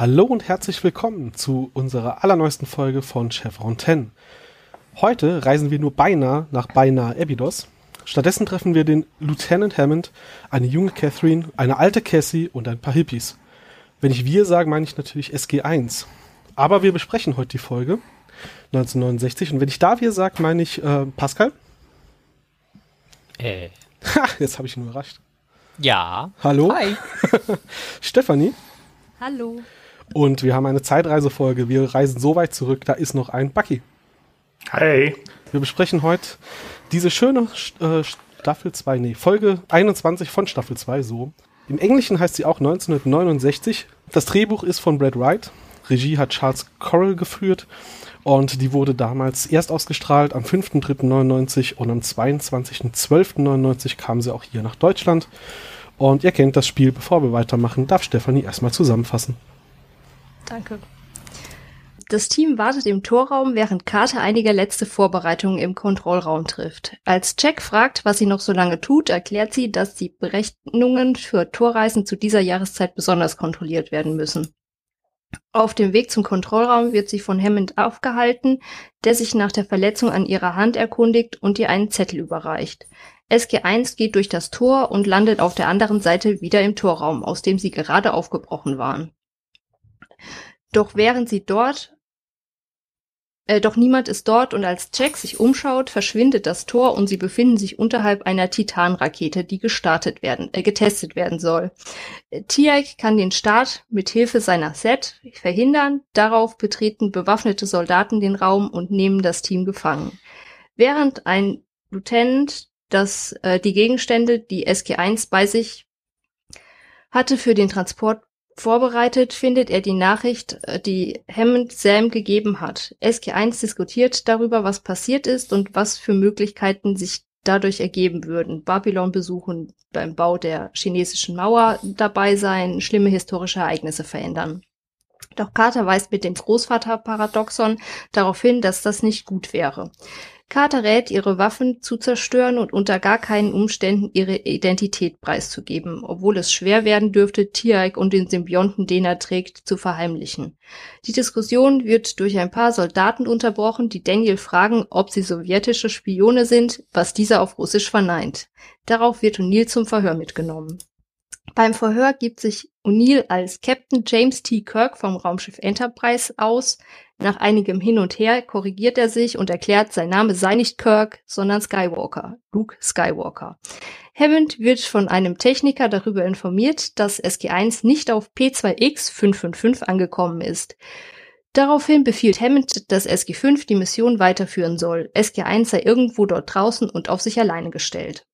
Hallo und herzlich willkommen zu unserer allerneuesten Folge von Chevron 10. Heute reisen wir nur beinahe nach beinahe Abydos. Stattdessen treffen wir den Lieutenant Hammond, eine junge Catherine, eine alte Cassie und ein paar Hippies. Wenn ich wir sage, meine ich natürlich SG1. Aber wir besprechen heute die Folge 1969 und wenn ich da wir sage, meine ich äh, Pascal. Äh. Ha, jetzt habe ich ihn überrascht. Ja. Hallo. Hi. Stefanie. Hallo. Und wir haben eine Zeitreisefolge. Wir reisen so weit zurück, da ist noch ein Bucky. Hey. Wir besprechen heute diese schöne äh, Staffel 2, nee, Folge 21 von Staffel 2, so. Im Englischen heißt sie auch 1969. Das Drehbuch ist von Brad Wright. Regie hat Charles Correll geführt. Und die wurde damals erst ausgestrahlt am 5.3.99 und am 22.12.99 kam sie auch hier nach Deutschland. Und ihr kennt das Spiel. Bevor wir weitermachen, darf Stefanie erstmal zusammenfassen. Danke. Das Team wartet im Torraum, während Carter einige letzte Vorbereitungen im Kontrollraum trifft. Als Jack fragt, was sie noch so lange tut, erklärt sie, dass die Berechnungen für Torreisen zu dieser Jahreszeit besonders kontrolliert werden müssen. Auf dem Weg zum Kontrollraum wird sie von Hammond aufgehalten, der sich nach der Verletzung an ihrer Hand erkundigt und ihr einen Zettel überreicht. SG1 geht durch das Tor und landet auf der anderen Seite wieder im Torraum, aus dem sie gerade aufgebrochen waren. Doch während sie dort äh, doch niemand ist dort und als Jack sich umschaut, verschwindet das Tor und sie befinden sich unterhalb einer Titanrakete, die gestartet werden, äh, getestet werden soll. Äh, Tiaik kann den Start mit Hilfe seiner Set verhindern. Darauf betreten bewaffnete Soldaten den Raum und nehmen das Team gefangen. Während ein Lieutenant das äh, die Gegenstände, die SG1 bei sich hatte für den Transport vorbereitet, findet er die Nachricht, äh, die Hammond Sam gegeben hat. SG1 diskutiert darüber, was passiert ist und was für Möglichkeiten sich dadurch ergeben würden. Babylon besuchen, beim Bau der chinesischen Mauer dabei sein, schlimme historische Ereignisse verändern. Doch Carter weist mit dem Großvaterparadoxon darauf hin, dass das nicht gut wäre. Carter rät, ihre Waffen zu zerstören und unter gar keinen Umständen ihre Identität preiszugeben, obwohl es schwer werden dürfte, Tiaik und den Symbionten, den er trägt, zu verheimlichen. Die Diskussion wird durch ein paar Soldaten unterbrochen, die Daniel fragen, ob sie sowjetische Spione sind, was dieser auf Russisch verneint. Darauf wird O'Neill zum Verhör mitgenommen. Beim Verhör gibt sich O'Neill als Captain James T. Kirk vom Raumschiff Enterprise aus. Nach einigem Hin und Her korrigiert er sich und erklärt, sein Name sei nicht Kirk, sondern Skywalker, Luke Skywalker. Hammond wird von einem Techniker darüber informiert, dass SG1 nicht auf P2X 555 angekommen ist. Daraufhin befiehlt Hammond, dass SG5 die Mission weiterführen soll. SG1 sei irgendwo dort draußen und auf sich alleine gestellt.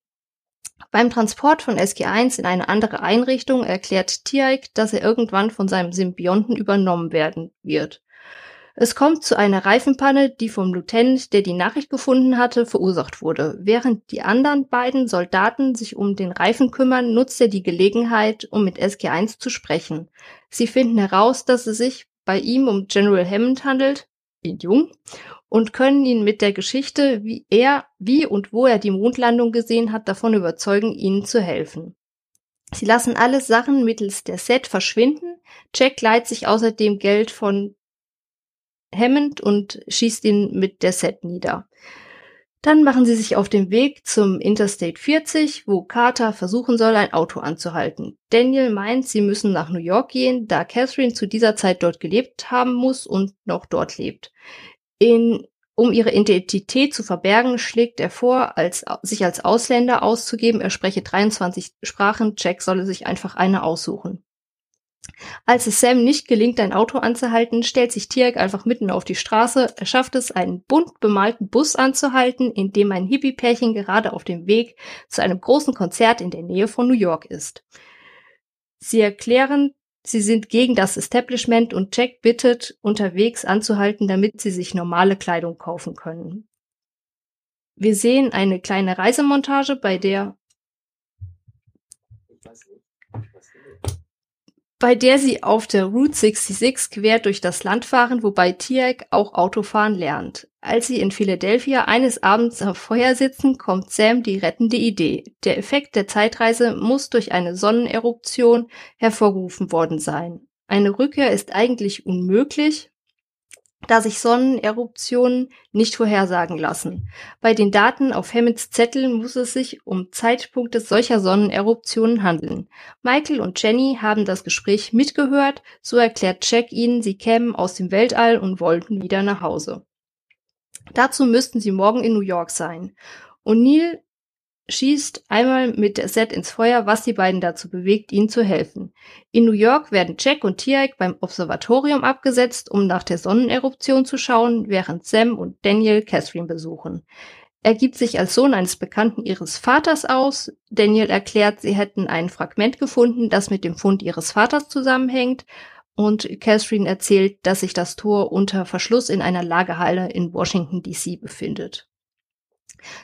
Beim Transport von SG1 in eine andere Einrichtung erklärt Tiaik, dass er irgendwann von seinem Symbionten übernommen werden wird. Es kommt zu einer Reifenpanne, die vom Lieutenant, der die Nachricht gefunden hatte, verursacht wurde. Während die anderen beiden Soldaten sich um den Reifen kümmern, nutzt er die Gelegenheit, um mit SG1 zu sprechen. Sie finden heraus, dass es sich bei ihm um General Hammond handelt, ihn jung, und können ihn mit der Geschichte, wie er, wie und wo er die Mondlandung gesehen hat, davon überzeugen, ihnen zu helfen. Sie lassen alle Sachen mittels der Set verschwinden. Jack leiht sich außerdem Geld von Hammond und schießt ihn mit der Set nieder. Dann machen sie sich auf den Weg zum Interstate 40, wo Carter versuchen soll, ein Auto anzuhalten. Daniel meint, sie müssen nach New York gehen, da Catherine zu dieser Zeit dort gelebt haben muss und noch dort lebt. In, um ihre Identität zu verbergen, schlägt er vor, als, sich als Ausländer auszugeben. Er spreche 23 Sprachen, Jack solle sich einfach eine aussuchen. Als es Sam nicht gelingt, ein Auto anzuhalten, stellt sich Tiak einfach mitten auf die Straße. Er schafft es, einen bunt bemalten Bus anzuhalten, in dem ein Hippie-Pärchen gerade auf dem Weg zu einem großen Konzert in der Nähe von New York ist. Sie erklären, sie sind gegen das Establishment und Jack bittet, unterwegs anzuhalten, damit sie sich normale Kleidung kaufen können. Wir sehen eine kleine Reisemontage, bei der bei der sie auf der Route 66 quer durch das Land fahren, wobei Tiak auch Autofahren lernt. Als sie in Philadelphia eines Abends am Feuer sitzen, kommt Sam die rettende Idee. Der Effekt der Zeitreise muss durch eine Sonneneruption hervorgerufen worden sein. Eine Rückkehr ist eigentlich unmöglich, da sich Sonneneruptionen nicht vorhersagen lassen. Bei den Daten auf Hammonds Zettel muss es sich um Zeitpunkte solcher Sonneneruptionen handeln. Michael und Jenny haben das Gespräch mitgehört, so erklärt Jack ihnen, sie kämen aus dem Weltall und wollten wieder nach Hause. Dazu müssten sie morgen in New York sein. O'Neill schießt einmal mit der Set ins Feuer, was die beiden dazu bewegt, ihnen zu helfen. In New York werden Jack und Tiaik beim Observatorium abgesetzt, um nach der Sonneneruption zu schauen, während Sam und Daniel Catherine besuchen. Er gibt sich als Sohn eines Bekannten ihres Vaters aus. Daniel erklärt, sie hätten ein Fragment gefunden, das mit dem Fund ihres Vaters zusammenhängt. Und Catherine erzählt, dass sich das Tor unter Verschluss in einer Lagerhalle in Washington DC befindet.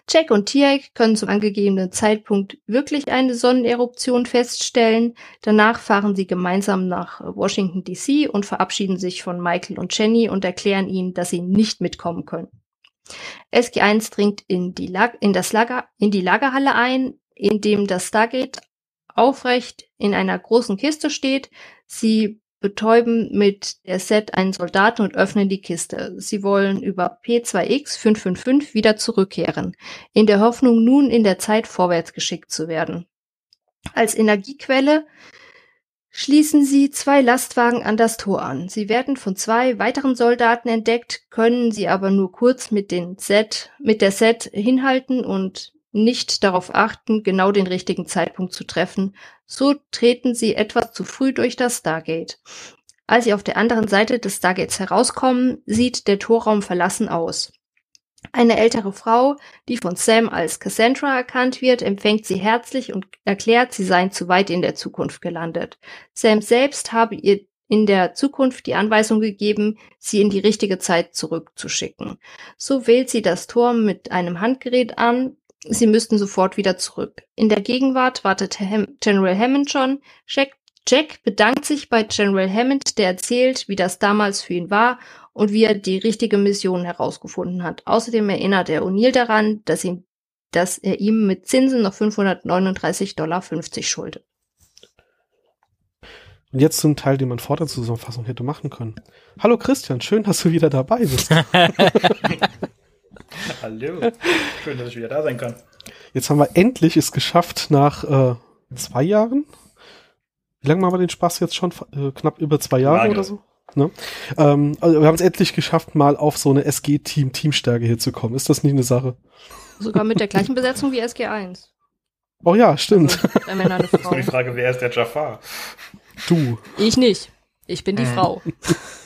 Jack und Tiaik können zum angegebenen Zeitpunkt wirklich eine Sonneneruption feststellen. Danach fahren sie gemeinsam nach Washington DC und verabschieden sich von Michael und Jenny und erklären ihnen, dass sie nicht mitkommen können. SG1 dringt in die, Lag in das Lager in die Lagerhalle ein, in dem das Stargate aufrecht in einer großen Kiste steht. Sie betäuben mit der Set einen Soldaten und öffnen die Kiste. Sie wollen über P2X 555 wieder zurückkehren, in der Hoffnung, nun in der Zeit vorwärts geschickt zu werden. Als Energiequelle schließen sie zwei Lastwagen an das Tor an. Sie werden von zwei weiteren Soldaten entdeckt, können sie aber nur kurz mit den Set, mit der Set hinhalten und nicht darauf achten, genau den richtigen Zeitpunkt zu treffen. So treten sie etwas zu früh durch das Stargate. Als sie auf der anderen Seite des Stargates herauskommen, sieht der Torraum verlassen aus. Eine ältere Frau, die von Sam als Cassandra erkannt wird, empfängt sie herzlich und erklärt, sie seien zu weit in der Zukunft gelandet. Sam selbst habe ihr in der Zukunft die Anweisung gegeben, sie in die richtige Zeit zurückzuschicken. So wählt sie das Tor mit einem Handgerät an, Sie müssten sofort wieder zurück. In der Gegenwart wartet General Hammond schon. Jack, Jack bedankt sich bei General Hammond, der erzählt, wie das damals für ihn war und wie er die richtige Mission herausgefunden hat. Außerdem erinnert er O'Neill daran, dass, ihm, dass er ihm mit Zinsen noch 539,50 Dollar schuldet. Und jetzt zum Teil, den man vor der Zusammenfassung hätte machen können. Hallo Christian, schön, dass du wieder dabei bist. Hallo. Schön, dass ich wieder da sein kann. Jetzt haben wir endlich es geschafft, nach äh, zwei Jahren. Wie lange machen wir den Spaß jetzt schon? Äh, knapp über zwei Jahre Lange. oder so? Ne? Ähm, also wir haben es endlich geschafft, mal auf so eine SG-Team-Teamstärke hier zu kommen. Ist das nicht eine Sache? Sogar mit der gleichen Besetzung wie SG1. Oh ja, stimmt. Also, Männer, eine Frau. Das ist nur die Frage, wer ist der Jafar? Du. Ich nicht. Ich bin die mhm. Frau.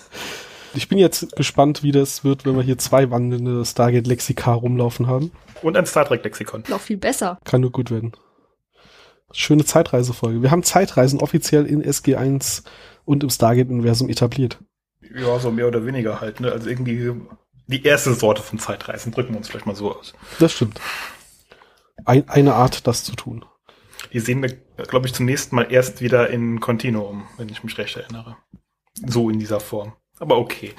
Ich bin jetzt gespannt, wie das wird, wenn wir hier zwei wandelnde Stargate-Lexika rumlaufen haben. Und ein Star Trek-Lexikon. Noch viel besser. Kann nur gut werden. Schöne Zeitreisefolge. Wir haben Zeitreisen offiziell in SG1 und im Stargate-Universum etabliert. Ja, so mehr oder weniger halt. Ne? Also irgendwie die erste Sorte von Zeitreisen. Drücken wir uns vielleicht mal so aus. Das stimmt. Ein, eine Art, das zu tun. Die sehen wir, glaube ich, zum nächsten Mal erst wieder in Continuum, wenn ich mich recht erinnere. So in dieser Form. Aber okay.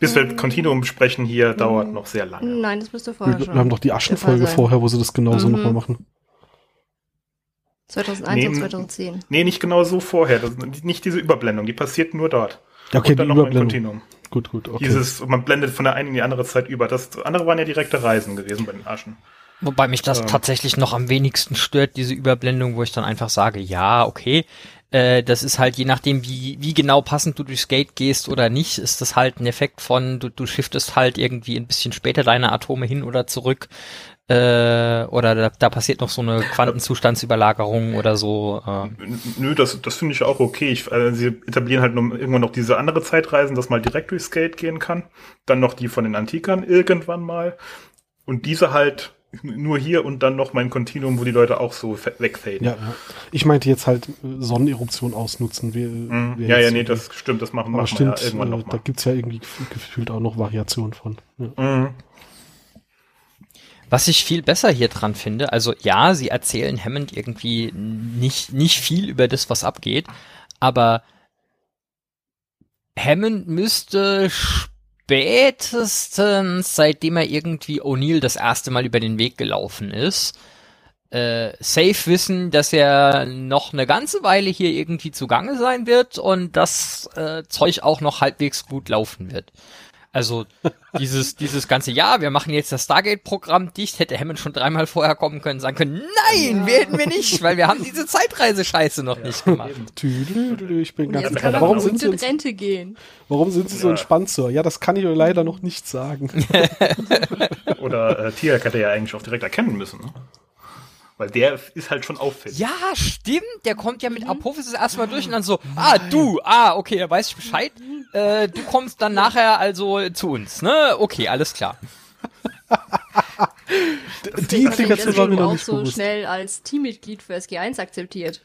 Bis wir Continuum besprechen hier, dauert noch sehr lange. Nein, das müsste vorher wir, schon. Wir haben doch die Aschenfolge vorher, wo sie das genauso mhm. nochmal machen. 2001 nee, und 2010. Nee, nicht genau so vorher. Das, nicht diese Überblendung, die passiert nur dort. Okay, und dann die noch Überblendung. Continuum. Gut, gut, okay. Dieses, man blendet von der einen in die andere Zeit über. Das andere waren ja direkte Reisen gewesen bei den Aschen. Wobei mich das ähm. tatsächlich noch am wenigsten stört, diese Überblendung, wo ich dann einfach sage, ja, okay, äh, das ist halt je nachdem, wie, wie genau passend du durchs Gate gehst oder nicht, ist das halt ein Effekt von, du, du shiftest halt irgendwie ein bisschen später deine Atome hin oder zurück. Äh, oder da, da passiert noch so eine Quantenzustandsüberlagerung oder so. Äh. Nö, das, das finde ich auch okay. Ich, also sie etablieren halt noch, irgendwann noch diese andere Zeitreisen, dass man direkt durchs Gate gehen kann. Dann noch die von den Antikern irgendwann mal. Und diese halt nur hier und dann noch mein Kontinuum, wo die Leute auch so wegfaden. Ja, ja. Ich meinte jetzt halt äh, Sonneneruption ausnutzen. Wir, mm, wir ja, ja, nee, das stimmt, das machen, wir stimmt, ja irgendwann noch äh, mal. Da gibt's ja irgendwie gefühlt auch noch Variationen von. Ja. Mm. Was ich viel besser hier dran finde, also ja, sie erzählen Hammond irgendwie nicht, nicht viel über das, was abgeht, aber Hammond müsste spätestens seitdem er irgendwie O'Neill das erste Mal über den Weg gelaufen ist, äh, safe wissen, dass er noch eine ganze Weile hier irgendwie zugange sein wird und das äh, Zeug auch noch halbwegs gut laufen wird. Also dieses, dieses ganze Jahr, wir machen jetzt das Stargate-Programm dicht, hätte Hammond schon dreimal vorher kommen können, sagen können, nein, ja. werden wir nicht, weil wir haben diese Zeitreise-Scheiße noch ja, nicht gemacht. Tüdelü, ich bin ganz jetzt kann warum sind Sie in uns, Rente gehen. warum sind Sie so Ja. entspannt, Sir? Ja, das kann ich euch leider noch nicht sagen. Oder äh, Tiak hätte ja eigentlich auch direkt erkennen müssen. Ne? Weil der ist halt schon auffällig. Ja, stimmt, der kommt ja mit Apophysis erstmal durch und dann so, ah, du, ah, okay, da weiß ich Bescheid, äh, du kommst dann nachher also zu uns, ne? Okay, alles klar. Die Implikation war mir noch auch nicht so bewusst. schnell als Teammitglied für SG1 akzeptiert.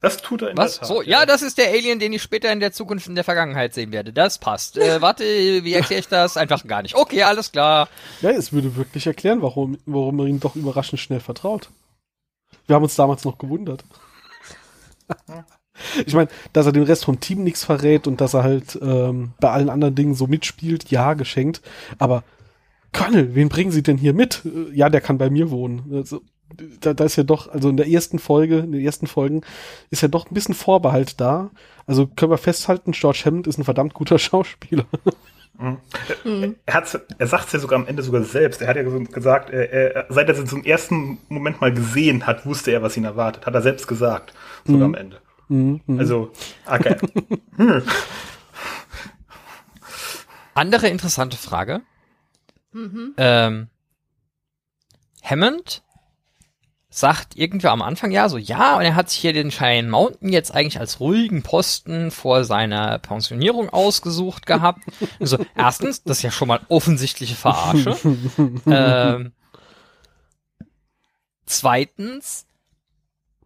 Das tut er in Was? der Tat. So, ja, das ist der Alien, den ich später in der Zukunft in der Vergangenheit sehen werde. Das passt. Äh, warte, wie erkläre ich das? Einfach gar nicht. Okay, alles klar. Ja, es würde wirklich erklären, warum, warum man ihm doch überraschend schnell vertraut. Wir haben uns damals noch gewundert. Ich meine, dass er dem Rest vom Team nichts verrät und dass er halt ähm, bei allen anderen Dingen so mitspielt, ja, geschenkt. Aber Colonel, wen bringen Sie denn hier mit? Äh, Ja, der kann bei mir wohnen. Also, da, da ist ja doch, also in der ersten Folge, in den ersten Folgen ist ja doch ein bisschen Vorbehalt da. Also können wir festhalten, George Hammond ist ein verdammt guter Schauspieler. Hm. Er, hat's, er sagt es ja sogar am Ende sogar selbst. Er hat ja ges- gesagt, er, er, seit er es zum ersten Moment mal gesehen hat, wusste er, was ihn erwartet. Hat er selbst gesagt. Sogar am Ende. Mhm, mhm. Also, okay. Andere interessante Frage. Mhm. Ähm, Hammond sagt irgendwer am Anfang ja so, ja, und er hat sich hier den Cheyenne Mountain jetzt eigentlich als ruhigen Posten vor seiner Pensionierung ausgesucht gehabt. Also, erstens, das ist ja schon mal offensichtliche Verarsche. ähm, zweitens,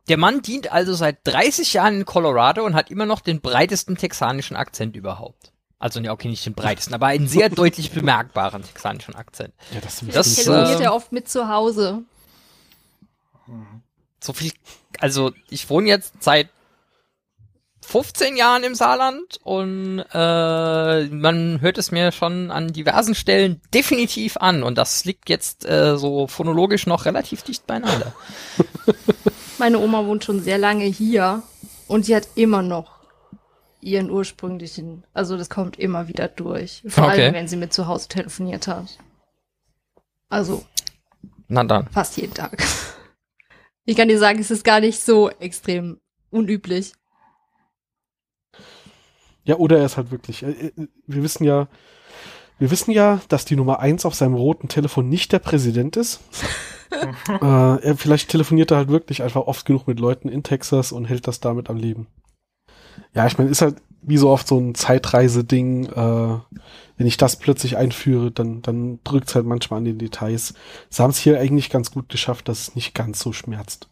der Mann dient also seit 30 Jahren in Colorado und hat immer noch den breitesten texanischen Akzent überhaupt. Also, ja, okay, nicht den breitesten, aber einen sehr deutlich bemerkbaren texanischen Akzent. ja, das, Das, Das telefoniert äh, er oft mit zu Hause. So viel, also ich wohne jetzt seit 15 Jahren im Saarland und äh, man hört es mir schon an diversen Stellen definitiv an und das liegt jetzt äh, so phonologisch noch relativ dicht beieinander. Meine Oma wohnt schon sehr lange hier und sie hat immer noch ihren ursprünglichen, also das kommt immer wieder durch. Vor Okay. allem, wenn sie mit zu Hause telefoniert hat. Also Na dann. fast jeden Tag. Ich kann dir sagen, es ist gar nicht so extrem unüblich. Ja, oder er ist halt wirklich. äh, äh, Wir wissen ja, wir wissen ja, dass die Nummer eins auf seinem roten Telefon nicht der Präsident ist. äh, er vielleicht telefoniert er halt wirklich einfach oft genug mit Leuten in Texas und hält das damit am Leben. Ja, ich meine, ist halt wie so oft so ein Zeitreise-Ding. Äh, wenn ich das plötzlich einführe, dann, dann drückt's halt manchmal an den Details. Sie haben es hier eigentlich ganz gut geschafft, dass es nicht ganz so schmerzt.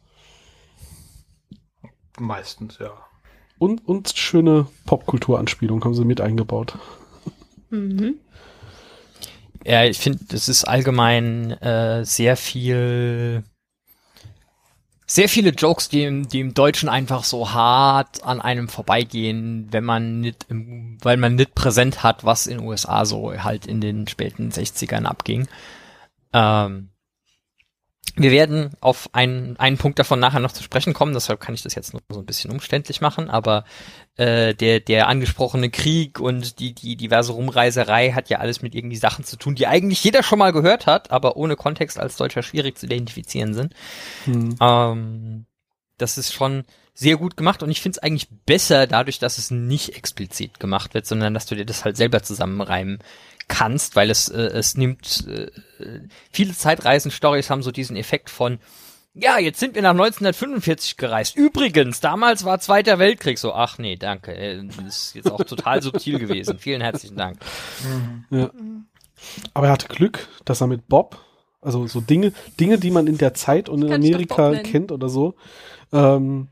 Meistens, ja. Und, und schöne Popkultur-Anspielung haben sie mit eingebaut. Mhm. Ja, ich finde, es ist allgemein äh, sehr viel, sehr viele Jokes, die im, die im Deutschen einfach so hart an einem vorbeigehen, wenn man nicht, weil man nicht präsent hat, was in USA so halt in den späten 60ern abging. Ähm, wir werden auf einen, einen Punkt davon nachher noch zu sprechen kommen, deshalb kann ich das jetzt nur so ein bisschen umständlich machen, aber äh, der, der angesprochene Krieg und die, die diverse Rumreiserei hat ja alles mit irgendwie Sachen zu tun, die eigentlich jeder schon mal gehört hat, aber ohne Kontext als Deutscher schwierig zu identifizieren sind. Hm. Ähm, das ist schon sehr gut gemacht und ich finde es eigentlich besser dadurch, dass es nicht explizit gemacht wird, sondern dass du dir das halt selber zusammenreimen kannst, weil es äh, es nimmt äh, viele Zeitreisen-Stories haben so diesen Effekt von ja, jetzt sind wir nach 1945 gereist. Übrigens, damals war Zweiter Weltkrieg so. Ach nee, danke. Äh, Das ist jetzt auch total subtil gewesen. Vielen herzlichen Dank. Ja. Aber er hatte Glück, dass er mit Bob, also so Dinge, Dinge, die man in der Zeit und in Kann Amerika kennt oder so. Ähm,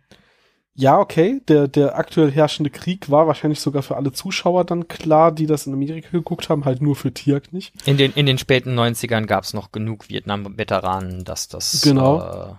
ja, okay, der, der aktuell herrschende Krieg war wahrscheinlich sogar für alle Zuschauer dann klar, die das in Amerika geguckt haben, halt nur für Tiak nicht. In den, in den späten 90ern gab es noch genug Vietnam-Veteranen, dass das Genau. äh,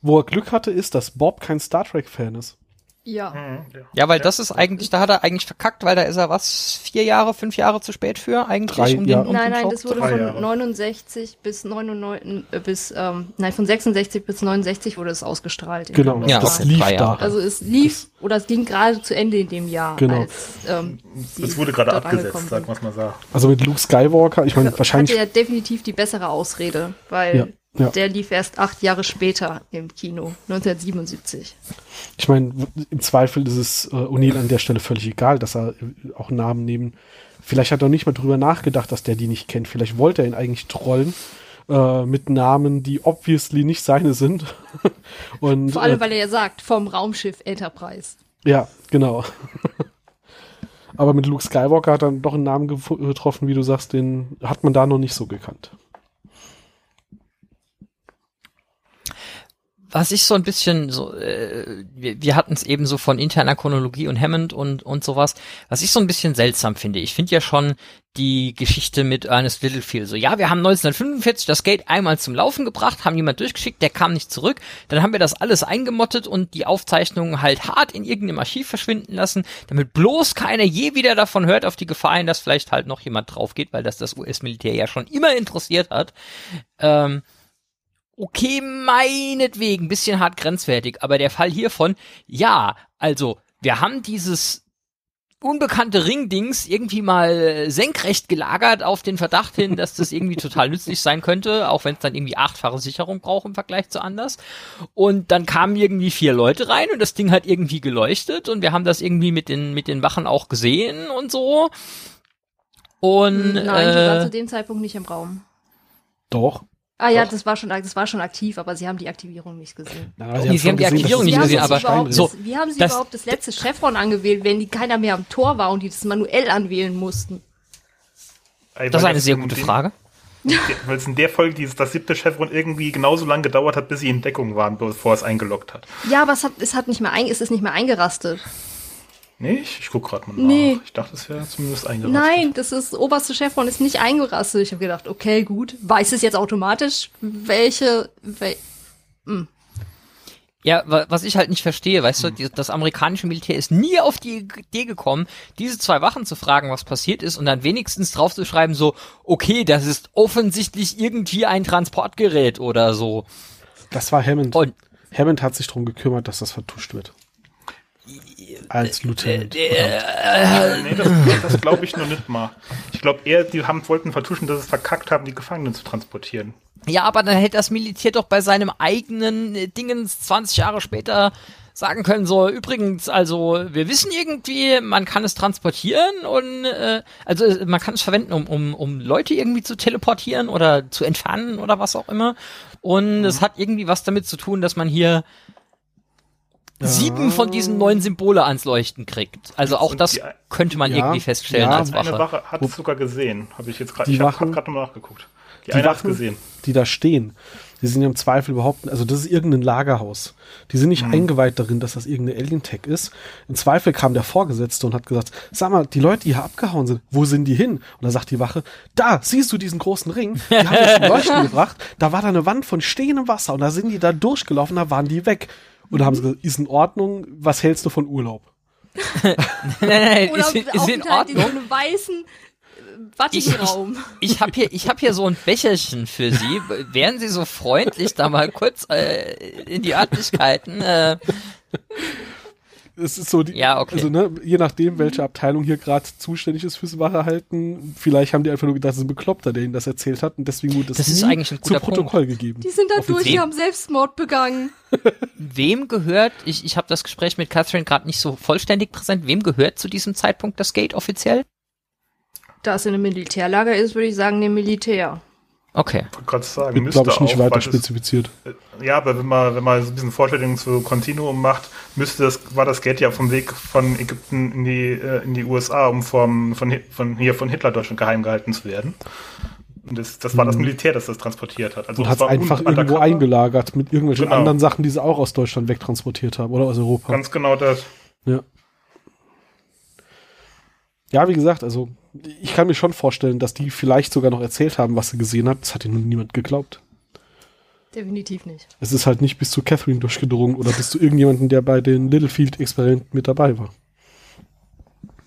Wo er Glück hatte, ist, dass Bob kein Star Trek-Fan ist. Ja. Mhm, Ja, weil das ist eigentlich, da hat er eigentlich verkackt, weil da ist er was, vier Jahre, fünf Jahre zu spät für eigentlich? Drei, um ja. den, um Nein, nein, das wurde Drei von Jahre. 69 bis 99, äh, bis, ähm, nein, von 66 bis 69 wurde es ausgestrahlt. Genau, Ja, das lief da. Also es lief, oder es ging gerade zu Ende in dem Jahr. Genau. Als, ähm, Es wurde gerade abgesetzt, sind. man mal so. Also mit Luke Skywalker, ich meine, Hatte wahrscheinlich, ja definitiv die bessere Ausrede, weil Ja, der lief erst acht Jahre später im Kino, 1977. ich meine, im Zweifel ist es äh, O'Neill an der Stelle völlig egal, dass er äh, auch Namen nehmen. Vielleicht hat er nicht mal drüber nachgedacht, dass der die nicht kennt. Vielleicht wollte er ihn eigentlich trollen äh, mit Namen, die obviously nicht seine sind. Und, Vor allem, äh, weil er ja sagt, vom Raumschiff Enterprise. Ja, genau. Aber mit Luke Skywalker hat er doch einen Namen getroffen, wie du sagst, den hat man da noch nicht so gekannt. Was ich so ein bisschen so, äh, wir, wir hatten es eben so von interner Chronologie und Hammond und und sowas, was ich so ein bisschen seltsam finde. Ich finde ja schon die Geschichte mit Ernest Littlefield so, ja, wir haben 1945 das Gate einmal zum Laufen gebracht, haben jemand durchgeschickt, der kam nicht zurück, dann haben wir das alles eingemottet und die Aufzeichnungen halt hart in irgendeinem Archiv verschwinden lassen, damit bloß keiner je wieder davon hört, auf die Gefahr hin, dass vielleicht halt noch jemand drauf geht, weil das das US-Militär ja schon immer interessiert hat. Ähm, okay, meinetwegen, bisschen hart grenzwertig, aber der Fall hiervon, ja, also, wir haben dieses unbekannte Ringdings irgendwie mal senkrecht gelagert auf den Verdacht hin, dass das irgendwie total nützlich sein könnte, auch wenn es dann irgendwie achtfache Sicherung braucht im Vergleich zu anders. Und dann kamen irgendwie vier Leute rein und das Ding hat irgendwie geleuchtet und wir haben das irgendwie mit den, mit den Wachen auch gesehen und so. Und, Nein, die waren äh, zu dem Zeitpunkt nicht im Raum. Doch. Ah ja, das war schon, das war schon aktiv, aber sie haben die Aktivierung nicht gesehen. Na, Nee, sie haben die Aktivierung Wie nicht haben, gesehen, sie aber überhaupt, so, das, wie haben sie das- überhaupt das letzte Chevron angewählt, wenn die keiner mehr am Tor war und die das manuell anwählen mussten? Ey, Das ist eine sehr gute Frage. Weil es in der Folge dieses, das siebte Chevron irgendwie genauso lange gedauert hat, bis sie in Deckung waren, bevor es eingeloggt hat. Ja, aber es hat, es hat nicht mehr ein, es ist nicht mehr eingerastet. Nee, ich, ich guck gerade mal nach. Nee. Ich dachte, es wäre zumindest eingerastet. Nein, das ist, oberste Chevron ist nicht eingerastet. Ich habe gedacht, okay, gut. Weiß es jetzt automatisch, welche, wel, Ja, wa- was ich halt nicht verstehe, weißt du, die, das amerikanische Militär ist nie auf die Idee gekommen, diese zwei Wachen zu fragen, was passiert ist und dann wenigstens draufzuschreiben so, okay, das ist offensichtlich irgendwie ein Transportgerät oder so. Das war Hammond. Und Hammond hat sich darum gekümmert, dass das vertuscht wird. Als Lieutenant. Äh, nee, das, das glaube ich noch nicht mal. Ich glaube eher, die haben, wollten vertuschen, dass es verkackt haben, die Gefangenen zu transportieren. ja, aber dann hätte das Militär doch bei seinem eigenen äh, Dingens 20 Jahre später sagen können, so übrigens, also wir wissen irgendwie, man kann es transportieren und äh, also äh, man kann es verwenden, um, um, um Leute irgendwie zu teleportieren oder zu entfernen oder was auch immer. Und es hat irgendwie was damit zu tun, dass man hier sieben von diesen neuen Symbole ans Leuchten kriegt. Also auch Und das die- könnte man Ja, irgendwie feststellen ja, als Eine Wache. Wache hat es sogar gesehen, habe ich jetzt gerade. Ich habe gerade nochmal nachgeguckt. Die, Die eine Wachen, gesehen. die da stehen, die sind ja im Zweifel überhaupt, also das ist irgendein Lagerhaus. Die sind nicht eingeweiht darin, dass das irgendeine Alien-Tech ist. Im Zweifel kam der Vorgesetzte und hat gesagt, sag mal, die Leute, die hier abgehauen sind, wo sind die hin? Und da sagt die Wache, da, siehst du diesen großen Ring? Die haben jetzt ein Leuchten gebracht. Da war da eine Wand von stehendem Wasser und da sind die da durchgelaufen, da waren die weg. Und da haben sie gesagt, ist in Ordnung, was hältst du von Urlaub? nein, nein, oder ist, ist in Aufenthalt in so Ordnung. einem weißen äh, Ich, ich, ich habe hier, ich hab hier so ein Becherchen für Sie. Wären Sie so freundlich, da mal kurz äh, in die Örtlichkeiten? Äh, Es ist so, die, Ja, okay. also ne, je nachdem, welche Abteilung hier gerade zuständig ist fürs Wachehalten, vielleicht haben die einfach nur gedacht, das ist ein Bekloppter, der ihnen das erzählt hat und deswegen wurde das, Das ist eigentlich ein guter zu Protokoll gegeben. Die sind da durch, die haben Selbstmord begangen. wem gehört, ich, ich habe das Gespräch mit Catherine gerade nicht so vollständig präsent, wem gehört zu diesem Zeitpunkt das Gate offiziell? Da es in einem Militärlager ist, würde ich sagen, dem Militär. Okay. Ich wollte gerade sagen, Wird, müsste glaube ich, nicht auch, weiter weil es- spezifiziert. Ja, aber wenn man, wenn man so ein bisschen Vorstellungen zu Continuum macht, müsste das, war das Geld ja vom Weg von Ägypten in die, äh, in die USA, um vom, von, von hier von Hitler Deutschland geheim gehalten zu werden. Und das, das war das Militär, das das transportiert hat. Also Und das hat es war einfach irgendwo eingelagert mit irgendwelchen Genau. anderen Sachen, die sie auch aus Deutschland wegtransportiert haben oder aus Europa. Ganz genau das. Ja. Ja, wie gesagt, also ich kann mir schon vorstellen, dass die vielleicht sogar noch erzählt haben, was sie gesehen hat. Das hat ihnen niemand geglaubt. Definitiv nicht. Es ist halt nicht bis zu Catherine durchgedrungen oder bis zu irgendjemanden, der bei den Littlefield-Experimenten mit dabei war.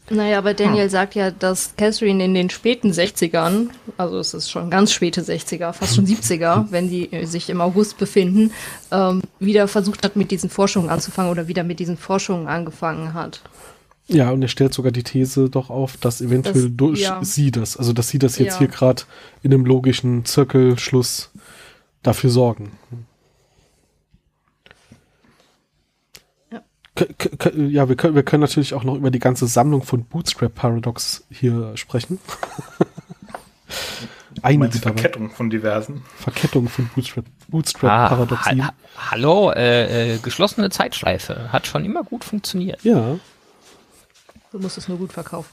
Naja, aber Daniel sagt ja, dass Catherine in den späten 60ern, also es ist schon ganz späte 60er, fast schon 70er, wenn die äh, sich im August befinden, ähm, wieder versucht hat, mit diesen Forschungen anzufangen oder wieder mit diesen Forschungen angefangen hat. Ja, und er stellt sogar die These doch auf, dass eventuell Das- durch ja. sie das, also dass sie das jetzt Ja. hier gerade in einem logischen Zirkelschluss dafür sorgen. Ja. Ja, wir können, wir können natürlich auch noch über die ganze Sammlung von Bootstrap Paradox hier sprechen. Einige. Verkettung von diversen? Verkettung von Bootstrap, Bootstrap Ah, Paradoxien. ha hallo, äh, äh, geschlossene Zeitschleife. Hat schon immer gut funktioniert. Ja, Du musst es nur gut verkaufen.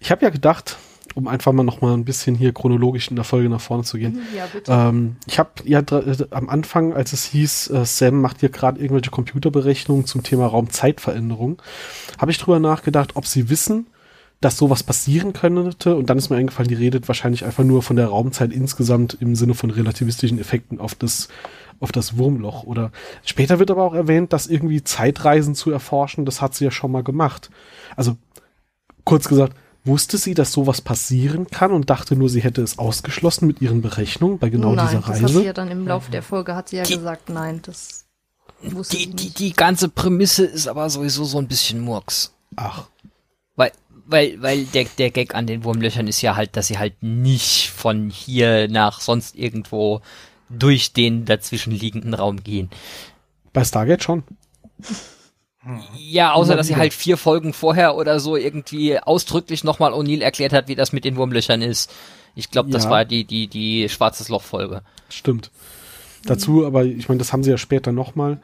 ich habe ja gedacht, um einfach mal noch mal ein bisschen hier chronologisch in der Folge nach vorne zu gehen. Ja, bitte. Ähm, ich habe ja äh, am Anfang, als es hieß, äh, Sam macht hier gerade irgendwelche Computerberechnungen zum Thema Raumzeitveränderung, habe ich drüber nachgedacht, ob sie wissen, dass sowas passieren könnte. Und dann ist mir eingefallen, die redet wahrscheinlich einfach nur von der Raumzeit insgesamt im Sinne von relativistischen Effekten auf das auf das Wurmloch. Oder später wird aber auch erwähnt, dass irgendwie Zeitreisen zu erforschen, das hat sie ja schon mal gemacht. Also kurz gesagt, wusste sie, dass sowas passieren kann und dachte nur, sie hätte es ausgeschlossen mit ihren Berechnungen bei genau nein, dieser das hat sie Reise. ja dann im Laufe der Folge hat sie ja Die- gesagt, nein, das wusste Die, sie die, die ganze Prämisse ist aber sowieso so ein bisschen Murks. Ach, Weil, weil, weil der, der Gag an den Wurmlöchern ist ja halt, dass sie halt nicht von hier nach sonst irgendwo durch den dazwischen liegenden Raum gehen. bei Stargate schon. Ja, außer dass sie halt vier Folgen vorher oder so irgendwie ausdrücklich nochmal O'Neill erklärt hat, wie das mit den Wurmlöchern ist. Ich glaube, das Ja. war die, die, die Schwarzes Loch-Folge. Stimmt. Dazu, aber ich meine, das haben sie ja später nochmal.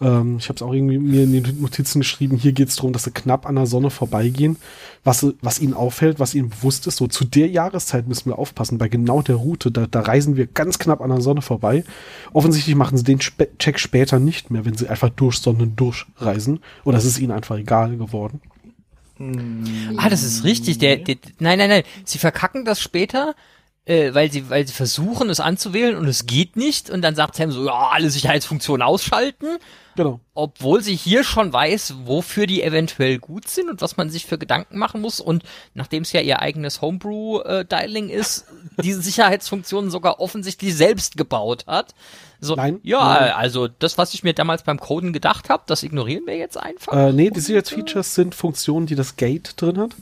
Ähm, ich habe es auch irgendwie mir in den Notizen geschrieben. Hier geht es darum, dass sie knapp an der Sonne vorbeigehen. Was, was ihnen auffällt, was ihnen bewusst ist, so zu der Jahreszeit müssen wir aufpassen. Bei genau der Route, da, da reisen wir ganz knapp an der Sonne vorbei. Offensichtlich machen sie den Spe Check später nicht mehr, wenn sie einfach durch Sonnen durchreisen. Oder es ist ihnen einfach egal geworden. Ah, das ist richtig. Der, der, nein, nein, nein. Sie verkacken das später, äh, weil sie, weil sie versuchen, es anzuwählen und es geht nicht. Und dann sagt Sam so, ja, alle Sicherheitsfunktionen ausschalten. Genau. Obwohl sie hier schon weiß, wofür die eventuell gut sind und was man sich für Gedanken machen muss. Und nachdem es ja ihr eigenes Homebrew-Dialing ist, diese Sicherheitsfunktionen sogar offensichtlich selbst gebaut hat. So, Nein. ja, Nein. also das, was ich mir damals beim Coden gedacht habe, das ignorieren wir jetzt einfach. Äh, nee, die Sicherheitsfeatures sind Funktionen, die das Gate drin hat.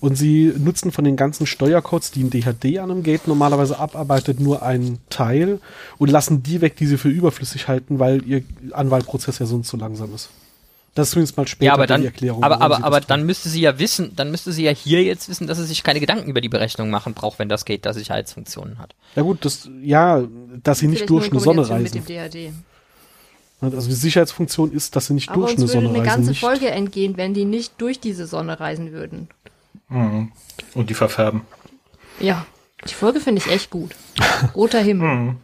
Und sie nutzen von den ganzen Steuercodes, die ein DHD an einem Gate normalerweise abarbeitet, nur einen Teil und lassen die weg, die sie für überflüssig halten, weil ihr Anwahlprozess ja sonst so langsam ist. Das ist zumindest mal später ja, aber dann, die Erklärung. aber, aber, aber dann müsste sie ja wissen, dann müsste sie ja hier jetzt wissen, dass sie sich keine Gedanken über die Berechnung machen braucht, wenn das Gate da Sicherheitsfunktionen hat. Ja gut, das, ja, dass sie nicht Vielleicht durch eine in Sonne reisen. Mit dem DHD. Also die Sicherheitsfunktion ist, dass sie nicht Aber durch uns eine würde Sonne eine reisen. ganze Nicht, Folge entgehen, wenn die nicht durch diese Sonne reisen würden. Mhm. Und die verfärben. Ja, die Folge finde ich echt gut. Roter Himmel. Mhm.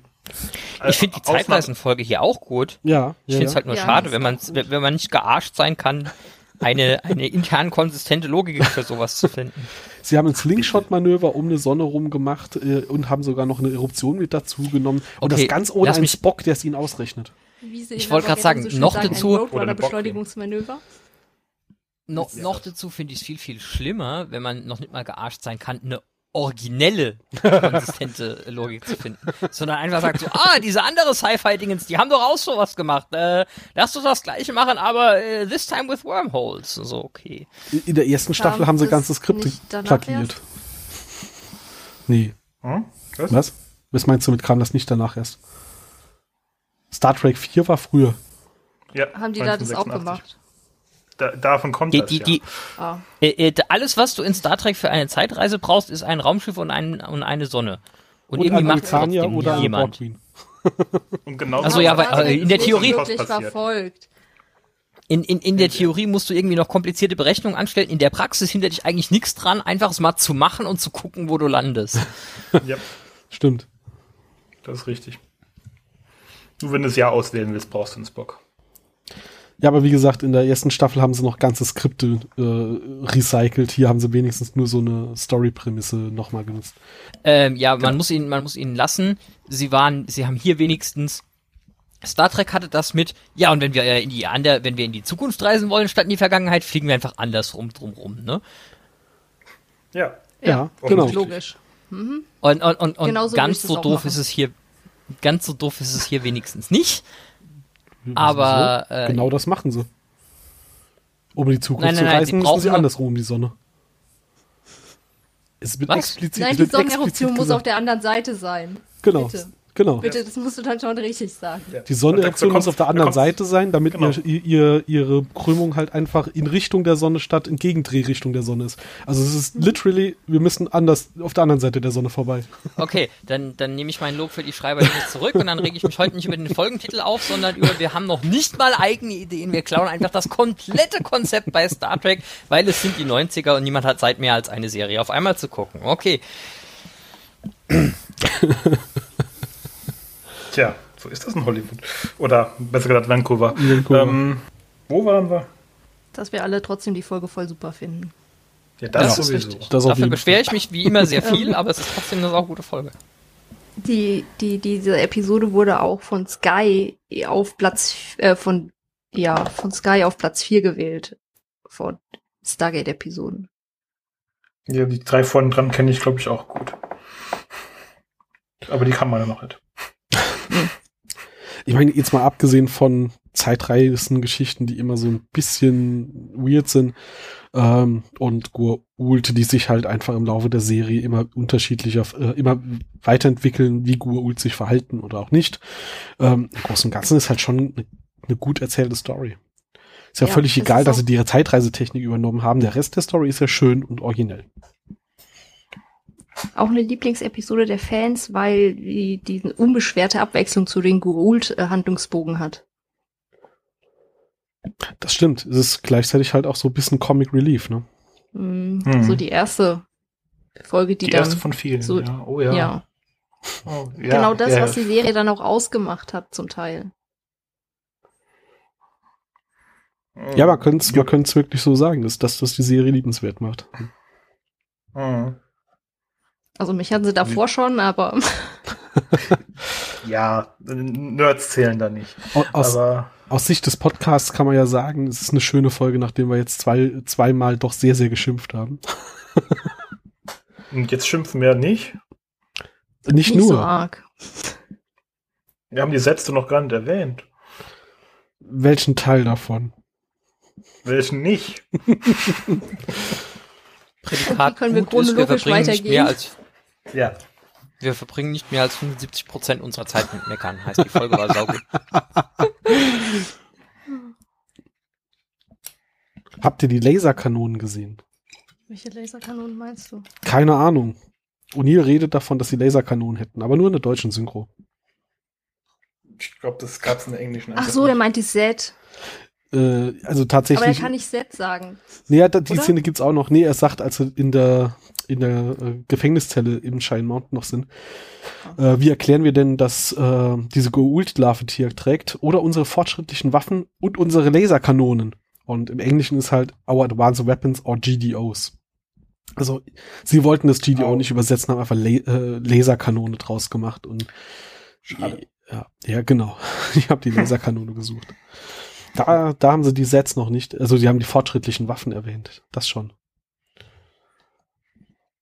Ich finde die Ausnahme- Zeitreisenfolge hier auch gut. ja, Ich finde es ja. halt nur Ja, schade, wenn man, wenn man nicht gearscht sein kann, eine, eine intern konsistente Logik für sowas zu finden. Sie haben ein Slingshot-Manöver um eine Sonne rum gemacht äh, und haben sogar noch eine Eruption mit dazu genommen. Und Okay, das ganz ohne einen Spock, der es ihnen ausrechnet. Wie sie Ich wollte grad sagen, so noch sagen, dazu- ein Oder eine No, noch dazu finde ich es viel, viel schlimmer, wenn man noch nicht mal gearscht sein kann, eine originelle, konsistente Logik zu finden. Sondern einfach sagt so, ah, diese andere Sci-Fi-Dingens, die haben doch auch sowas gemacht. Äh, lass uns das gleiche machen, aber äh, this time with wormholes. So, okay. In der ersten Staffel Kam haben sie ganze Skripte plagiert. Nee. Hm? Was? Was? Was meinst du mit kam das nicht danach erst? Star Trek 4 war früher. Ja, Haben die da das auch 1986. gemacht? Da, davon kommt Die, das, die, ja. die, Ah. äh, äh, alles, was du in Star Trek für eine Zeitreise brauchst, ist ein Raumschiff und, ein, und eine Sonne. Und, Und irgendwie macht trotzdem oder ein jemand. Und genau Also ja, weil, äh, in der das Theorie- wirklich verfolgt. In, in, in der Theorie musst du irgendwie noch komplizierte Berechnungen anstellen. In der Praxis hindert dich eigentlich nichts dran, einfach es mal zu machen und zu gucken, wo du landest. Ja, Stimmt. das ist richtig. Nur wenn du das Jahr auswählen willst, brauchst du einen Spock. Ja, aber wie gesagt, in der ersten Staffel haben sie noch ganze Skripte äh, recycelt. Hier haben sie wenigstens nur so eine Story-Prämisse nochmal genutzt. Ähm, ja, man muss ihn, man muss ihnen lassen. Sie waren, sie haben hier wenigstens Star Trek hatte das mit, ja, und wenn wir äh, in die ander, wenn wir in die Zukunft reisen wollen, statt in die Vergangenheit, fliegen wir einfach andersrum drumrum, ne? Ja. Ja, genau. Logisch. Und, und, und, und Genauso würde ganz so doof machen. ist es hier, ganz so doof ist es hier wenigstens nicht. Aber, So, äh, genau das machen sie. Um in die Zukunft Nein, nein, zu reisen, müssen sie andersrum um die Sonne. Es wird Was? explizit. Nein, die Sonneneruption muss auf der anderen Seite sein. Genau. Bitte. Genau. Bitte, das musst du dann schon richtig sagen. Die Sonneneruption muss auf der anderen Seite sein, damit Genau. ihr, ihr, ihre Krümmung halt einfach in Richtung der Sonne statt in Gegendrehrichtung der Sonne ist. Also es ist literally, wir müssen anders auf der anderen Seite der Sonne vorbei. Okay, dann, dann nehme ich meinen Lob für die Schreiber nicht zurück und dann rege ich mich heute nicht über den Folgentitel auf, sondern über, wir haben noch nicht mal eigene Ideen, wir klauen einfach das komplette Konzept bei Star Trek, weil es sind die 90er und niemand hat Zeit mehr als eine Serie auf einmal zu gucken. Okay, Tja, so ist das in Hollywood. Oder besser gesagt Vancouver. Vancouver. Ähm, wo waren wir? Dass wir alle trotzdem die Folge voll super finden. Ja, das, Ja. sowieso. Das dafür beschwere ich mich wie immer sehr viel, aber es ist trotzdem eine saugute Folge. Die, die, diese Episode wurde auch von Sky auf Platz, äh, von, ja, von Sky auf Platz 4 gewählt. Von Stargate-Episoden. Ja, die drei vorne dran kenne ich, glaube ich, auch gut. Aber die kann man ja noch nicht. Ich meine, jetzt mal abgesehen von Zeitreisen-Geschichten, die immer so ein bisschen weird sind, ähm, und Gur-Ult, die sich halt einfach im Laufe der Serie immer unterschiedlicher, äh, immer weiterentwickeln, wie Gur-Ult sich verhalten oder auch nicht. Ähm, Im Großen und Ganzen ist halt schon eine, eine gut erzählte Story. Ist ja, Ja, völlig egal, dass sie ihre Zeitreisetechnik übernommen haben. Der Rest der Story ist ja schön und originell. Auch eine Lieblingsepisode der Fans, weil die diese unbeschwerte Abwechslung zu den Gurult-Handlungsbogen hat. Das stimmt. Es ist gleichzeitig halt auch so ein bisschen Comic Relief, ne? Mm, Hm. So die erste Folge, die, Die, dann. erste von vielen. so- ja. Oh ja. ja. Oh, ja. genau das, ja. was die Serie dann auch ausgemacht hat, zum Teil. Ja, man könnte es man könnte's wirklich so sagen, dass dass das die Serie liebenswert macht. Mhm. Also mich hatten sie davor schon, aber Ja, Nerds zählen da nicht. Au- Aus, Aber aus Sicht des Podcasts kann man ja sagen, es ist eine schöne Folge, nachdem wir jetzt zwei, zweimal doch sehr, sehr geschimpft haben. und jetzt schimpfen wir nicht. Nicht, nicht nur. so arg. Wir haben die Sätze noch gar nicht erwähnt. Welchen Teil davon? Welchen nicht? Prädikat Können wir chronologisch weitergehen? mehr als Ja. wir verbringen nicht mehr als 75 Prozent unserer Zeit mit Meckern. Heißt, die Folge war saugut. Habt ihr die Laserkanonen gesehen? Welche Laserkanonen meinst du? Keine Ahnung. O'Neill redet davon, dass sie Laserkanonen hätten, aber nur in der deutschen Synchro. Ich glaube, das gab es in der englischen. Ach so, der meint die Set. Äh, also Aber der tatsächlich. kann nicht Set sagen. Nee, ja, da- die oder? Szene gibt's auch noch. Nee, er sagt, als sie in der, in der äh, Gefängniszelle im Shine Mountain noch sind. Äh, wie erklären wir denn, dass äh, diese Goult-Larve Tier trägt? Oder unsere fortschrittlichen Waffen und unsere Laserkanonen? Und im Englischen ist halt Our Advanced Weapons or GDOs. Also, sie wollten das GDO Oh. nicht übersetzen, haben einfach La äh, Laserkanone draus gemacht und Schade. ja, ja, genau. Ich habe die Laserkanone gesucht. Da, da haben sie die Sets noch nicht. Also die haben die fortschrittlichen Waffen erwähnt. Das schon.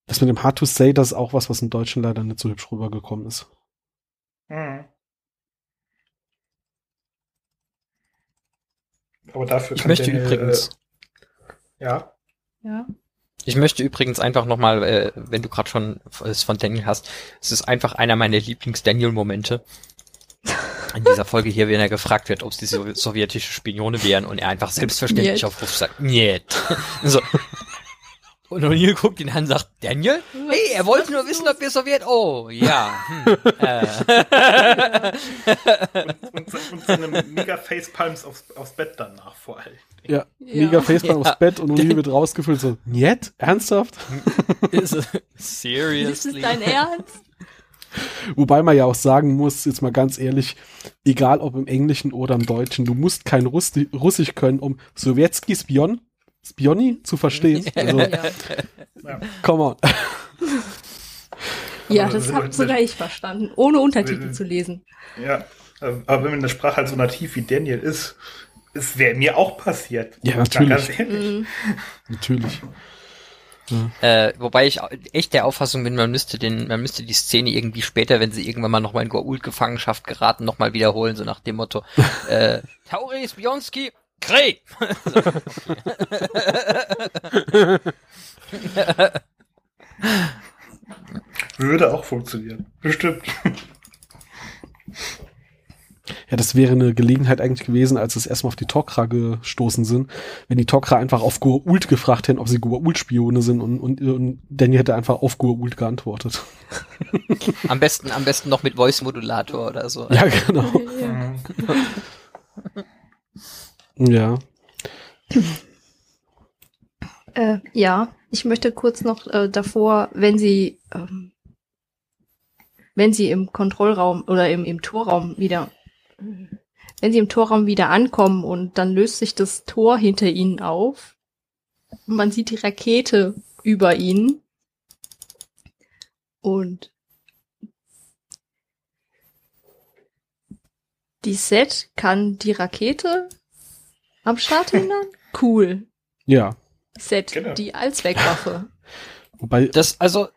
Das mit dem Hard to Say, das ist auch was, was im Deutschen leider nicht so hübsch rübergekommen ist. Mhm. Aber dafür Ich kann möchte Daniel, übrigens, Äh, ja. Ja. ich möchte übrigens einfach nochmal, äh, wenn du gerade schon es von Daniel hast, es ist einfach einer meiner Lieblings-Daniel-Momente. In dieser Folge hier, wenn er gefragt wird, ob es die Sow- sowjetische Spione wären und er einfach selbstverständlich Niet. auf Ruf sagt, Niet. so. Und O'Neill guckt ihn an und sagt, Daniel? Hey, er wollte nur wissen, ob wir Sowjet... Oh, ja. Hm, äh. Und, und seine mega Facepalms aufs, aufs Bett danach vor allem. Ja, Ja. mega Facepalm Ja. aufs Bett und O'Neill wird rausgefüllt so, Njet? Ernsthaft? Ist- Ist es Seriously? dein Ernst? Wobei man ja auch sagen muss, jetzt mal ganz ehrlich, egal ob im Englischen oder im Deutschen, du musst kein Russi Russisch können, um Sowjetski Spion, Spioni zu verstehen. Also, Ja. come on. Ja, das habe sogar ich verstanden, ohne Untertitel zu lesen. Ja, aber wenn eine Sprache halt so nativ wie Daniel ist, es wäre mir auch passiert. Ja, natürlich. Ganz ehrlich. Mhm. Natürlich. Äh, wobei ich echt der Auffassung bin, man müsste den, man müsste die Szene irgendwie später, wenn sie irgendwann mal nochmal in Goa'uld-Gefangenschaft geraten, nochmal wiederholen, so nach dem Motto, äh, Tauri Spionski, Krieg! Würde auch funktionieren. Bestimmt. Ja, das wäre eine Gelegenheit eigentlich gewesen, als es erstmal auf die Tok'ra gestoßen sind, wenn die Tok'ra einfach auf Goa'uld gefragt hätten, ob sie Goa'uld-Spione sind und, und, und Danny hätte einfach auf Goa'uld geantwortet. Am besten, am besten noch mit Voice-Modulator oder so. Ja, genau. Ja. Ja. Äh, ja, ich möchte kurz noch äh, davor, wenn sie, ähm, wenn sie im Kontrollraum oder im, im Torraum wieder, wenn sie im Torraum wieder ankommen und dann löst sich das Tor hinter ihnen auf und man sieht die Rakete über ihnen und die Set kann die Rakete am Start hindern? Cool. Ja. Set, Genau. die Allzweckwaffe. Wobei, Das, also,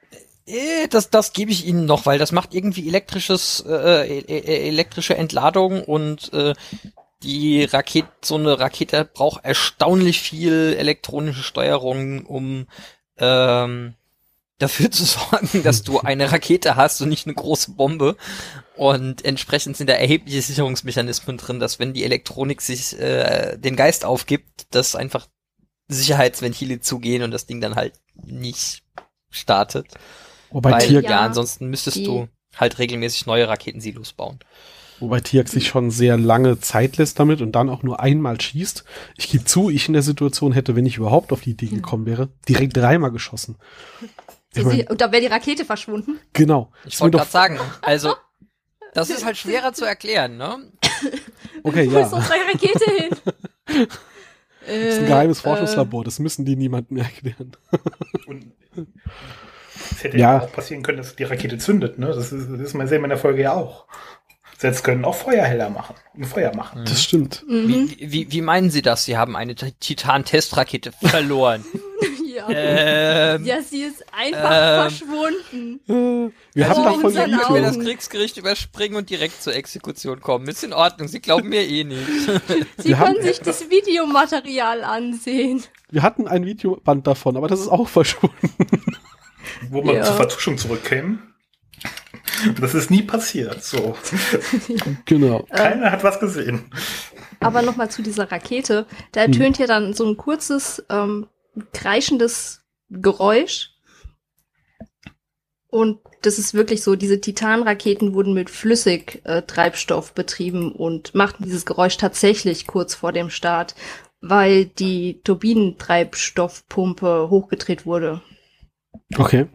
das, das gebe ich Ihnen noch, weil das macht irgendwie elektrisches, äh, e- e- elektrische Entladung und äh, die Rakete, so eine Rakete braucht erstaunlich viel elektronische Steuerung, um ähm, dafür zu sorgen, dass du eine Rakete hast und nicht eine große Bombe. Und entsprechend sind da erhebliche Sicherungsmechanismen drin, dass wenn die Elektronik sich äh, den Geist aufgibt, dass einfach Sicherheitsventile zugehen und das Ding dann halt nicht startet. Wobei, Weil, Tier, ja, Ja, ansonsten müsstest die- du halt regelmäßig neue Raketensilos bauen. wobei Tiak sich schon sehr lange Zeit lässt damit und dann auch nur einmal schießt. Ich gebe zu, ich in der Situation hätte, wenn ich überhaupt auf die Idee gekommen wäre, direkt dreimal geschossen. Ich Sie- mein, und da wäre die Rakete verschwunden. genau. Ich Ist wollte doch- gerade sagen, also das ist halt schwerer zu erklären, ne? Okay, Wo ist ja. unsere Rakete hin? Das ist ein geheimes Forschungslabor, das müssen die niemandem erklären. Und es hätte Ja. ja auch passieren können, dass die Rakete zündet. Ne? Das, ist, das ist mal sehen wir in der Folge ja auch. Sets können auch Feuerheller machen. Ein Feuer machen. Das stimmt. Mhm. Wie, wie, wie meinen Sie das? Sie haben eine Titan-Testrakete verloren. Ja. ähm, ja, sie ist einfach ähm, verschwunden. Wir Also haben davon will Video. das Kriegsgericht überspringen und direkt zur Exekution kommen. Ist in Ordnung, Sie glauben mir eh nicht. Sie wir haben- können sich das Videomaterial ansehen. Wir hatten ein Videoband davon, aber das ist auch verschwunden. Wo man Ja. zur Vertuschung zurückkäme. Das ist nie passiert. So. Genau. Keiner hat was gesehen. Aber nochmal zu dieser Rakete. Da Hm. ertönt ja dann so ein kurzes, ähm, kreischendes Geräusch. Und das ist wirklich so, diese Titanraketen wurden mit Flüssigtreibstoff äh, Treibstoff betrieben und machten dieses Geräusch tatsächlich kurz vor dem Start, weil die Turbinentreibstoffpumpe hochgedreht wurde. Okay.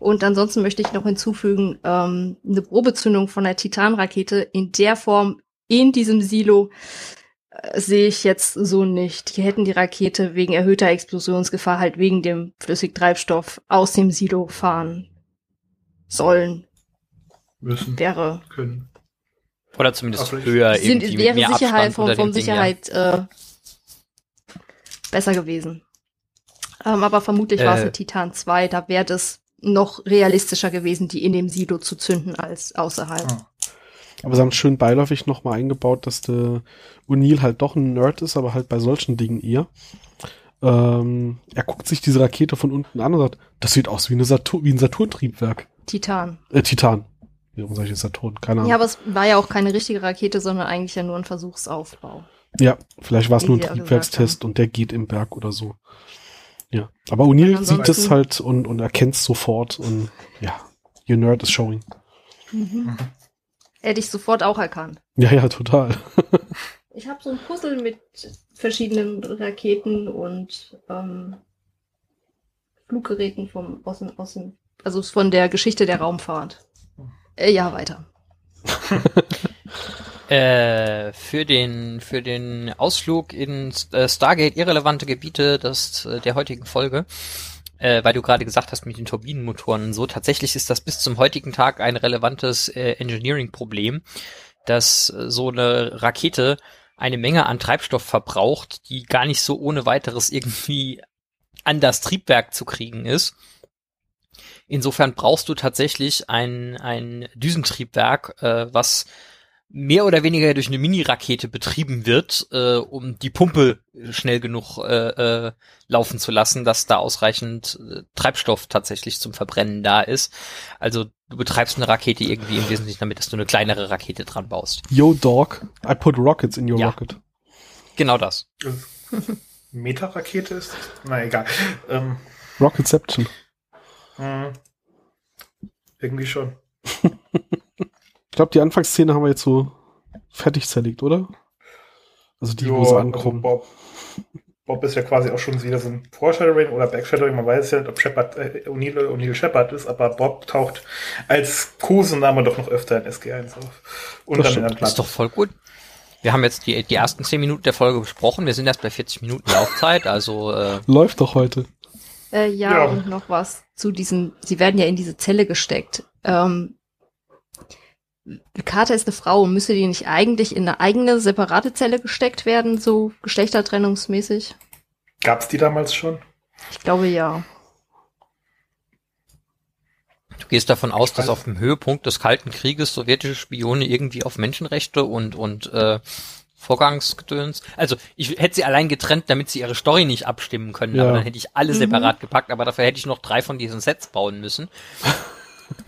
Und ansonsten möchte ich noch hinzufügen, ähm, eine Probezündung von der Titanrakete in der Form in diesem Silo äh, sehe ich jetzt so nicht. Die hätten die Rakete wegen erhöhter Explosionsgefahr halt wegen dem Flüssigtreibstoff aus dem Silo fahren sollen. Müssen. Wäre Können. Oder zumindest Ach, vielleicht höher sind, irgendwie mit wäre mehr Sicherheit Abstand vom, vom Sicherheit äh, besser gewesen. Ähm, aber vermutlich war es Äh. in Titan 2, da wäre das noch realistischer gewesen, die in dem Silo zu zünden als außerhalb. Ah. Aber sie haben schön beiläufig nochmal eingebaut, dass der O'Neill halt doch ein Nerd ist, aber halt bei solchen Dingen eher. Ähm, er guckt sich diese Rakete von unten an und sagt, das sieht aus wie, eine Saturn, wie ein Saturn-Triebwerk. Titan. Äh, Titan. Warum sage ich jetzt Saturn? Keine Ahnung. Ja, Ja, aber es war ja auch keine richtige Rakete, sondern eigentlich ja nur ein Versuchsaufbau. vielleicht war es nur ein ja Triebwerkstest und der geht im Berg oder so. Ja. Aber O'Neill sieht es halt und, und erkennt es sofort und ja, your nerd is showing. Hätte ich sofort auch erkannt. Ja, ja, total. Ich habe so ein Puzzle mit verschiedenen Raketen und ähm, Fluggeräten vom, aus, dem, aus dem Also von der Geschichte der Raumfahrt. Äh, ja, weiter. Äh, für den für den Ausflug in äh, Stargate irrelevante Gebiete des, äh, der heutigen Folge, äh, weil du gerade gesagt hast mit den Turbinenmotoren und so, tatsächlich ist das bis zum heutigen Tag ein relevantes äh, Engineering-Problem, dass so eine Rakete eine Menge an Treibstoff verbraucht, die gar nicht so ohne weiteres irgendwie an das Triebwerk zu kriegen ist. Insofern brauchst du tatsächlich ein, ein Düsentriebwerk, äh, was mehr oder weniger durch eine Mini-Rakete betrieben wird, äh, um die Pumpe schnell genug äh, äh, laufen zu lassen, dass da ausreichend äh, Treibstoff tatsächlich zum Verbrennen da ist. Also du betreibst eine Rakete irgendwie im Wesentlichen damit, dass du eine kleinere Rakete dran baust. Yo, Dog, I put rockets in your Ja. rocket. Genau das. Meta-Rakete ist? Na egal. Ähm, Rocketception. mh, irgendwie schon. Ich glaube, die Anfangsszene haben wir jetzt so fertig zerlegt, oder? Also die, wo Ja, sie also ankommen. Bob, Bob ist ja quasi auch schon wieder so ein Foreshadowing oder Backshadowing. Man weiß ja nicht, ob Shepard, äh, O'Neill Shepard ist, aber Bob taucht als Kosename doch noch öfter in SG1 auf. Und Das dann stimmt. in Ist doch voll gut. Wir haben jetzt die, die ersten zehn Minuten der Folge besprochen. Wir sind erst bei 40 Minuten Laufzeit, also äh, Läuft doch heute. Äh, ja, Ja. und noch was zu diesen, sie werden ja in diese Zelle gesteckt. Ähm, Carter ist eine Frau und müsste die nicht eigentlich in eine eigene, separate Zelle gesteckt werden, so geschlechtertrennungsmäßig? Gab's die damals schon? Ich glaube ja. Du gehst davon aus, dass auf dem Höhepunkt des Kalten Krieges sowjetische Spione irgendwie auf Menschenrechte und und äh, Vorgangsgedöns. Also ich hätte sie allein getrennt, damit sie ihre Story nicht abstimmen können, Ja. aber dann hätte ich alle Mhm. separat gepackt, aber dafür hätte ich noch drei von diesen Sets bauen müssen.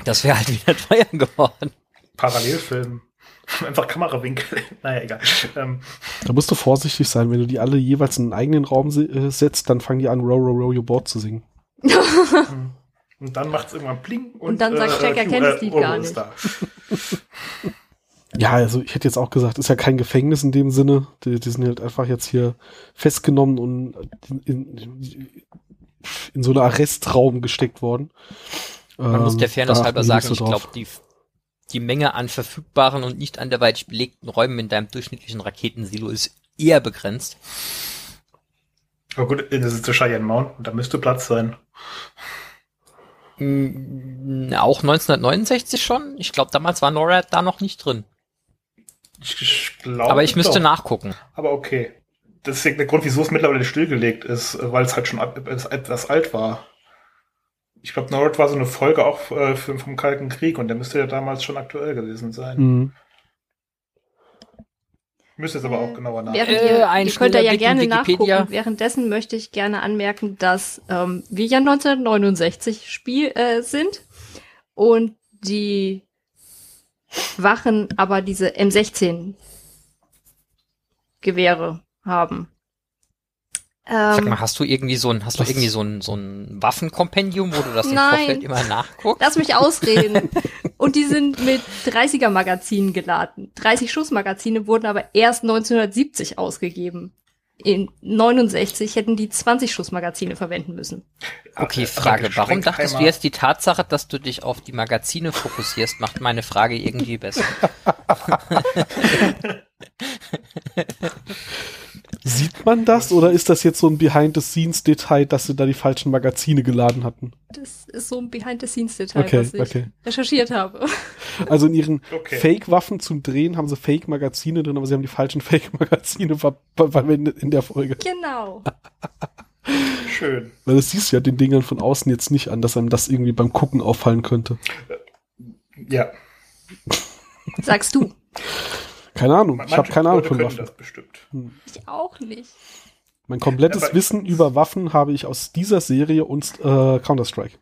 Das wäre halt wieder teuer geworden. Parallelfilm. Einfach Kamerawinkel. naja, egal. Ähm, Da musst du vorsichtig sein, wenn du die alle jeweils in einen eigenen Raum se- äh, setzt, dann fangen die an, Row, Row, Row Your Boat zu singen. und dann macht's irgendwann Pling. Und, Und dann sagt Jack, er Hugh, kennt das Lied gar nicht. Ja, also ich hätte jetzt auch gesagt, ist ja kein Gefängnis in dem Sinne. Die, die sind halt einfach jetzt hier festgenommen und in, in, in so einen Arrestraum gesteckt worden. Man muss der Fairness halber sagen, ich glaube, glaube, die, die Menge an verfügbaren und nicht anderweitig belegten Räumen in deinem durchschnittlichen Raketensilo ist eher begrenzt. Aber gut, das ist der Cheyenne Mountain, da müsste Platz sein. Mm, Auch 1969 schon. Ich glaube, damals war NORAD da noch nicht drin. Ich, glaube. Aber ich müsste doch. nachgucken. Aber okay. Das ist der Grund, wieso es mittlerweile stillgelegt ist, weil es halt schon etwas alt war. Ich glaube, Norad war so eine Folge auch äh, vom Kalten Krieg und der müsste ja damals schon aktuell gewesen sein. Mhm. Müsste jetzt aber auch genauer nach. Während Äh, ihr, ihr könnt da ja Blick gerne nachgucken. Währenddessen möchte ich gerne anmerken, dass ähm, wir ja 1969 Spiel äh, sind und die Wachen aber diese M16 Gewehre haben. Sag Ähm, mal, hast du irgendwie so ein, hast du irgendwie so ein, so ein Waffenkompendium, wo du das im Nein. Vorfeld immer nachguckst? Lass mich ausreden. Und die sind mit 30er Magazinen geladen. 30 Schussmagazine wurden aber erst 1970 ausgegeben. In 69 hätten die 20 Schussmagazine verwenden müssen. Okay, Aber Frage. Warum dachtest du jetzt die Tatsache, dass du dich auf die Magazine fokussierst, macht meine Frage irgendwie besser. Sieht man das oder ist das jetzt so ein Behind-the-Scenes-Detail, dass sie da die falschen Magazine geladen hatten? Das ist so ein Behind-the-Scenes-Detail, Okay, was ich okay. recherchiert habe. Also in ihren Okay. Fake-Waffen zum Drehen haben sie Fake-Magazine drin, aber sie haben die falschen Fake-Magazine ver- verwendet in der Folge. Genau. Schön. Weil das siehst du ja den Dingern von außen jetzt nicht an, dass einem das irgendwie beim Gucken auffallen könnte. Ja. Sagst du. Keine Ahnung, ich habe Manche keine Ahnung von Waffen. das bestimmt. Ich auch nicht. Mein komplettes Aber- Wissen über Waffen habe ich aus dieser Serie und äh, Counter-Strike.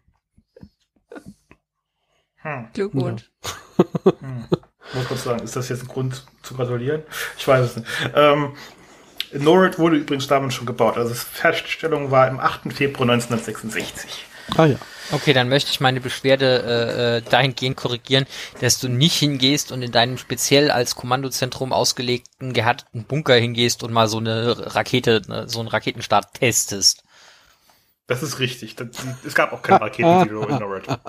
Hm. Glückwunsch. Hm. Ich muss kurz sagen, ist das jetzt ein Grund zu gratulieren? Ich weiß es nicht. Ähm, NORAD wurde übrigens damals schon gebaut. Also die Fertigstellung war im 8. Februar 1966. Ah ja. Okay, dann möchte ich meine Beschwerde äh, äh, dahingehend korrigieren, dass du nicht hingehst und in deinem speziell als Kommandozentrum ausgelegten gehärteten Bunker hingehst und mal so eine Rakete, ne, so einen Raketenstart testest. Das ist richtig. Das, es gab auch kein Raketen-Zero in Norad.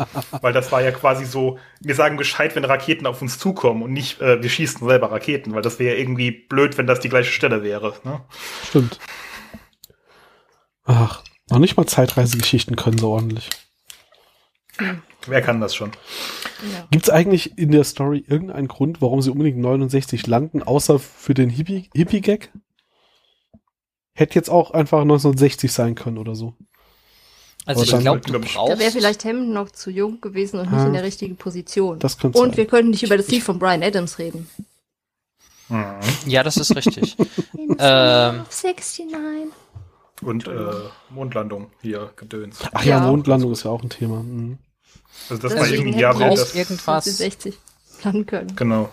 Weil das war ja quasi so, wir sagen Bescheid, wenn Raketen auf uns zukommen und nicht, äh, wir schießen selber Raketen, weil das wäre ja irgendwie blöd, wenn das die gleiche Stelle wäre. Ne? Stimmt. Ach, noch nicht mal Zeitreisegeschichten können so ordentlich. Wer kann das schon? Ja. Gibt es eigentlich in der Story irgendeinen Grund, warum sie unbedingt 69 landen, außer für den Hippie- Hippie-Gag? Hätte jetzt auch einfach 1960 sein können oder so. Also Aber ich glaube, du Da wäre vielleicht Hammond noch zu jung gewesen und nicht Ah. in der richtigen Position. Das könnte und sein. wir könnten nicht über das Lied von Brian Adams reden. Mhm. Ja, das ist richtig. Ähm. 69. Und äh, Mondlandung hier, Gedöns. Ach ja, Ja. Mondlandung ist ja auch ein Thema. Mhm. Also das war Deswegen irgendwie, ja, hätten wer wir das, brauchst irgendwas. 60 landen können. genau.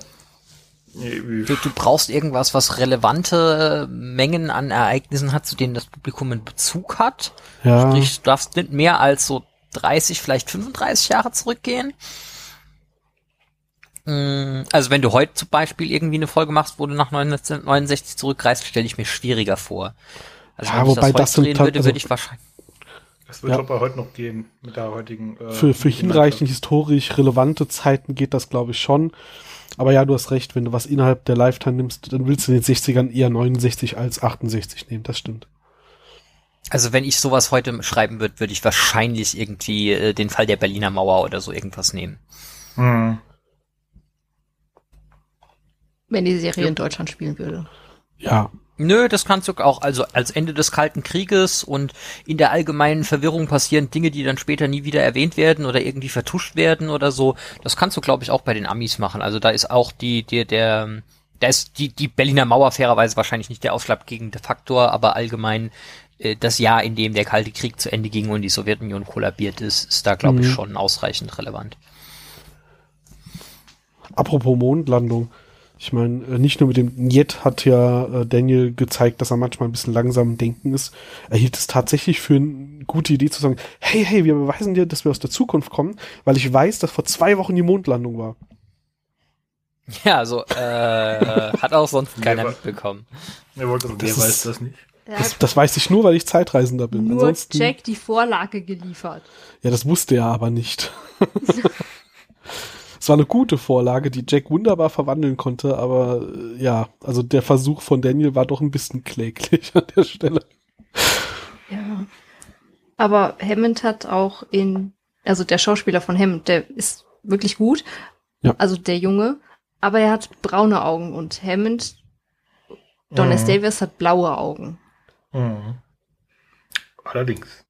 Du, du brauchst irgendwas, was relevante Mengen an Ereignissen hat, zu denen das Publikum einen Bezug hat. Ja, Sprich, du darfst nicht mehr als so 30, vielleicht 35 Jahre zurückgehen. Mm, Also wenn du heute zum Beispiel irgendwie eine Folge machst, wo du nach 1969 zurückreist, stelle ich mir schwieriger vor. Also Ja, wenn ich das heute das drehen würde, also- würde ich wahrscheinlich. Das wird Ja. aber heute noch gehen mit der heutigen. Äh, für, für hinreichend historisch relevante Zeiten geht das, glaube ich, schon. Aber ja, du hast recht, wenn du was innerhalb der Lifetime nimmst, dann willst du in den 60ern eher 69 als 68 nehmen. Das stimmt. Also wenn ich sowas heute schreiben würde, würde ich wahrscheinlich irgendwie äh, den Fall der Berliner Mauer oder so irgendwas nehmen. Mhm. Wenn die Serie Ja. in Deutschland spielen würde. Ja, Nö, das kannst du auch, also als Ende des Kalten Krieges und in der allgemeinen Verwirrung passieren Dinge, die dann später nie wieder erwähnt werden oder irgendwie vertuscht werden oder so. Das kannst du, glaube ich, auch bei den Amis machen. Also da ist auch die, die der, da ist die, die Berliner Mauer fairerweise wahrscheinlich nicht der ausschlaggebende Faktor, aber allgemein äh, das Jahr, in dem der Kalte Krieg zu Ende ging und die Sowjetunion kollabiert ist, ist da, glaube ich, Mhm. schon ausreichend relevant. apropos Mondlandung. Ich meine, äh, nicht nur mit dem Njet hat ja äh, Daniel gezeigt, dass er manchmal ein bisschen langsam im Denken ist. Er hielt es tatsächlich für eine gute Idee zu sagen, hey, hey, wir beweisen dir, dass wir aus der Zukunft kommen, weil ich weiß, dass vor zwei Wochen die Mondlandung war. Ja, also äh, hat auch sonst keiner mitbekommen. Wer wollte Wer ist- weiß das nicht? Er Das, das weiß ich nur, weil ich Zeitreisender bin. nur Ansonsten, Jack die Vorlage geliefert. ja, das wusste er aber nicht. es war eine gute Vorlage, die Jack wunderbar verwandeln konnte, aber äh, ja, also der Versuch von Daniel war doch ein bisschen kläglich an der Stelle. Ja. Aber Hammond hat auch in, also der Schauspieler von Hammond, der ist wirklich gut. Ja. Also der Junge. Aber er hat braune Augen und Hammond, Don S. Mhm. Davis hat blaue Augen. Mhm. Allerdings.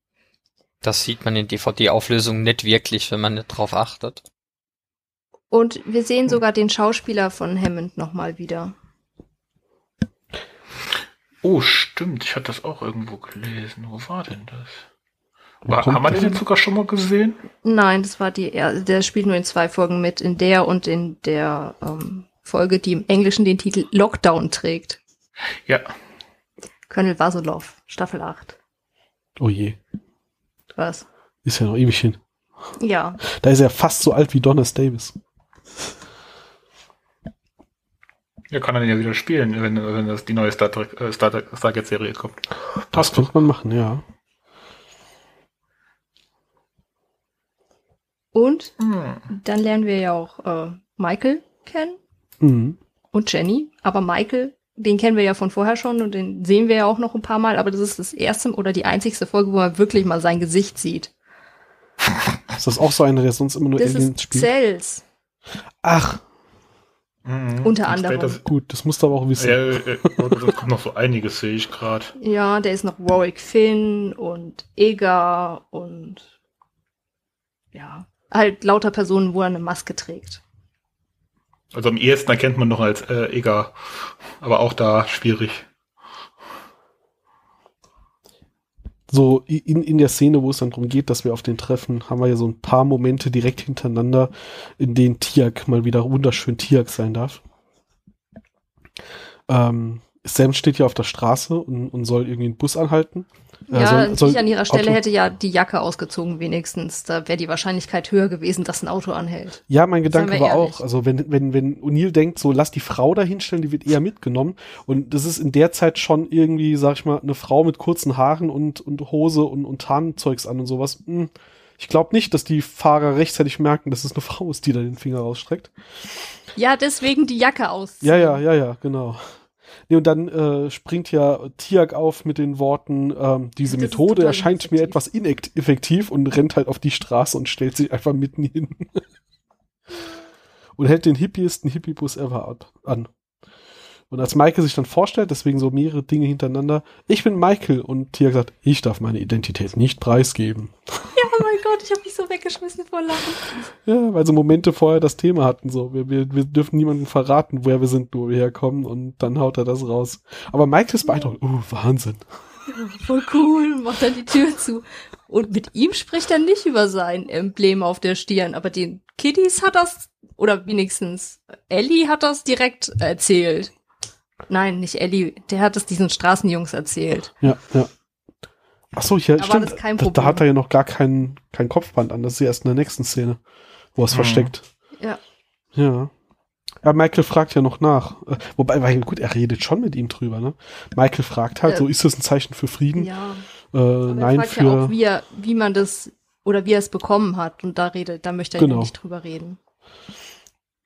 Das sieht man in DVD-Auflösungen nicht wirklich, wenn man nicht drauf achtet. Und wir sehen sogar den Schauspieler von Hammond nochmal wieder. Oh, stimmt. Ich hatte das auch irgendwo gelesen. Wo war denn das? War, haben wir den jetzt sogar schon mal gesehen? Nein, das war die, er, der spielt nur in zwei Folgen mit, in der und in der ähm, Folge, die im Englischen den Titel Lockdown trägt. Ja. Colonel Vasolov, Staffel 8. Oh je, Was? ist ja noch ewig hin. Ja, Da ist er fast so alt wie Donis Davis. Ja, kann er den ja wieder spielen, wenn, wenn das die neue Star Trek, äh, Star, Trek- Stargate-Serie kommt. Das könnte man machen, ja. und Hm. dann lernen wir ja auch äh, Michael kennen Mhm. und Jenny. Aber Michael, den kennen wir ja von vorher schon und den sehen wir ja auch noch ein paar Mal. Aber das ist das erste oder die einzigste Folge, wo man wirklich mal sein Gesicht sieht. Ist das auch so einer, der sonst immer nur Das Aliens ist spielt? Cells. Ach, Mhm. Unter Und anderem. später- gut, das musst du aber auch wissen. Ja, äh, da kommt noch so einiges, sehe ich gerade. Ja, der ist noch Warwick Finn und Egar und ja, halt lauter Personen, wo er eine Maske trägt. Also am ehesten erkennt man noch als äh, Egar. Aber auch da schwierig. So in, in der Szene, wo es dann darum geht, dass wir auf den treffen, haben wir ja so ein paar Momente direkt hintereinander, in denen Tiak mal wieder wunderschön Tiak sein darf. Ähm, Sam steht ja auf der Straße und, und soll irgendwie einen Bus anhalten. Ja, soll- soll ich an ihrer Stelle Auto- hätte ja die Jacke ausgezogen wenigstens. Da wäre die Wahrscheinlichkeit höher gewesen, dass ein Auto anhält. Ja, mein Gedanke war ehrlich. auch, also wenn, wenn, wenn O'Neill denkt, so lass die Frau da hinstellen, die wird eher mitgenommen. Und das ist in der Zeit schon irgendwie, sag ich mal, eine Frau mit kurzen Haaren und, und Hose und, und Tarnzeugs an und sowas. Hm, ich glaube nicht, dass die Fahrer rechtzeitig merken, dass es eine Frau ist, die da den Finger rausstreckt. Ja, deswegen die Jacke aus. Ja, ja, ja, ja, genau. Nee, und dann äh, springt ja Tiag auf mit den Worten, ähm, diese Das Methode erscheint mir etwas ineffektiv und rennt halt auf die Straße und stellt sich einfach mitten hin. und hält den hippiesten Hippiebus ever an. Und als Michael sich dann vorstellt, deswegen so mehrere Dinge hintereinander, ich bin Michael und Tiag sagt, ich darf meine Identität nicht preisgeben. Oh mein Gott, ich habe mich so weggeschmissen vor Lachen. Ja, weil sie Momente vorher das Thema hatten, so. Wir, wir, wir dürfen niemandem verraten, woher wir sind, wo wir herkommen, und dann haut er das raus. Aber Michael ist beeindruckt. Uh, Wahnsinn. Voll cool, macht dann die Tür zu. Und mit ihm spricht er nicht über sein Emblem auf der Stirn, aber den Kiddies hat das, oder wenigstens Ellie hat das direkt erzählt. Nein, nicht Ellie, der hat es diesen Straßenjungs erzählt. Ja, ja. Ach so, hier, Da war stimmt. das kein da, da Problem. hat er ja noch gar kein, kein Kopfband an. Das ist ja erst in der nächsten Szene, wo er es Mhm. versteckt. Ja. Ja. Ja, Michael fragt ja noch nach. Äh, Wobei, weil, gut, er redet schon mit ihm drüber, ne? Michael fragt halt, Ja. so, ist das ein Zeichen für Frieden? Ja. Äh, er nein, fragt für. ja auch, wie er, wie man das, oder wie er es bekommen hat. Und da redet, da möchte er Genau. ja nicht drüber reden.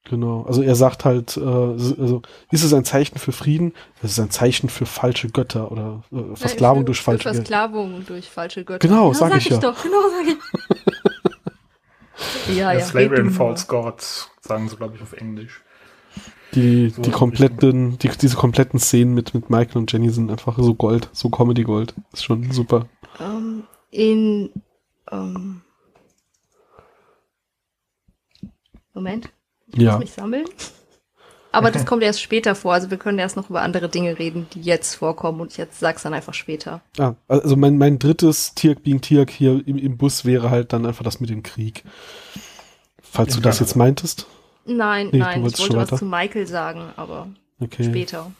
Genau, also er sagt halt, äh, also ist es ein Zeichen für Frieden? Es ist ein Zeichen für falsche Götter oder äh, Versklavung Nein, durch falsche Götter. Verskllavung durch falsche Götter. Genau, ja, sag ich ja. doch, genau, sag ich. ja, Ja. Slavery and mal. False Gods, sagen sie, glaube ich, auf Englisch. Die, So die kompletten, die, diese kompletten Szenen mit, mit Michael und Jenny sind einfach so Gold, so Comedy Gold. Ist schon super. Ähm, in, ähm, Moment, ich Ja. muss mich sammeln. Aber das kommt erst später vor, also wir können erst noch über andere Dinge reden, die jetzt vorkommen und ich jetzt sag's dann einfach später. Ah, also mein, mein drittes Tirk being Tirk hier im, im Bus wäre halt dann einfach das mit dem Krieg. Falls In du das jetzt meintest. Nein, Nee, du nein, ich wolltest schon wollte was weiter? zu Michael sagen, aber Okay. später.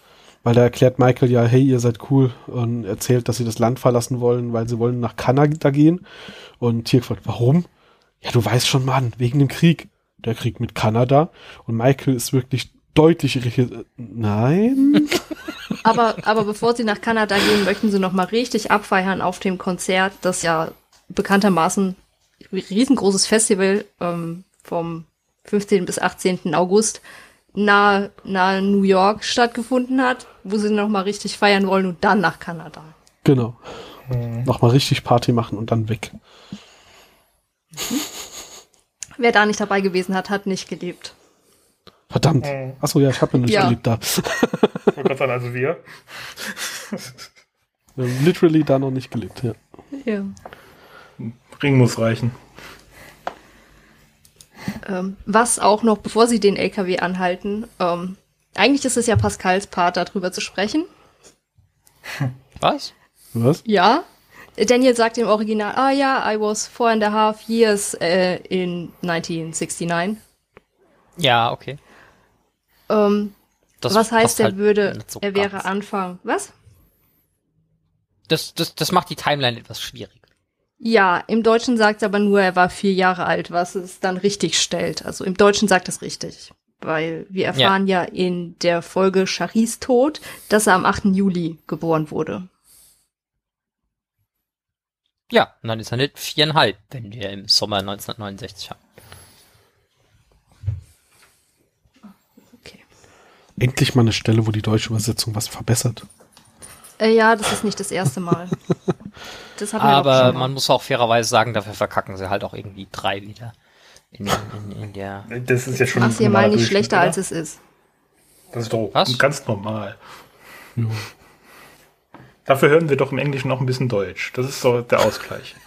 Weil da erklärt Michael ja, hey, ihr seid cool und erzählt, dass sie das Land verlassen wollen, weil sie wollen nach Kanada gehen. Und Tirk fragt, warum? Ja, du weißt schon, Mann, wegen dem Krieg. Der Krieg mit Kanada. Und Michael ist wirklich deutlich irritiert. Äh, Nein? Aber, aber bevor sie nach Kanada gehen, möchten sie noch mal richtig abfeiern auf dem Konzert, das ja bekanntermaßen ein riesengroßes Festival ähm, vom 15. bis 18. August nahe, nahe New York stattgefunden hat, wo sie noch mal richtig feiern wollen und dann nach Kanada. genau. Nochmal richtig Party machen und dann weg. Wer da nicht dabei gewesen hat, hat nicht gelebt. Verdammt. Mhm. Achso, ja, ich habe ja nicht Ja. gelebt da. Ich wollte gerade sagen, also wir. Wir haben Literally da noch nicht gelebt, ja. Ja. Ring muss reichen. Ähm, was auch noch, bevor sie den LKW anhalten, ähm, eigentlich ist es ja Pascals Part, darüber zu sprechen. Was? Was? Ja. Daniel sagt im Original, ah ja, I was four and a half years äh, in 1969. Ja, okay. Ähm, was heißt, er halt würde, so er wäre. Anfang, was? Das, das, das macht die Timeline etwas schwierig. Ja, im Deutschen sagt er aber nur, er war vier Jahre alt, was es dann richtig stellt. Also im Deutschen sagt es richtig. Weil wir erfahren ja, in der Folge Charis Tod, dass er am 8. Juli geboren wurde. Ja, und dann ist er nicht viereinhalb, wenn wir im Sommer 1969 haben. Okay. Endlich mal eine Stelle, wo die deutsche Übersetzung was verbessert. Äh, ja, das ist nicht das erste Mal. Das Aber man muss auch fairerweise sagen, dafür verkacken sie halt auch irgendwie drei wieder. In, in, in der. Das ist ja schon Mach's ein hier mal nicht schlechter, Durchschnitt, als es ist. oder? Das ist doch Was? ganz normal. Ja. Dafür hören wir doch im Englischen auch ein bisschen Deutsch. Das ist so der Ausgleich.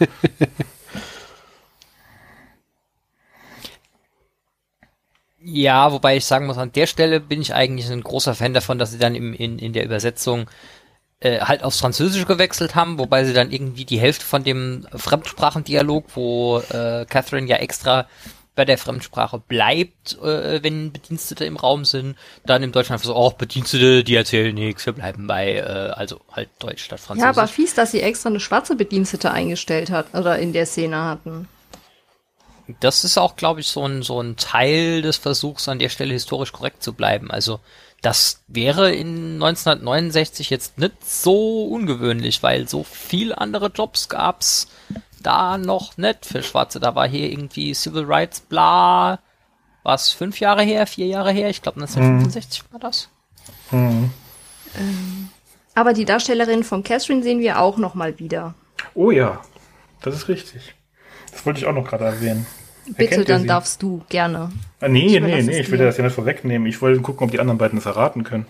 Ja, wobei ich sagen muss, an der Stelle bin ich eigentlich ein großer Fan davon, dass sie dann im, in, in der Übersetzung äh, halt aufs Französische gewechselt haben, wobei sie dann irgendwie die Hälfte von dem Fremdsprachendialog, wo äh, Catherine ja extra bei der Fremdsprache bleibt, äh, wenn Bedienstete im Raum sind. Dann im Deutschen einfach so, oh, Bedienstete, die erzählen nichts, wir bleiben bei, äh, also halt Deutsch statt Französisch. Ja, aber fies, dass sie extra eine schwarze Bedienstete eingestellt hat oder in der Szene hatten. Das ist auch, glaube ich, so ein, so ein Teil des Versuchs, an der Stelle historisch korrekt zu bleiben. Also das wäre in 1969 jetzt nicht so ungewöhnlich, weil so viel andere Jobs gab's da noch nicht für Schwarze. Da war hier irgendwie Civil Rights, bla, was fünf Jahre her, vier Jahre her. Ich glaube 1965 hm. war das. Hm. Ähm, aber die Darstellerin von Catherine sehen wir auch noch mal wieder. Oh ja, das ist richtig. Das wollte ich auch noch gerade erwähnen. Bitte, dann darfst du gerne. Ah, nee, nee, nee, ich will das ja nicht vorwegnehmen. Ich wollte gucken, ob die anderen beiden es erraten können.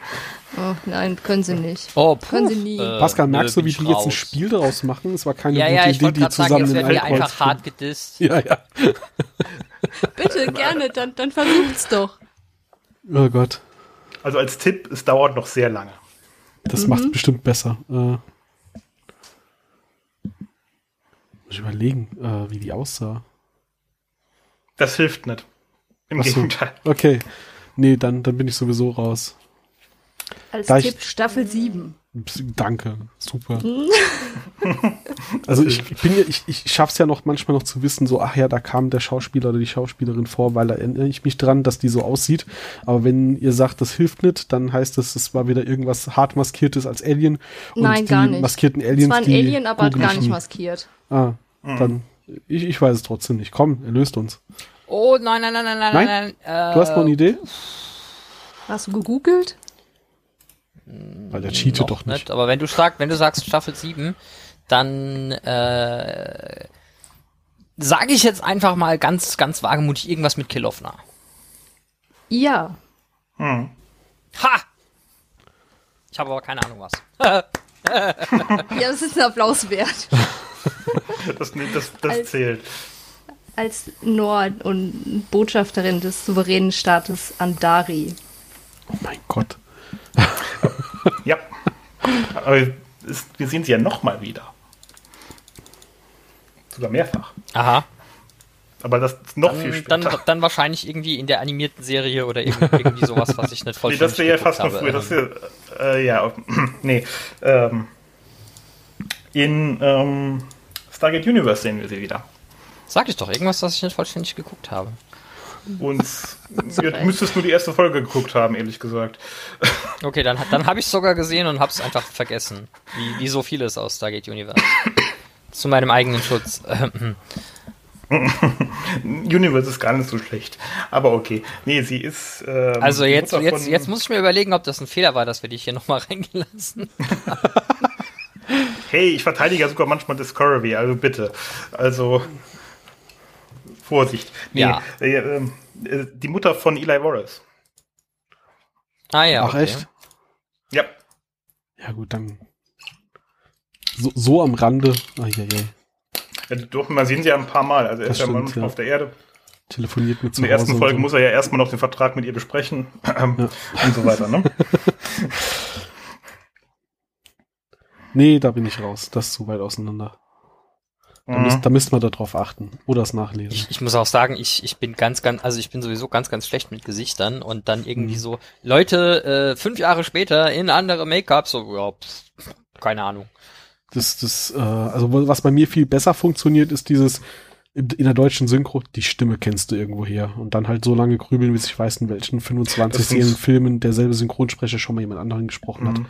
Oh, nein, können sie nicht. Oh, puh. können sie nie. Äh, Pascal, merkst du, wie die jetzt ein Spiel daraus machen? Es war keine ja, gute ja, Idee, die zusammen sagen, jetzt werden die einfach hart gedisst. Ja, ja. Bitte, gerne, dann, dann versucht's doch. Oh Gott. Also als Tipp, es dauert noch sehr lange. Das mhm. macht bestimmt besser. Äh, muss ich überlegen, äh, wie die aussah. Das hilft nicht. Im so. Gegenteil. Okay. Nee, dann, dann bin ich sowieso raus. Als da Tipp ich, Staffel 7. Danke, super. also ich, ich bin ja, ich, ich schaff's ja noch manchmal noch zu wissen, so, ach ja, da kam der Schauspieler oder die Schauspielerin vor, weil da erinnere ich mich dran, dass die so aussieht. Aber wenn ihr sagt, das hilft nicht, dann heißt das, es war wieder irgendwas hart maskiertes als Alien. Und Nein, gar nicht. maskierten Aliens. Es war ein Alien, aber gar nicht maskiert. Ah, mhm. dann, ich, ich weiß es trotzdem nicht. Komm, er löst uns. Oh, nein, nein, nein, nein, nein, nein. Äh, du hast noch eine Idee? Hast du gegoogelt? Weil der cheatet doch nicht. nicht. Aber wenn du sagst, wenn du sagst Staffel 7, dann äh, sage ich jetzt einfach mal ganz, ganz wagemutig irgendwas mit Kilofna. Ja. Hm. Ha! Ich habe aber keine Ahnung was. ja, das ist ein Applaus wert. das, das, das als, zählt. Als Nord- und Botschafterin des souveränen Staates Andari. Oh mein Gott. ja. Aber es, wir sehen sie ja nochmal wieder. Sogar mehrfach. Aha. Aber das ist noch dann, viel später. Dann, dann wahrscheinlich irgendwie in der animierten Serie oder irgendwie, sowas, was ich nicht voll Nee, das wäre ja fast noch früher. Das wär, äh, ja, nee. Ähm, in ähm, Stargate Universe sehen wir sie wieder. Sag ich doch, irgendwas, was ich nicht vollständig geguckt habe. Und ihr müsstest nur die erste Folge geguckt haben, ehrlich gesagt. Okay, dann, dann habe ich es sogar gesehen und habe es einfach vergessen. Wie, wie so vieles aus Stargate Universe. Zu meinem eigenen Schutz. Universe ist gar nicht so schlecht. Aber okay. Nee, sie ist. Ähm, also jetzt, jetzt, jetzt muss ich mir überlegen, ob das ein Fehler war, dass wir dich hier nochmal reingelassen Hey, ich verteidige ja sogar manchmal Discovery, also bitte. Also. Vorsicht. Nee, ja. Äh, äh, die Mutter von Eli Wallace. Ah ja. Ach okay. echt? Ja. Ja gut, dann so, so am Rande. Ah, ja, ja. Ja, doch, man sehen sie ja ein paar Mal. Also er ist ja manchmal ja. auf der Erde. Telefoniert mit In der ersten Folge so. muss er ja erstmal noch den Vertrag mit ihr besprechen ja. und so weiter, ne? nee, da bin ich raus. Das ist zu weit auseinander. Da, mhm. müsst, da müsst man darauf achten oder es nachlesen. Ich, ich, muss auch sagen, ich, ich bin ganz, ganz, also ich bin sowieso ganz, ganz schlecht mit Gesichtern und dann irgendwie mhm. so Leute äh, fünf Jahre später in andere Make-up, so, ja, pff, keine Ahnung. Das, das, äh, also was bei mir viel besser funktioniert, ist dieses in, der deutschen Synchro, die Stimme kennst du irgendwo her. Und dann halt so lange grübeln, bis ich weiß, in welchen 25 Serien, Filmen derselbe Synchronsprecher schon mal jemand anderen gesprochen hat. Mhm.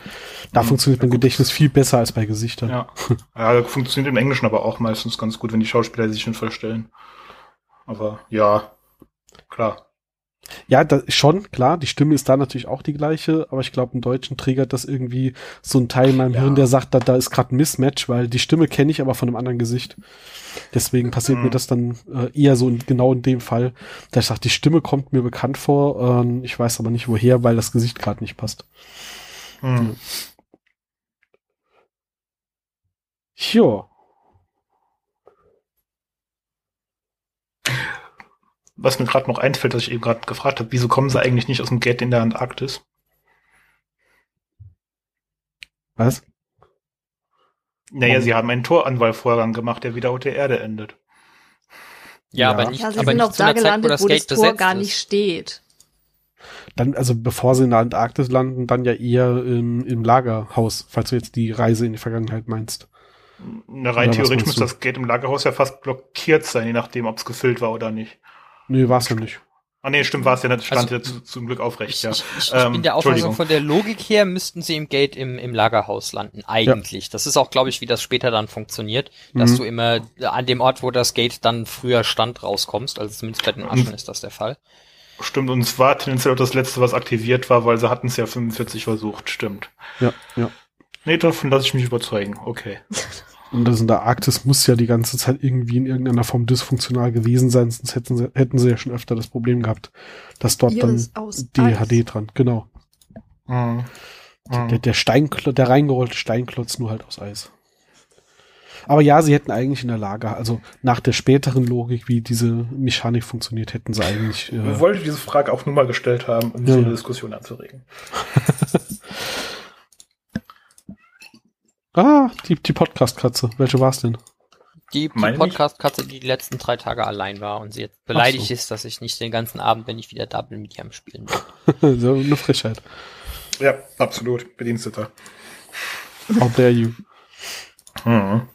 Da mhm. funktioniert mein Gedächtnis viel besser als bei Gesichtern. Ja. ja, funktioniert im Englischen aber auch meistens ganz gut, wenn die Schauspieler sich schon verstellen. Aber ja, klar. Ja, das, schon, klar, die Stimme ist da natürlich auch die gleiche, aber ich glaube, im Deutschen triggert das irgendwie so ein Teil in meinem ja. Hirn, der sagt, da, da ist gerade ein Mismatch, weil die Stimme kenne ich aber von einem anderen Gesicht. Deswegen passiert mhm. mir das dann äh, eher so in, genau in dem Fall, dass ich sage, die Stimme kommt mir bekannt vor, äh, ich weiß aber nicht woher, weil das Gesicht gerade nicht passt. Mhm. Ja. Was mir gerade noch einfällt, was ich eben gerade gefragt habe, wieso kommen sie eigentlich nicht aus dem Gate in der Antarktis? Was? Naja, sie haben einen Toranwahlvorgang gemacht, der wieder auf der Erde endet. Ja, Ja. aber nicht, Ja, sie aber sind nicht auch zu da einer Zeit, wo gelandet, das wo das Gate Tor gar ist. nicht steht. Dann, also bevor sie in der Antarktis landen, dann ja eher im, im Lagerhaus, falls du jetzt die Reise in die Vergangenheit meinst. Na, rein theoretisch müsste das Gate im Lagerhaus ja fast blockiert sein, je nachdem, ob es gefüllt war oder nicht. Nee, war's ja nicht. Ah nee, stimmt, war es ja nicht, stand Also, ja zu, zum Glück aufrecht, Ich, ja. ich, ich, ich Ähm, bin der Auffassung, von der Logik her müssten sie im Gate im, im Lagerhaus landen, eigentlich. Das ist auch, glaube ich, wie das später dann funktioniert, dass Mhm. du immer an dem Ort, wo das Gate dann früher stand, rauskommst. Also zumindest bei den Mhm. Aschen ist das der Fall. Stimmt, und es war tendenziell auch das letzte, was aktiviert war, weil sie hatten es ja 45 versucht, stimmt. Ja, ja. Nee, davon lasse ich mich überzeugen, okay. Und das in der Arktis muss ja die ganze Zeit irgendwie in irgendeiner Form dysfunktional gewesen sein, sonst hätten sie, hätten sie ja schon öfter das Problem gehabt, dass dort Iris dann DHD dran, genau. Mhm. Der, der Steinklotz, der reingerollte Steinklotz nur halt aus Eis. Aber ja, sie hätten eigentlich in der Lage, also nach der späteren Logik, wie diese Mechanik funktioniert, hätten sie eigentlich. Ich Äh, wollte diese Frage auch nur mal gestellt haben, um Ja, so eine Diskussion anzuregen. ah, die, die Podcast-Katze. Welche war's denn? Die, die? Podcast-Katze, die die letzten drei Tage allein war und sie jetzt beleidigt ist, dass ich nicht den ganzen Abend, wenn ich wieder da bin, mit ihr am Spielen bin. so eine Frechheit. Ja, absolut. Bediensteter. How dare you? Mhm.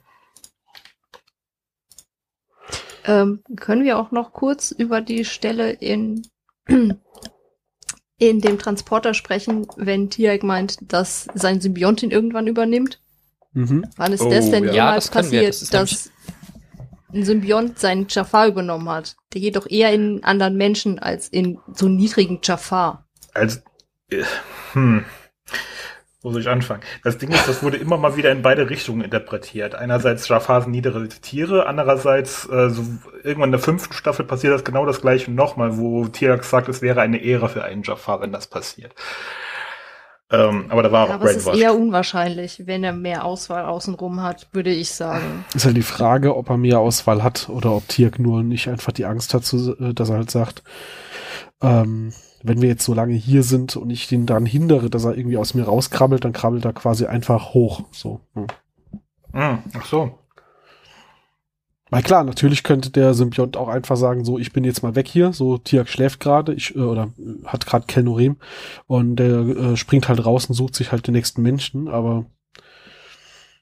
Ähm, können wir auch noch kurz über die Stelle in, in dem Transporter sprechen, wenn Tiag meint, dass sein Symbiont ihn irgendwann übernimmt? Mhm. Wann ist Oh, das denn ja. Ja, jemals das wir. passiert, Das dass ein Symbiont seinen Jafar übernommen hat? Der geht doch eher in anderen Menschen als in so einen niedrigen Jafar. Also, äh, hm. Wo soll ich anfangen? Das Ding ist, das wurde immer mal wieder in beide Richtungen interpretiert. Einerseits Jafar sind niedere Tiere, andererseits äh, so irgendwann in der fünften Staffel passiert das genau das gleiche nochmal, wo Tirak sagt, es wäre eine Ehre für einen Jafar, wenn das passiert. Ähm, aber da war Ja, auch aber es ist Brainwash. eher unwahrscheinlich, wenn er mehr Auswahl außenrum hat, würde ich sagen. Ist halt die Frage, ob er mehr Auswahl hat oder ob Tirk nur nicht einfach die Angst hat, äh, dass er halt sagt, ähm, wenn wir jetzt so lange hier sind und ich den daran hindere, dass er irgendwie aus mir rauskrabbelt, dann krabbelt er quasi einfach hoch. So. Hm. Hm, ach so. Weil klar, natürlich könnte der Symbiont auch einfach sagen, so, ich bin jetzt mal weg hier, so, Tiak schläft gerade, ich, äh, oder äh, hat gerade Kelnorem und der äh, springt halt raus und sucht sich halt den nächsten Menschen, aber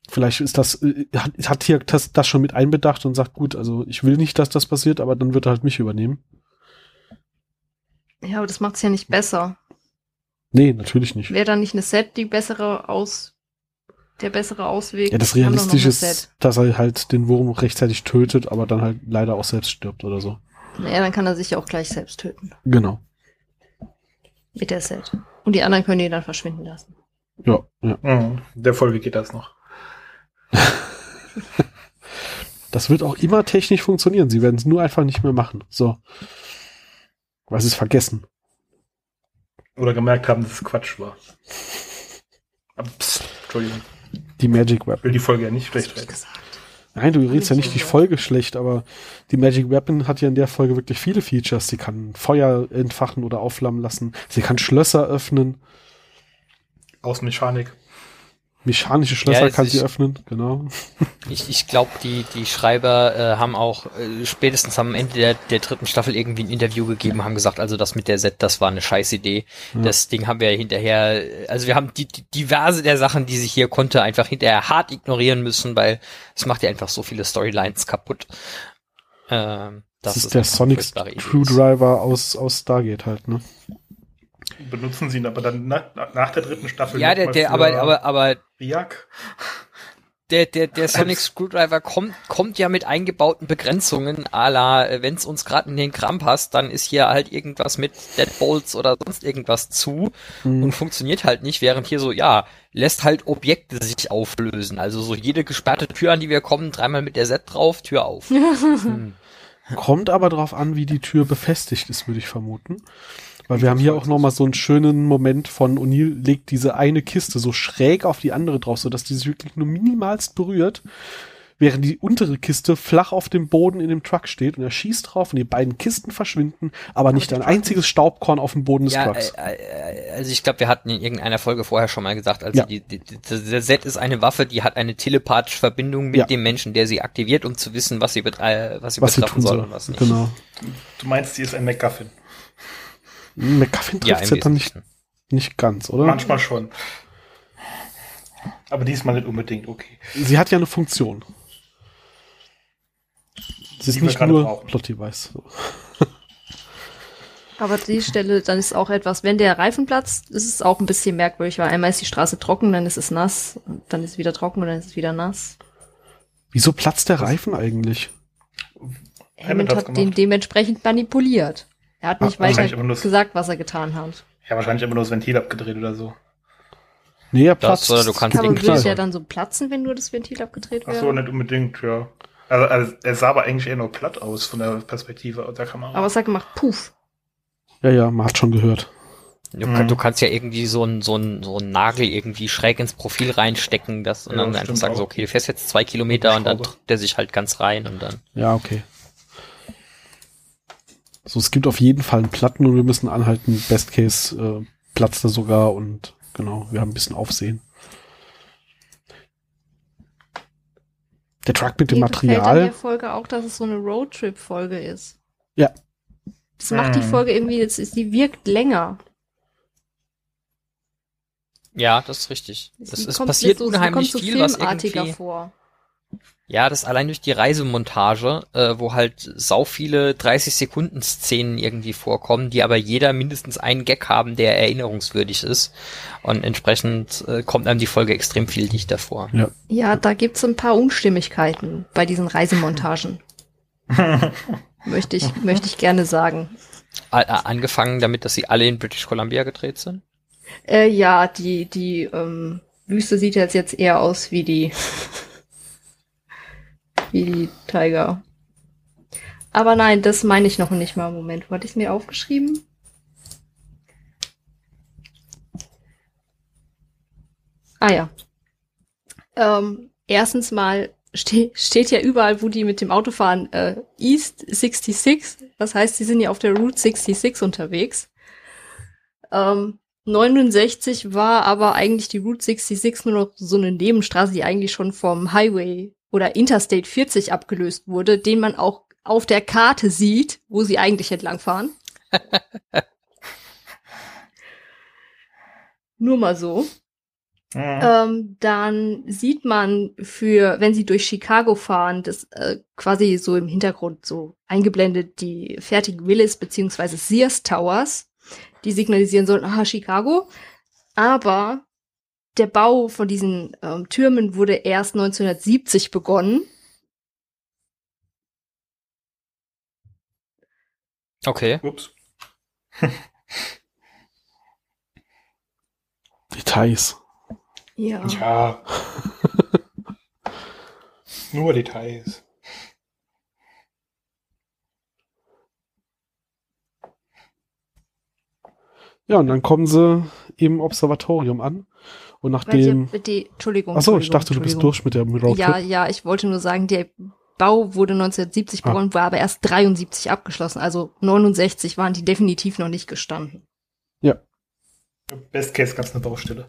vielleicht ist das, äh, hat, hat Tiak das, das schon mit einbedacht und sagt, gut, also ich will nicht, dass das passiert, aber dann wird er halt mich übernehmen. Ja, aber das macht's ja nicht besser. Nee, natürlich nicht. Wäre dann nicht eine Set die bessere Aus, der bessere Ausweg? Ja, das Realistische ist, dass er halt den Wurm rechtzeitig tötet, aber dann halt leider auch selbst stirbt oder so. Naja, dann kann er sich ja auch gleich selbst töten. Genau. Mit der Set. Und die anderen können ihn dann verschwinden lassen. Ja, ja. Hm, der Folge geht das noch. Das wird auch immer technisch funktionieren. Sie werden es nur einfach nicht mehr machen. So. Weil sie es vergessen. Oder gemerkt haben, dass es Quatsch war. Aber, pst, Entschuldigung. Die Magic Weapon. will die Folge ja nicht schlecht reden. gesagt. Nein, du redest ja ich nicht die. Folge schlecht, aber die Magic Weapon hat ja in der Folge wirklich viele Features. Sie kann Feuer entfachen oder aufflammen lassen. Sie kann Schlösser öffnen. Außenmechanik. Mechanische Schlösser Ja, kann sie ist- öffnen, genau. Ich, ich glaube, die, die Schreiber äh, haben auch äh, spätestens am Ende der, der dritten Staffel irgendwie ein Interview gegeben, haben gesagt, also das mit der Set, das war eine scheiß Idee. Ja. Das Ding haben wir hinterher, also wir haben die, die diverse der Sachen, die sich hier konnte, einfach hinterher hart ignorieren müssen, weil es macht ja einfach so viele Storylines kaputt. Ähm, Das, dass ist es der Sonic ist. Screwdriver aus, aus Stargate halt, ne? Benutzen sie ihn aber dann nach, nach der dritten Staffel. Ja, der, der, aber, aber, aber Riak. der, der, der Sonic Screwdriver kommt, kommt ja mit eingebauten Begrenzungen, à la, äh, wenn es uns gerade in den Kram passt, dann ist hier halt irgendwas mit Deadbolts oder sonst irgendwas zu Mhm. und funktioniert halt nicht, während hier so, ja, lässt halt Objekte sich auflösen. Also so jede gesperrte Tür, an die wir kommen, dreimal mit der Set drauf, Tür auf. Hm. Kommt aber drauf an, wie die Tür befestigt ist, würde ich vermuten. Weil wir haben hier auch nochmal so einen schönen Moment von O'Neill legt diese eine Kiste so schräg auf die andere drauf, sodass die sich wirklich nur minimalst berührt. während die untere Kiste flach auf dem Boden in dem Truck steht und er schießt drauf und die beiden Kisten verschwinden, aber nicht ein einziges Staubkorn auf dem Boden des Ja, Trucks. äh, äh, also ich glaube, wir hatten in irgendeiner Folge vorher schon mal gesagt, also Ja. die, die, die, der Set ist eine Waffe, die hat eine telepathische Verbindung mit Ja. dem Menschen, der sie aktiviert, um zu wissen, was sie, betre was sie was sie betreffen tun soll soll. und was nicht. Genau. Du meinst, die ist ein MacGuffin? McGuffin Ja, trifft im ja dann nicht, nicht ganz, oder? Manchmal schon. Aber diesmal nicht unbedingt, okay. Sie hat ja eine Funktion. Sie ist nicht nur. Plot-Device. So. Aber die Stelle, dann ist auch etwas, wenn der Reifen platzt, ist es auch ein bisschen merkwürdig, weil einmal ist die Straße trocken, dann ist es nass, und dann ist es wieder trocken und dann ist es wieder nass. Wieso platzt der Reifen eigentlich? Hammond hat den dementsprechend manipuliert. Er hat nicht Ah, weiter das- gesagt, was er getan hat. Ja, wahrscheinlich immer nur das Ventil abgedreht oder so. Nee, er Das, platzt. oder du kannst Aber den würde der dann so platzen, wenn nur das Ventil abgedreht Ach wäre? so, nicht unbedingt, ja. Also, also er sah aber eigentlich eher nur platt aus von der Perspektive der Kamera. Aber es hat gemacht, puff. Ja, ja, man hat schon gehört. Du, Mhm. kann, du kannst ja irgendwie so einen so einen so einen Nagel irgendwie schräg ins Profil reinstecken, das und Ja, dann das einfach sagen so, auch. okay, du fährst jetzt zwei Kilometer und dann drückt der sich halt ganz rein und dann. Ja, okay. So, es gibt auf jeden Fall einen Platten und wir müssen anhalten. Best Case äh, platzt er sogar und genau, wir haben ein bisschen Aufsehen. Der Truck mit dem Mir gefällt an der Material. Folge auch, dass es so eine Roadtrip-Folge ist. Ja. Das macht die Mhm. Folge irgendwie, jetzt ist, die wirkt länger. Ja, das ist richtig. Kommt passiert so, unheimlich kommt so viel, was filmartiger irgendwie. vor. Ja, das allein durch die Reisemontage, äh, wo halt sau viele 30 Sekunden Szenen irgendwie vorkommen, die aber jeder mindestens einen Gag haben, der erinnerungswürdig ist. Und entsprechend äh, kommt einem die Folge extrem viel dichter vor. Ja. Ja, da gibt's ein paar Unstimmigkeiten bei diesen Reisemontagen. möchte ich, möchte ich gerne sagen. A- Angefangen damit, dass sie alle in British Columbia gedreht sind. Äh, ja, die, die ähm, Wüste sieht jetzt, jetzt eher aus wie die, wie die Tiger. Aber nein, das meine ich noch nicht mal. Moment, wo hatte ich mir aufgeschrieben? Ah ja. Ähm, erstens mal ste steht ja überall, wo die mit dem Auto fahren, äh, East 66. Das heißt, sie sind ja auf der Route 66 unterwegs. Ähm, 69 war aber eigentlich die Route 66 nur noch so eine Nebenstraße, die eigentlich schon vom Highway oder Interstate 40 abgelöst wurde, den man auch auf der Karte sieht, wo sie eigentlich entlangfahren. nur mal so. Mhm. Ähm, dann sieht man für, wenn sie durch Chicago fahren, das äh, quasi so im Hintergrund so eingeblendet die fertigen Willis beziehungsweise Sears Towers, die signalisieren sollen, aha, Chicago. Aber der Bau von diesen ähm, Türmen wurde erst 1970 begonnen. Okay. Ups. Details. Ja. Ja. Nur Details. Ja, und dann kommen sie im Observatorium an. Und nachdem. Welche, die, Entschuldigung. Achso, ich dachte, du bist durch mit der Roadtrip. Ja, ja, ich wollte nur sagen, der Bau wurde 1970 Ah. begonnen, war aber erst 73 abgeschlossen. Also 69 waren die definitiv noch nicht gestanden. Best Case ganz eine Baustelle.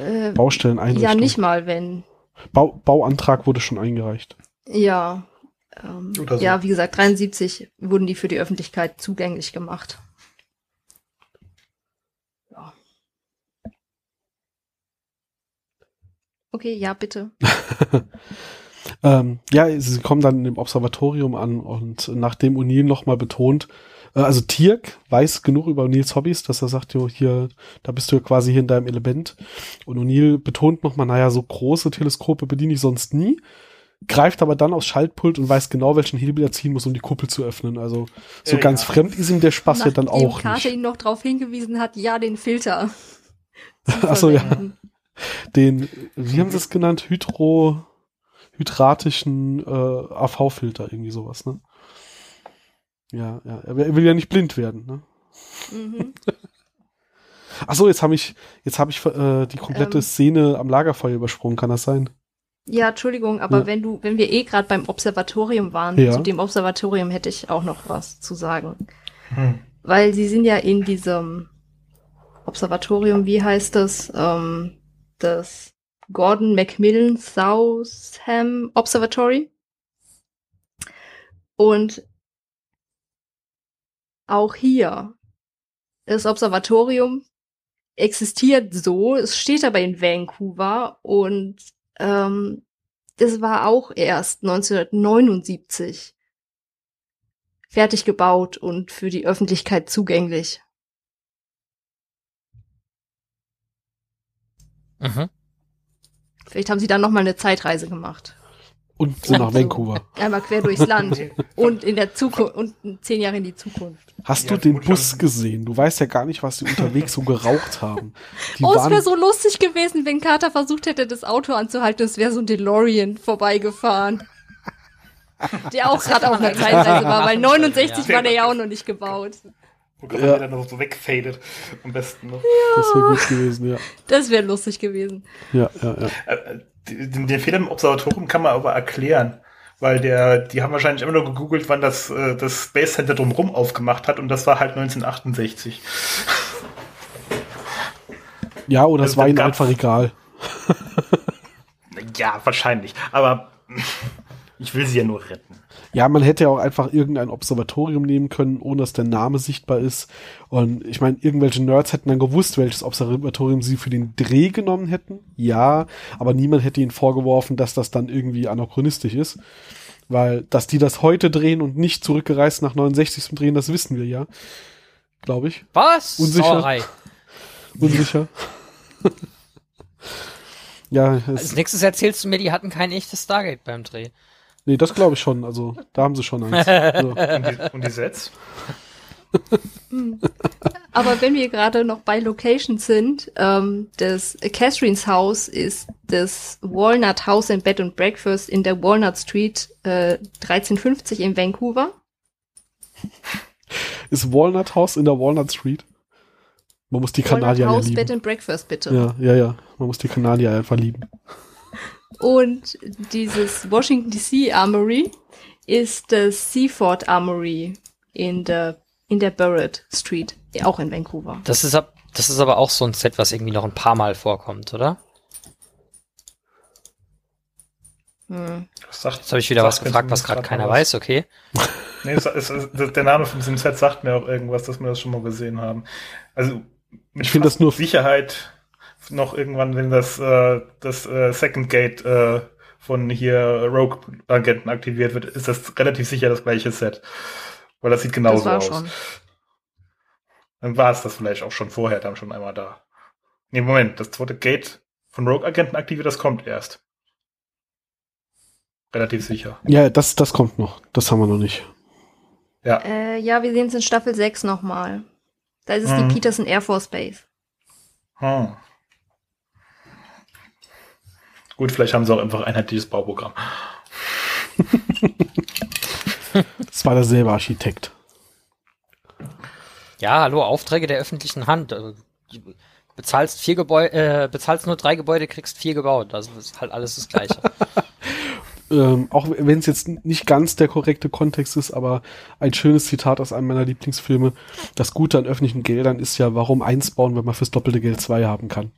Äh, Baustelleneinrichtung. ja, nicht mal, wenn. Bau, Bauantrag wurde schon eingereicht. Ja. Ähm, Oder so. Ja, wie gesagt, 73 wurden die für die Öffentlichkeit zugänglich gemacht. Okay, ja, bitte. Ähm, ja, sie kommen dann im Observatorium an und nachdem O'Neill nochmal betont, äh, also Tirk weiß genug über O'Neills Hobbys, dass er sagt, jo, hier, da bist du ja quasi hier in deinem Element. Und O'Neill betont nochmal, naja, so große Teleskope bediene ich sonst nie, greift aber dann aufs Schaltpult und weiß genau, welchen Hebel er ziehen muss, um die Kuppel zu öffnen. Also so Äh, ganz ja. fremd ist ihm der Spaß ja dann Nachdem auch Karte nicht. ihn noch darauf hingewiesen hat, ja, den Filter. zu Ach so, ja. Den, wie haben sie es genannt? Hydro, hydratischen äh, AV-Filter, irgendwie sowas, ne? Ja, ja. Er will- ja nicht blind werden, ne? Mhm. Ach so, jetzt habe ich, jetzt habe ich äh, die komplette Ähm. Szene am Lagerfeuer übersprungen, kann das sein? Ja, Entschuldigung, aber Ja. wenn du, wenn wir eh gerade beim Observatorium waren, Ja. zu dem Observatorium hätte ich auch noch was zu sagen. Hm. Weil sie sind ja in diesem Observatorium, wie heißt das? Ähm, das Gordon Macmillan Southam Observatory. Und auch hier, das Observatorium existiert so, es steht aber in Vancouver und ähm, das war auch erst 1979 fertig gebaut und für die Öffentlichkeit zugänglich. Mhm. Vielleicht haben sie dann noch mal eine Zeitreise gemacht. Und sind nach So. Vancouver. Einmal quer durchs Land und in der Zukunft und zehn Jahre in die Zukunft. Hast Ja, du den Bus haben- gesehen? Du weißt ja gar nicht, was sie unterwegs so geraucht haben. Die oh, es waren, wäre so lustig gewesen, wenn Carter versucht hätte, das Auto anzuhalten. Es wäre so ein DeLorean vorbeigefahren. Der auch gerade auf einer Zeitreise war, weil 69 Ja. war der ja auch noch nicht gebaut. Wo gerade Ja. dann noch so wegfadet. Am besten noch. das wäre gut gewesen, ja. Das wäre lustig gewesen. Ja, ja, ja. Äh, Den, den Fehler im Observatorium kann man aber erklären. Weil der, die haben wahrscheinlich immer nur gegoogelt, wann das, äh, das Space Center drumherum aufgemacht hat und das war halt 1968. Ja, oder es Also war dann ihnen einfach egal. Ja, wahrscheinlich. Aber ich will sie ja nur retten. Ja, man hätte ja auch einfach irgendein Observatorium nehmen können, ohne dass der Name sichtbar ist. Und ich meine, irgendwelche Nerds hätten dann gewusst, welches Observatorium sie für den Dreh genommen hätten. Ja, aber niemand hätte ihnen vorgeworfen, dass das dann irgendwie anachronistisch ist. Weil, dass die das heute drehen und nicht zurückgereist nach 69 zum Drehen, das wissen wir ja. Glaube ich. Was? Unsicher. Sauerei. Unsicher. ja, Als es, nächstes erzählst du mir, die hatten kein echtes Stargate beim Dreh. Nee, das glaube ich schon. Also, da haben sie schon eins. Also, Und die, und die Sets? Aber wenn wir gerade noch bei Locations sind, ähm, das Catherines Haus ist das Walnut House and Bed and Breakfast in der Walnut Street äh, 1350 in Vancouver. ist Walnut House in der Walnut Street. Man muss die Walnut Kanadier ja House Bed lieben. and Breakfast bitte. Ja, ja, ja. Man muss die Kanadier einfach lieben. Und dieses Washington DC Armory ist das Seaford Armory in der in der Burrett Street, auch in Vancouver. Das ist, ab, das ist aber auch so ein Set, was irgendwie noch ein paar Mal vorkommt, oder? Hm. Sagt, Jetzt habe ich wieder was gefragt, was gerade keiner was. weiß, okay. Nee, es, es, es, der Name von diesem Set sagt mir auch irgendwas, dass wir das schon mal gesehen haben. Also mit Ich finde das nur- Sicherheit noch irgendwann, wenn das, äh, das äh, Second Gate äh, von hier Rogue-Agenten aktiviert wird, ist das relativ sicher das gleiche Set. Weil das sieht genauso Das war aus. schon. Dann war es das vielleicht auch schon vorher, dann schon einmal da. Nee, Moment, das zweite Gate von Rogue-Agenten aktiviert, das kommt erst. Relativ sicher. Ja, das, das kommt noch. Das haben wir noch nicht. Ja. Äh, ja, wir sehen es in Staffel 6 nochmal. Da ist es Mhm. die Peterson Air Force Base. Hm. Gut, vielleicht haben sie auch einfach ein einheitliches Bauprogramm. Das war derselbe Architekt. Ja, hallo, Aufträge der öffentlichen Hand. Also, bezahlst vier Gebäude, äh, bezahlst nur drei Gebäude, kriegst vier gebaut. Also das ist halt alles das Gleiche. Ähm, auch wenn es jetzt nicht ganz der korrekte Kontext ist, aber ein schönes Zitat aus einem meiner Lieblingsfilme. Das Gute an öffentlichen Geldern ist ja, warum eins bauen, wenn man fürs doppelte Geld zwei haben kann.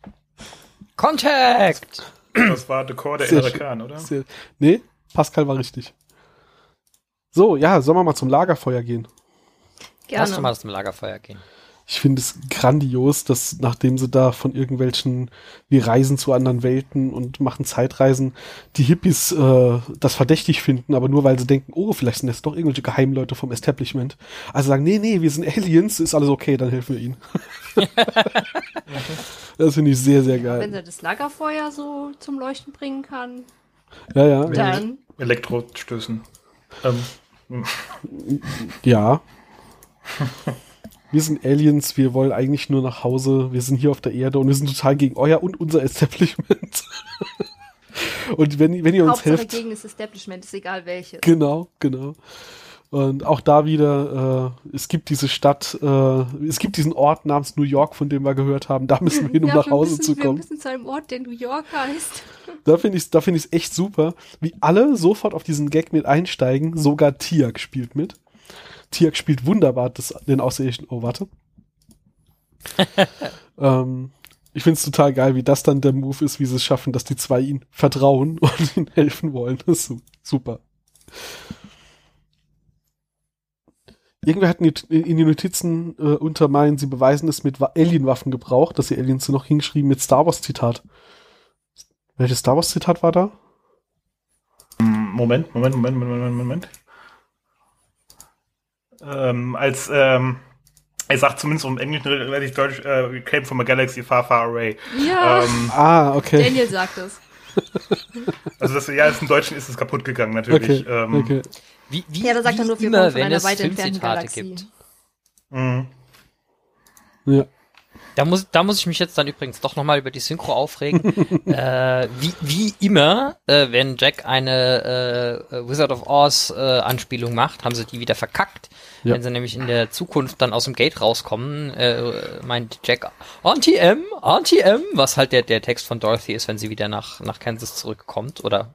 Contact! Das war Dekor der Sehr Amerikaner, oder? Sehr, nee, Pascal war richtig. So, ja, sollen wir mal zum Lagerfeuer gehen? Lass doch Gerne. mal zum Lagerfeuer gehen. Ich finde es grandios, dass nachdem sie da von irgendwelchen, wir reisen zu anderen Welten und machen Zeitreisen, die Hippies äh, das verdächtig finden, aber nur weil sie denken, oh, vielleicht sind das doch irgendwelche Geheimleute vom Establishment. Also sagen, nee, nee, wir sind Aliens, ist alles okay, dann helfen wir ihnen. das finde ich sehr, sehr Wenn geil. sie das Lagerfeuer so zum Leuchten bringen kann, Ja, ja, dann Elektrostößen. Ähm, ja. Wir sind Aliens, wir wollen eigentlich nur nach Hause, wir sind hier auf der Erde und wir sind total gegen euer und unser Establishment. und wenn, wenn ihr uns Hauptsache helft. gegen das Establishment, ist egal welches. Genau, genau. Und auch da wieder, äh, es gibt diese Stadt, äh, es gibt diesen Ort namens New York, von dem wir gehört haben. Da müssen wir hin, um Ja, nach wir Hause müssen, zu Wir kommen. müssen zu einem Ort, der New York heißt. da finde ich da finde ich echt super, wie alle sofort auf diesen Gag mit einsteigen, sogar Tiak spielt mit. Tiak spielt wunderbar das, den Außerirdischen, oh warte. ähm, ich finde es total geil, wie das dann der Move ist, wie sie es schaffen, dass die zwei ihn vertrauen und ihm helfen wollen. Das ist super. Irgendwer hat in die Notizen äh, untermeinen, sie beweisen es mit Alien-Waffen gebraucht, dass sie Aliens noch hingeschrieben mit Star Wars-Zitat. Welches Star Wars-Zitat war da? Moment, Moment, Moment, Moment, Moment. Ähm, als ähm, er sagt zumindest im Englischen relativ deutsch, we came from a galaxy far, far away. Ja. Ähm, ah, okay. Daniel sagt es. Also das, ja, im Deutschen ist es kaputt gegangen, natürlich. Okay, ähm, okay. Wie, wie, ja, da sagt er nur, wir immer, kommen von einer weit entfernten Galaxie. Galaxie. Gibt. Mhm. Ja. Da muss, da muss ich mich jetzt dann übrigens doch nochmal über die Synchro aufregen. äh, wie, wie immer, äh, wenn Jack eine äh, Wizard of Oz äh, Anspielung macht, haben sie die wieder verkackt. Ja. Wenn sie nämlich in der Zukunft dann aus dem Gate rauskommen, äh, meint Jack Auntie M, Auntie M, was halt der, der Text von Dorothy ist, wenn sie wieder nach, nach Kansas zurückkommt oder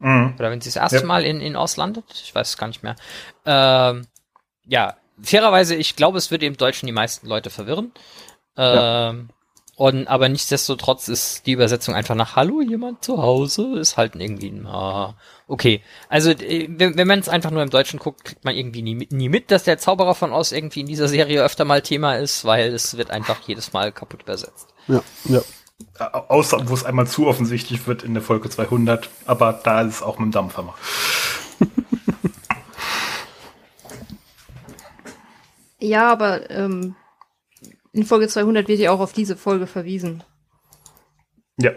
Mhm. oder wenn sie das erste Ja. Mal in, in Oz landet. Ich weiß es gar nicht mehr. Ähm, ja, fairerweise, ich glaube, es würde im Deutschen die meisten Leute verwirren. Ähm, und, aber nichtsdestotrotz ist die Übersetzung einfach nach Hallo, jemand zu Hause, ist halt irgendwie ein, ah, okay. Also, äh, wenn, wenn man es einfach nur im Deutschen guckt, kriegt man irgendwie nie, mit- nie mit, dass der Zauberer von Oz irgendwie in dieser Serie öfter mal Thema ist, weil es wird einfach jedes Mal kaputt übersetzt. Ja, ja. Au- Außer, wo es einmal zu offensichtlich wird in der Folge 200, aber da ist es auch mit dem Dampfhammer. Ja, aber ähm, in Folge 200 wird ja auch auf diese Folge verwiesen. Ja.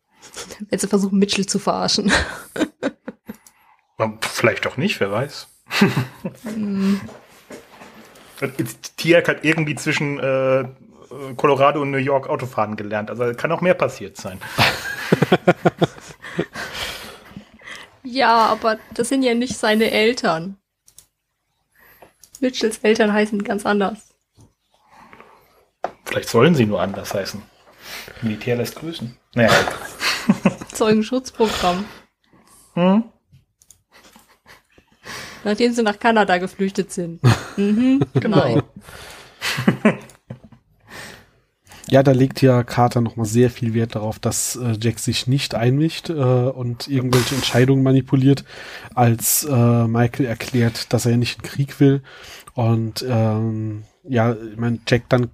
Wenn sie versuchen, Mitchell zu verarschen. Vielleicht auch nicht, wer weiß. Tiak hat irgendwie zwischen äh, Colorado und New York Autofahren gelernt. Also kann auch mehr passiert sein. Ja, aber das sind ja nicht seine Eltern. Mitchells Eltern heißen ganz anders. Vielleicht sollen sie nur anders heißen. Militär lässt grüßen. Naja. Zeugenschutzprogramm. Hm? Nachdem sie nach Kanada geflüchtet sind. Mhm. Nein. Ja, da legt ja Carter nochmal sehr viel Wert darauf, dass äh, Jack sich nicht einmischt äh, und irgendwelche Entscheidungen manipuliert, als äh, Michael erklärt, dass er nicht in Krieg will. Und ähm, ja, ich meine, Jack dann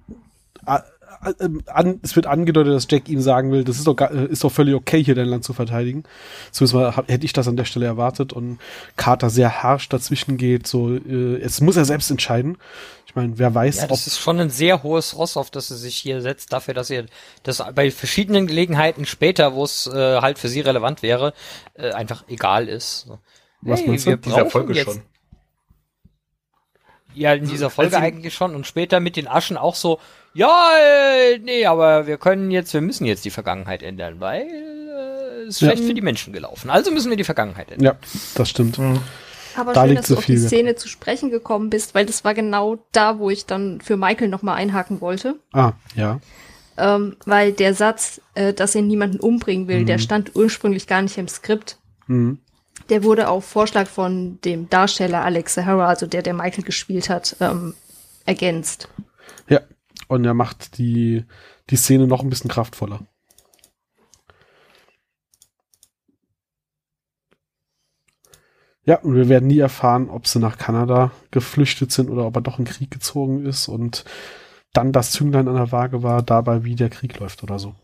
an, es wird angedeutet, dass Jack ihm sagen will, das ist doch, äh, ist doch völlig okay, hier dein Land zu verteidigen. Zumindest mal hab, hätte ich das an der Stelle erwartet und Carter sehr harsch dazwischen geht, so, äh, jetzt muss er selbst entscheiden. Ich meine, wer weiß, Ja, ob das ist schon ein sehr hohes Ross, auf das sie sich hier setzt, dafür, dass ihr das bei verschiedenen Gelegenheiten später, wo es äh, halt für sie relevant wäre, äh, einfach egal ist. So. Was meinst du? wir In dieser Folge jetzt, schon. Ja, in dieser Folge Als sie- eigentlich schon und später mit den Aschen auch so, ja, äh, nee, aber wir können jetzt, wir müssen jetzt die Vergangenheit ändern, weil äh, es ist Ja. schlecht für die Menschen gelaufen. Also müssen wir die Vergangenheit ändern. ja, das stimmt. Aber Da schön, dass so du auf die viel. Szene zu sprechen gekommen bist, weil das war genau da, wo ich dann für Michael nochmal einhaken wollte. Ah, ja. Ähm, weil der Satz, äh, dass er niemanden umbringen will, der stand ursprünglich gar nicht im Skript. Mhm. Der wurde auf Vorschlag von dem Darsteller Alex Sahara, also der, der Michael gespielt hat, ähm, ergänzt. Ja. Und er macht die, die Szene noch ein bisschen kraftvoller. Ja, und wir werden nie erfahren, ob sie nach Kanada geflüchtet sind oder ob er doch in Krieg gezogen ist und dann das Zünglein an der Waage war, dabei wie der Krieg läuft oder so.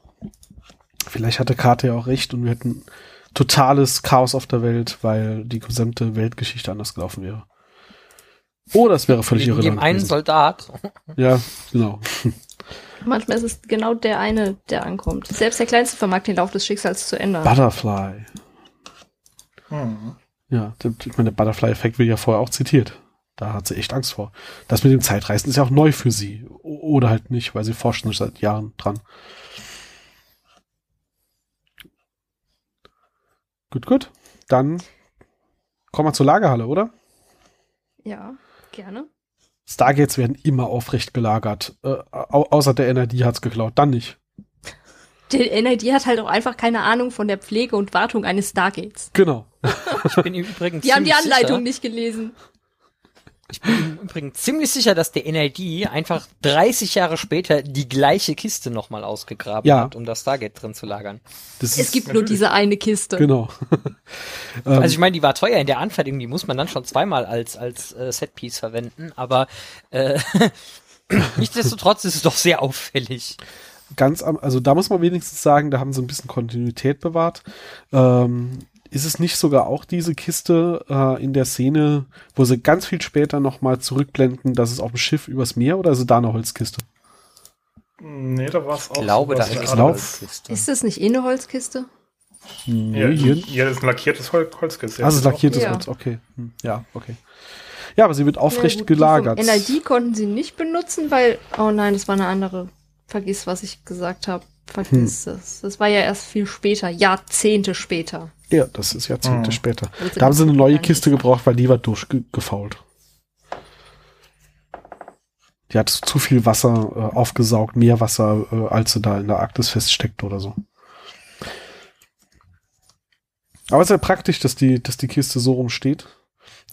Vielleicht hatte Carter ja auch recht und wir hätten totales Chaos auf der Welt, weil die gesamte Weltgeschichte anders gelaufen wäre. Oder es wäre völlig Wegen dem irrelevant. einen gewesen. Soldat. Ja, genau. Manchmal ist es genau der eine, der ankommt. Selbst der Kleinste vermag den Lauf des Schicksals zu ändern. Butterfly. Hm. Ja, der- ich meine, der Butterfly-Effekt wird ja vorher auch zitiert. Da hat sie echt Angst vor. Das mit dem Zeitreisen ist ja auch neu für sie. Oder halt nicht, weil sie forschen seit Jahren dran. Gut, gut. Dann kommen wir zur Lagerhalle, oder? Ja, gerne. Stargates werden immer aufrecht gelagert. Äh, au außer der NRD hat's geklaut. Dann nicht. Der NID hat halt auch einfach keine Ahnung von der Pflege und Wartung eines Stargates. Genau. Ich bin im Übrigen Die haben die Anleitung sicher, nicht gelesen. Ich bin im Übrigen ziemlich sicher, dass der NID einfach 30 Jahre später die gleiche Kiste nochmal ausgegraben Ja. hat, um das Stargate drin zu lagern. Das Es gibt nur diese eine Kiste. Genau. Also ich meine, die war teuer in der Anfertigung, die muss man dann schon zweimal als als äh, Setpiece verwenden, aber äh, nichtsdestotrotz ist es doch sehr auffällig. ganz am, also da muss man wenigstens sagen, da haben sie ein bisschen Kontinuität bewahrt. Ähm, ist es nicht sogar auch diese Kiste äh, in der Szene, wo sie ganz viel später nochmal zurückblenden, dass es auf dem Schiff übers Meer oder ist es da eine Holzkiste? Nee, da war es auch. Ich glaube, da ist eine Holz. Kiste. Ist das nicht eh eine Holzkiste? Nee, Ja, hier. ja, das ist ein lackiertes Hol Holzkiste. Also lackiertes Ja. Holz, okay. Hm, Ja, okay. Ja, aber sie wird aufrecht Ja, gut, die gelagert. NID konnten sie nicht benutzen, weil, oh nein, das war eine andere. Vergiss, was ich gesagt habe. Vergiss Hm. es. Das war ja erst viel später, Jahrzehnte später. Ja, das ist Jahrzehnte Mhm. später. Da haben sie eine neue Kiste gebraucht, weil die war durchgefault. Die hat zu viel Wasser äh, aufgesaugt, mehr Wasser, äh, als sie da in der Arktis feststeckt oder so. Aber es ist ja praktisch, dass die, dass die Kiste so rumsteht.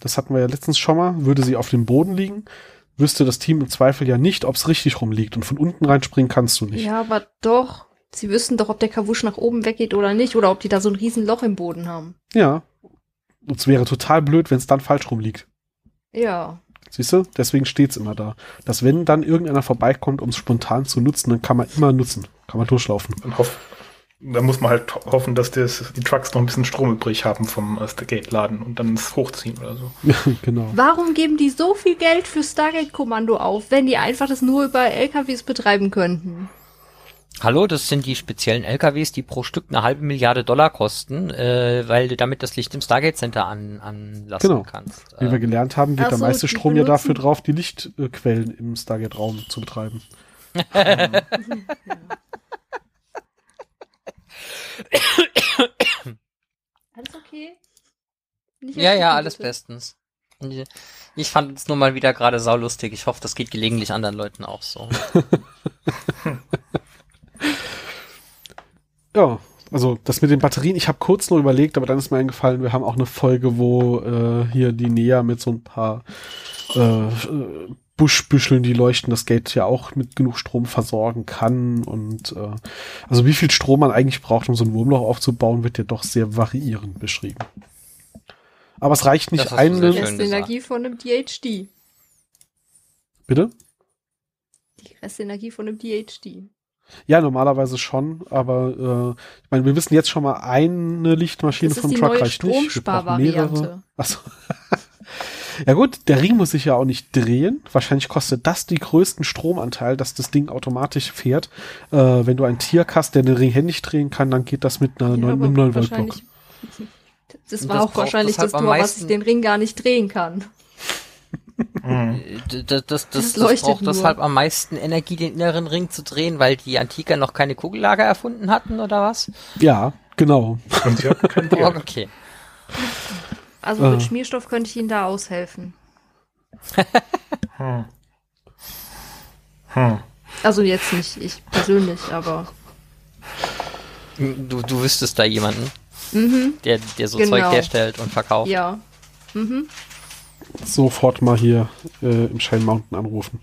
Das hatten wir ja letztens schon mal. Würde sie auf dem Boden liegen, wüsste das Team im Zweifel ja nicht, ob es richtig rumliegt. Und von unten reinspringen kannst du nicht. Ja, aber doch. Sie wüssten doch, ob der Kavusch nach oben weggeht oder nicht, oder ob die da so ein riesen Loch im Boden haben. Ja. Und es wäre total blöd, wenn es dann falsch rumliegt. Ja. Siehst du? Deswegen steht's immer da. Dass wenn dann irgendeiner vorbeikommt, um es spontan zu nutzen, dann kann man immer nutzen. Kann man durchlaufen. Und hoff, da muss man halt ho- hoffen, dass das, die Trucks noch ein bisschen Strom übrig haben vom äh, Gate-Laden und dann es hochziehen oder so. genau. Warum geben die so viel Geld für Stargate-Kommando auf, wenn die einfach das nur über LKWs betreiben könnten? Hallo, das sind die speziellen LKWs, die pro Stück eine halbe Milliarde Dollar kosten, äh, weil du damit das Licht im Stargate Center an, anlassen Genau. kannst. Wie wir Äh, gelernt haben, geht der so, meiste Strom ja dafür drauf, die Lichtquellen im Stargate-Raum zu betreiben. Alles okay? Nicht ja, ja, alles bitte. bestens. Ich fand es nur mal wieder gerade saulustig. Ich hoffe, das geht gelegentlich anderen Leuten auch so. Ja, also das mit den Batterien, ich habe kurz noch überlegt, aber dann ist mir eingefallen, wir haben auch eine Folge, wo äh, hier die Nea mit so ein paar äh, Buschbüscheln, die leuchten, das Gate ja auch mit genug Strom versorgen kann. Und äh, also wie viel Strom man eigentlich braucht, um so ein Wurmloch aufzubauen, wird ja doch sehr variierend beschrieben. Aber es reicht nicht eine. schön Restenergie von einem DHD. Bitte? Die Restenergie von einem DHD. Ja, normalerweise schon, aber äh, ich meine, wir wissen jetzt schon mal, eine Lichtmaschine Das vom Truck reicht nicht. Stromsparvariante. Achso. ja gut, der Ring muss sich ja auch nicht drehen. Wahrscheinlich kostet das die größten Stromanteil, dass das Ding automatisch fährt. Äh, wenn du einen Tier hast, der den Ring händisch drehen kann, dann geht das mit, einer Ja, neun, aber einem 9 Volt Block. wahrscheinlich- Das war das auch braucht wahrscheinlich das am Tor, was meisten- den Ring gar nicht drehen kann. Mhm. D- Das, das, das, Das braucht nur. deshalb am meisten Energie, den inneren Ring zu drehen, weil die Antiker noch keine Kugellager erfunden hatten, oder was? Ja, genau. Und sie hatten kein Oh, okay. Also Äh. mit Schmierstoff könnte ich Ihnen da aushelfen. Hm. Hm. Also jetzt nicht ich persönlich, aber Du, du wüsstest da jemanden, mhm, der, der so Genau. Zeug herstellt und verkauft. ja. Mhm. Sofort mal hier äh, im Shine Mountain anrufen.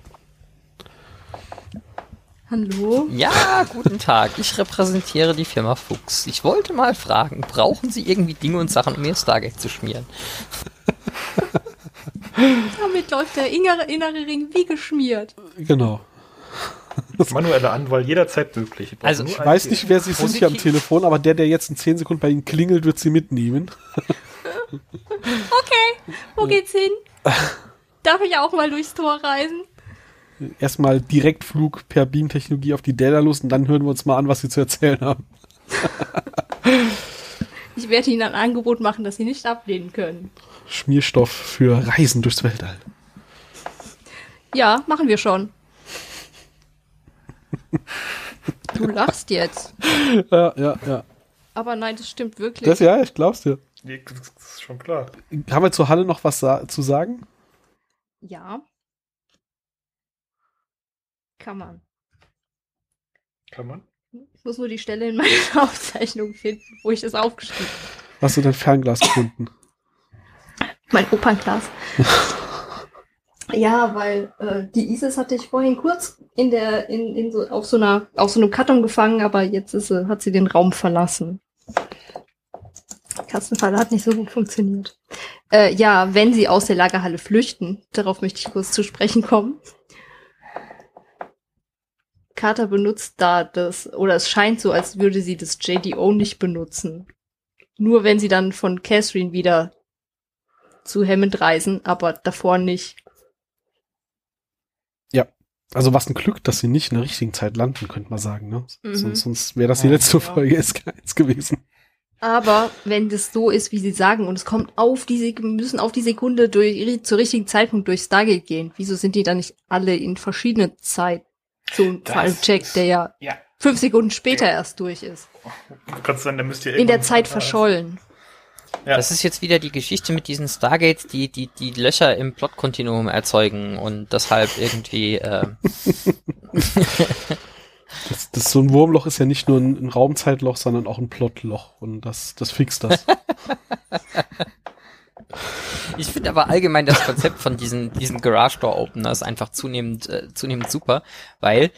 Hallo? Ja, guten Tag. Ich repräsentiere die Firma Fuchs. Ich wollte mal fragen, brauchen Sie irgendwie Dinge und Sachen, um Ihr Stargate zu schmieren? Damit läuft der innere, innere Ring wie geschmiert. Genau. Manuelle Anwahl jederzeit möglich. Also, Ich weiß nicht, wer sie sind hier am. Telefon, aber der, der jetzt in 10 Sekunden bei Ihnen klingelt, wird sie mitnehmen. Okay, wo geht's hin? Darf ich auch mal durchs Tor reisen? Erstmal Direktflug per Beamtechnologie auf die Daedalus und dann hören wir uns mal an, was sie zu erzählen haben. Ich werde Ihnen ein Angebot machen, das Sie nicht ablehnen können. Schmierstoff für Reisen durchs Weltall. Ja, machen wir schon. Du lachst jetzt. Ja, ja, ja. Aber nein, das stimmt wirklich. Das, ja, ich glaub's dir. Schon klar. Haben wir zur Halle noch was sa zu sagen? ja. Kann man. Kann man? Ich muss nur die Stelle in meiner Aufzeichnung finden, wo ich das aufgeschrieben habe. Hast du dein Fernglas gefunden? Mein Opernglas. ja, weil äh, die Isis hatte ich vorhin kurz in der, in, in so, auf so einer, auf so einem Karton gefangen, aber jetzt ist sie, hat sie den Raum verlassen. Katzenfalle hat nicht so gut funktioniert. Äh, ja, wenn sie aus der Lagerhalle flüchten, darauf möchte ich kurz zu sprechen kommen. Carter benutzt da das, oder es scheint so, als würde sie das JDO nicht benutzen. Nur wenn sie dann von Catherine wieder zu Hammond reisen, aber davor nicht. Ja. Also was ein Glück, dass sie nicht in der richtigen Zeit landen, könnte man sagen. Ne? Mhm. Sonst, sonst wäre das die letzte ja. Folge SK1 gewesen. Aber wenn das so ist, wie sie sagen, und es kommt auf die, Sek- müssen auf die Sekunde durch, zur richtigen Zeitpunkt durch Stargate gehen, wieso sind die dann nicht alle in verschiedenen Zeit? So vor allem Jack, der ja Ja. fünf Sekunden später erst durch ist. Gott sei Dank, da müsst ihr In der Zeit verschollen. Ja. Das ist jetzt wieder die Geschichte mit diesen Stargates, die die die Löcher im Plotkontinuum erzeugen und deshalb irgendwie äh, Das, das, so ein Wurmloch ist ja nicht nur ein, ein Raumzeitloch, sondern auch ein Plotloch. Und das, das fixt das. Ich finde aber allgemein das Konzept von diesen, diesen Garage Door Openers einfach zunehmend, äh, zunehmend super, weil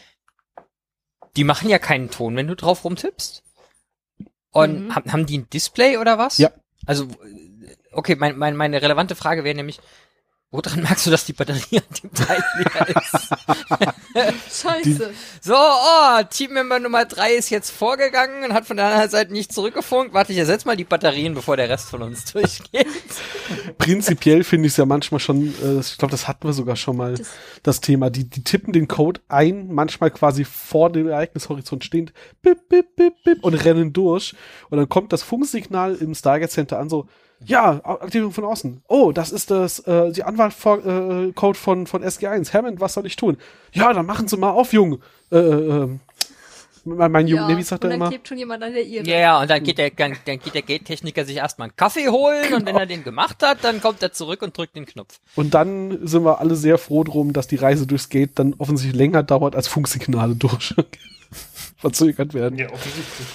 die machen ja keinen Ton, wenn du drauf rumtippst. Und Mhm. haben, haben die ein Display oder was? Ja. Also, äh, okay, mein, mein, meine relevante Frage wäre nämlich, woran merkst du, dass die Batterie an dem Teil leer ist? Scheiße. So, oh, Teammember Nummer drei ist jetzt vorgegangen und hat von der anderen Seite nicht zurückgefunkt. Warte, ich ersetze mal die Batterien, bevor der Rest von uns durchgeht. Prinzipiell finde ich es ja manchmal schon, äh, ich glaube, das hatten wir sogar schon mal, das, Das- Thema. Die, die tippen den Code ein, manchmal quasi vor dem Ereignishorizont stehend, bip, bip, bip, bip, und rennen durch. Und dann kommt das Funksignal im Stargate Center an, so, ja, Aktivierung von außen. Oh, das ist das, äh, die Anwahlcode äh, Code von, von SG1. Hammond, was soll ich tun? Ja, dann machen Sie mal auf, Jung. Äh, äh, mein, mein Junge, nee, wie sagt er dann immer? klebt schon jemand an der Irre. Ja, ja, und dann geht der, dann, dann geht der Gate-Techniker sich erstmal einen Kaffee holen und wenn er den gemacht hat, dann kommt er zurück und drückt den Knopf. Und dann sind wir alle sehr froh drum, dass die Reise durchs Gate dann offensichtlich länger dauert, als Funksignale durch verzögert werden. Ja, offensichtlich.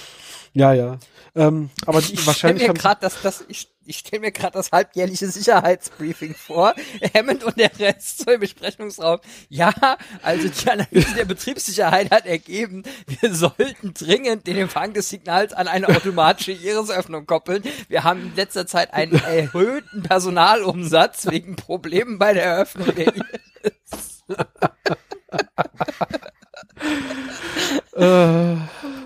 Ja, ja. Ähm, aber die, Ich wahrscheinlich mir haben gerade das, das, ich, ich stell mir gerade das halbjährliche Sicherheitsbriefing vor. Hammond und der Rest so im Besprechungsraum. Ja, also die Analyse der Betriebssicherheit hat ergeben, wir sollten dringend den Empfang des Signals an eine automatische Irisöffnung koppeln. Wir haben in letzter Zeit einen erhöhten Personalumsatz wegen Problemen bei der Eröffnung der Iris.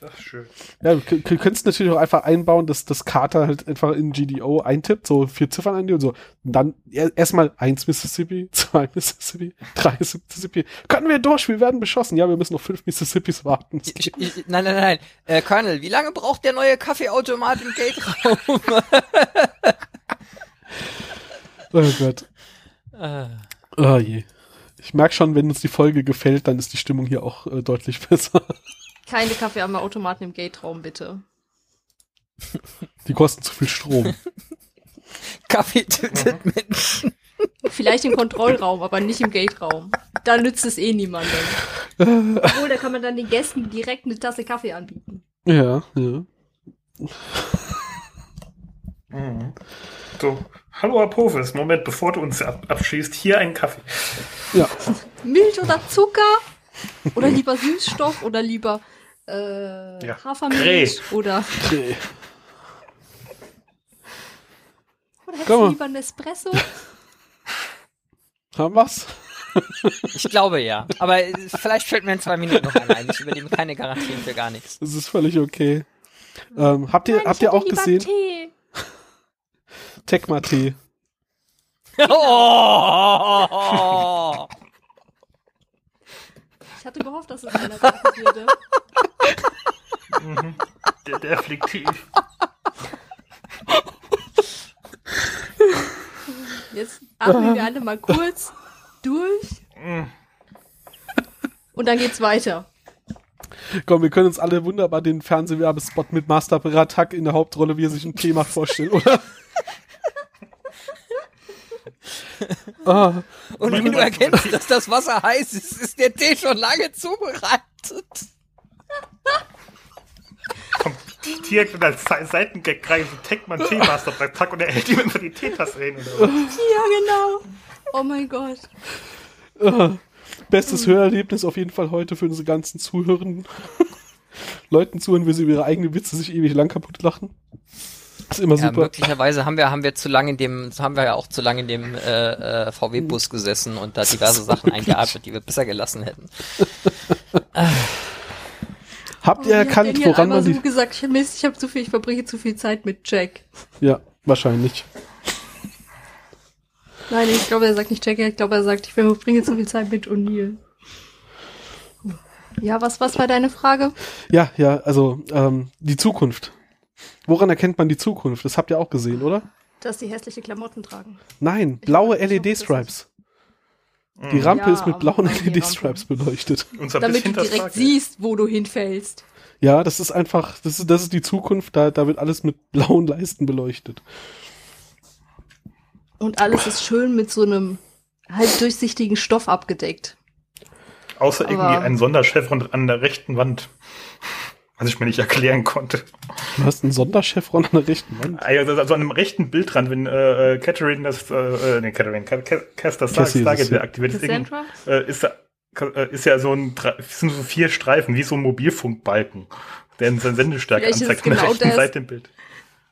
Das ist schön. ja, du könntest natürlich auch einfach einbauen, dass das Carter halt einfach in GDO eintippt, so vier Ziffern an die und so. Und dann er- erstmal eins Mississippi, zwei Mississippi, drei Mississippi. Können wir durch, wir werden beschossen. Ja, wir müssen noch fünf Mississippis warten. Ich, ich, nein, nein, nein. Äh, Colonel, wie lange braucht der neue Kaffeeautomat im Gate-Raum? Oh Gott. äh. Oh je. Ich merke schon, wenn uns die Folge gefällt, dann ist die Stimmung hier auch äh, deutlich besser. Keine Kaffeeautomaten im Gate-Raum, bitte. Die kosten zu viel Strom. Kaffee tötet Menschen. Vielleicht im Kontrollraum, aber nicht im Gate-Raum. Da nützt es eh niemandem. Obwohl, da kann man dann den Gästen direkt eine Tasse Kaffee anbieten. Ja, ja. Mhm. So, hallo Apophis, Moment, bevor du uns ab abschießt, hier ein Kaffee. Ja. Milch oder Zucker? Oder lieber Süßstoff? Oder lieber äh, Ja. Hafermilch? Oder, Okay. oder hättest du lieber Nespresso? Haben wir's? Ich glaube ja. Aber äh, vielleicht fällt mir in zwei Minuten noch ein. Ich übernehme keine Garantien für gar nichts. Das ist völlig okay. Ähm, habt ihr, Nein, habt ich ihr auch gesehen? Tee. Tecma-Tee. Oh! Ich hatte gehofft, dass es einer würde. Mhm. Der, der fliegt tief. Jetzt atmen wir alle mal kurz durch. Mhm. Und dann geht's weiter. Komm, wir können uns alle wunderbar den Fernsehwerbespot mit Master Beratak in der Hauptrolle, wie er sich ein Tee macht, vorstellen, oder? ah, Und wenn du erkennst, dass das Wasser heiß ist, ist der Tee schon lange zubereitet. Kommt direkt mit als Se- Seitengag rein, so Techman Teemaster bei Tag und er hält ihm immer die Teetasse hin oder? Ja, genau. Oh mein Gott. Bestes Hörerlebnis auf jeden Fall heute für unsere ganzen Zuhörenden. Leuten zuhören, wie sie über ihre eigenen Witze sich ewig lang kaputt lachen. Ist immer Ja, super. möglicherweise haben wir haben wir zu lange in dem haben wir ja auch zu lange in dem äh, äh, VW-Bus gesessen und da diverse Sachen eingeatmet, die wir besser gelassen hätten. Habt ihr erkannt, Daniel woran man einmal die... so gesagt, ich, Mist, ich habe zu viel, ich verbringe zu viel Zeit mit Jack. Ja, wahrscheinlich. Nein, ich glaube, er sagt nicht Jack, ich glaube, er sagt, ich verbringe zu viel Zeit mit O'Neill. Ja, was, was war deine Frage? Ja, ja, also ähm, die Zukunft. Woran erkennt man die Zukunft? Das habt ihr auch gesehen, oder? Dass die hässliche Klamotten tragen. Nein, blaue ob das LED-Stripes. Die Rampe Ja, ist mit blauen LED-Stripes beleuchtet. Und so ein Damit du direkt siehst, wo du hinfällst. Ja, das ist einfach, das ist, das ist die Zukunft, da, da wird alles mit blauen Leisten beleuchtet. Und alles ist schön mit so einem halb durchsichtigen Stoff abgedeckt. Außer irgendwie Aber- ein Sonderchevron an der rechten Wand. Was ich mir nicht erklären konnte. Du hast einen Sonderchevron an der rechten Wand. Also, also an einem rechten Bildrand, wenn äh, äh, Catherine das, äh, äh, nee, Catherine, Ca- Ca- Cass das Star- Cassie ist es, Stargate aktiviert. Cassandra? äh, ist, äh, ist ja so ein, es sind so vier Streifen, wie so ein Mobilfunkbalken, der in seine Sendestärke Vielleicht ist es anzeigt an der genau rechten das. Seite im Bild.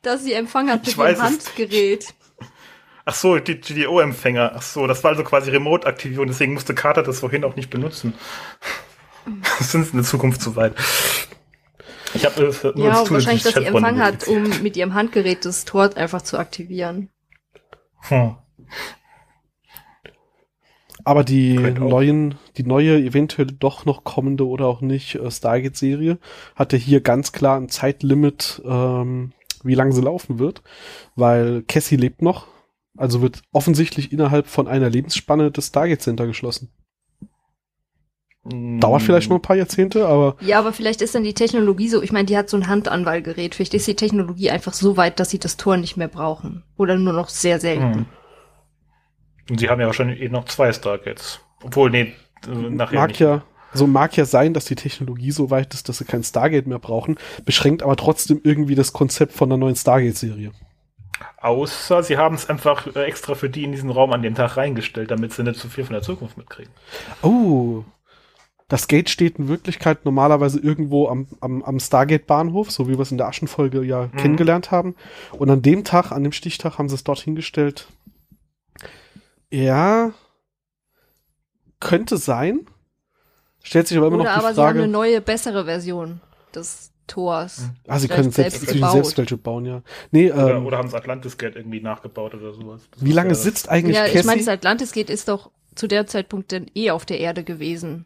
Dass sie Empfang hat Ich mit dem es. Handgerät. Ach so, die GDO-Empfänger. Ach so, das war also quasi Remote-Aktivierung, deswegen musste Carter das vorhin auch nicht benutzen. Das sind in der Zukunft zu weit. Ich habe äh, nur Ja, das wahrscheinlich, dass sie Empfang hat, um mit ihrem Handgerät das Tor einfach zu aktivieren. Hm. Aber die neuen, die neue, eventuell doch noch kommende oder auch nicht äh, Stargate-Serie hatte hier ganz klar ein Zeitlimit, ähm, wie lange sie laufen wird, weil Cassie lebt noch, also wird offensichtlich innerhalb von einer Lebensspanne das Stargate Center geschlossen. Dauert vielleicht noch ein paar Jahrzehnte, aber Ja, aber vielleicht ist dann die Technologie so, ich meine, die hat so ein Handanwahlgerät. Vielleicht ist die Technologie einfach so weit, dass sie das Tor nicht mehr brauchen. Oder nur noch sehr selten. Hm. Und sie haben ja wahrscheinlich eh noch zwei Stargates. Obwohl, nee, äh, nachher mag nicht. ja, so mag ja sein, dass die Technologie so weit ist, dass sie kein Stargate mehr brauchen, beschränkt aber trotzdem irgendwie das Konzept von der neuen Stargate-Serie. Außer sie haben es einfach äh, extra für die in diesen Raum an dem Tag reingestellt, damit sie nicht zu viel von der Zukunft mitkriegen. Oh. Das Gate steht in Wirklichkeit normalerweise irgendwo am, am, am Stargate-Bahnhof, so wie wir es in der Aschenfolge ja kennengelernt haben. Und an dem Tag, an dem Stichtag, haben sie es dort hingestellt. Ja. Könnte sein. Stellt sich aber immer Oder noch die aber sie haben eine Frage. neue, bessere Version des Tors. Ah, sie können selbst, selbst selbst welche bauen, ja. Nee, Oder, ähm, oder haben sie Atlantis-Gate irgendwie nachgebaut oder sowas. Das wie lange ja- sitzt eigentlich Ja, ich Cassie? meine, das Atlantis geht ist doch zu der Zeitpunkt dann eh auf der Erde gewesen.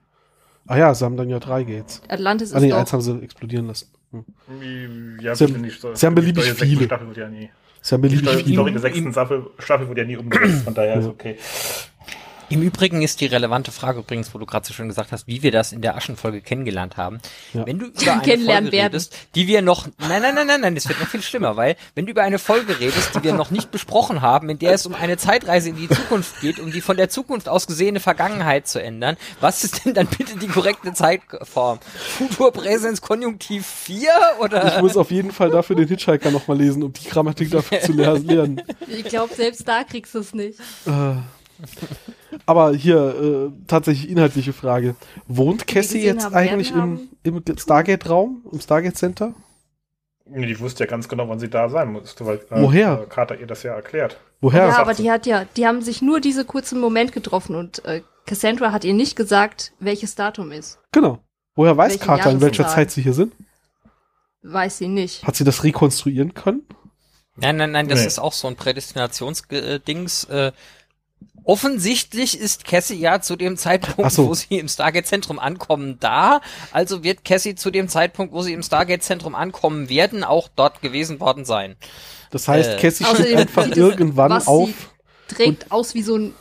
Ah ja, sie haben dann ja drei Gates. Atlantis Ah ist nee, doch eins haben sie explodieren lassen. Hm. Ja, Sie haben- nicht so- sie haben beliebig Story der sechsten viele. Staffel wird ja nie. Sie haben beliebig Story, die viele. Story der sechsten Staffel, Staffel wurde ja nie umgesetzt, von daher ist Ja. okay. Im Übrigen ist die relevante Frage übrigens, wo du gerade so schön gesagt hast, wie wir das in der Aschenfolge kennengelernt haben. Ja. Wenn du über eine Folge werden. redest, die wir noch, nein, nein, nein, nein, nein, das wird noch viel schlimmer, weil wenn du über eine Folge redest, die wir noch nicht besprochen haben, in der es um eine Zeitreise in die Zukunft geht, um die von der Zukunft aus gesehene Vergangenheit zu ändern, was ist denn dann bitte die korrekte Zeitform? Futur Präsens Konjunktiv 4 oder? Ich muss auf jeden Fall dafür den Hitchhiker nochmal lesen, um die Grammatik dafür zu ler- lernen. Ich glaube, selbst da kriegst du es nicht. Äh, aber hier, äh, tatsächlich inhaltliche Frage. Wohnt Cassie jetzt haben, eigentlich im, im Stargate-Raum, im Stargate-Center? Nee, Die wusste ja ganz genau, wann sie da sein musste, weil äh, Woher? äh, Carter ihr das ja erklärt. Woher? ja, aber sie. die hat ja, die haben sich nur diese kurzen Moment getroffen und äh, Cassandra hat ihr nicht gesagt, welches Datum ist. Genau. Woher weiß Welche Carter, in welcher? Zeit sie hier sind? Weiß sie nicht. Hat sie das rekonstruieren können? Nein, nein, nein, das Nee. ist auch so ein Prädestinationsdings. Äh, offensichtlich ist Cassie ja zu dem Zeitpunkt, so. wo sie im Stargate-Zentrum ankommen, da. Also wird Cassie zu dem Zeitpunkt, wo sie im Stargate-Zentrum ankommen werden, auch dort gewesen worden sein. Das heißt, Äh, Cassie steht einfach irgendwann was auf. Sie trägt aus wie so ein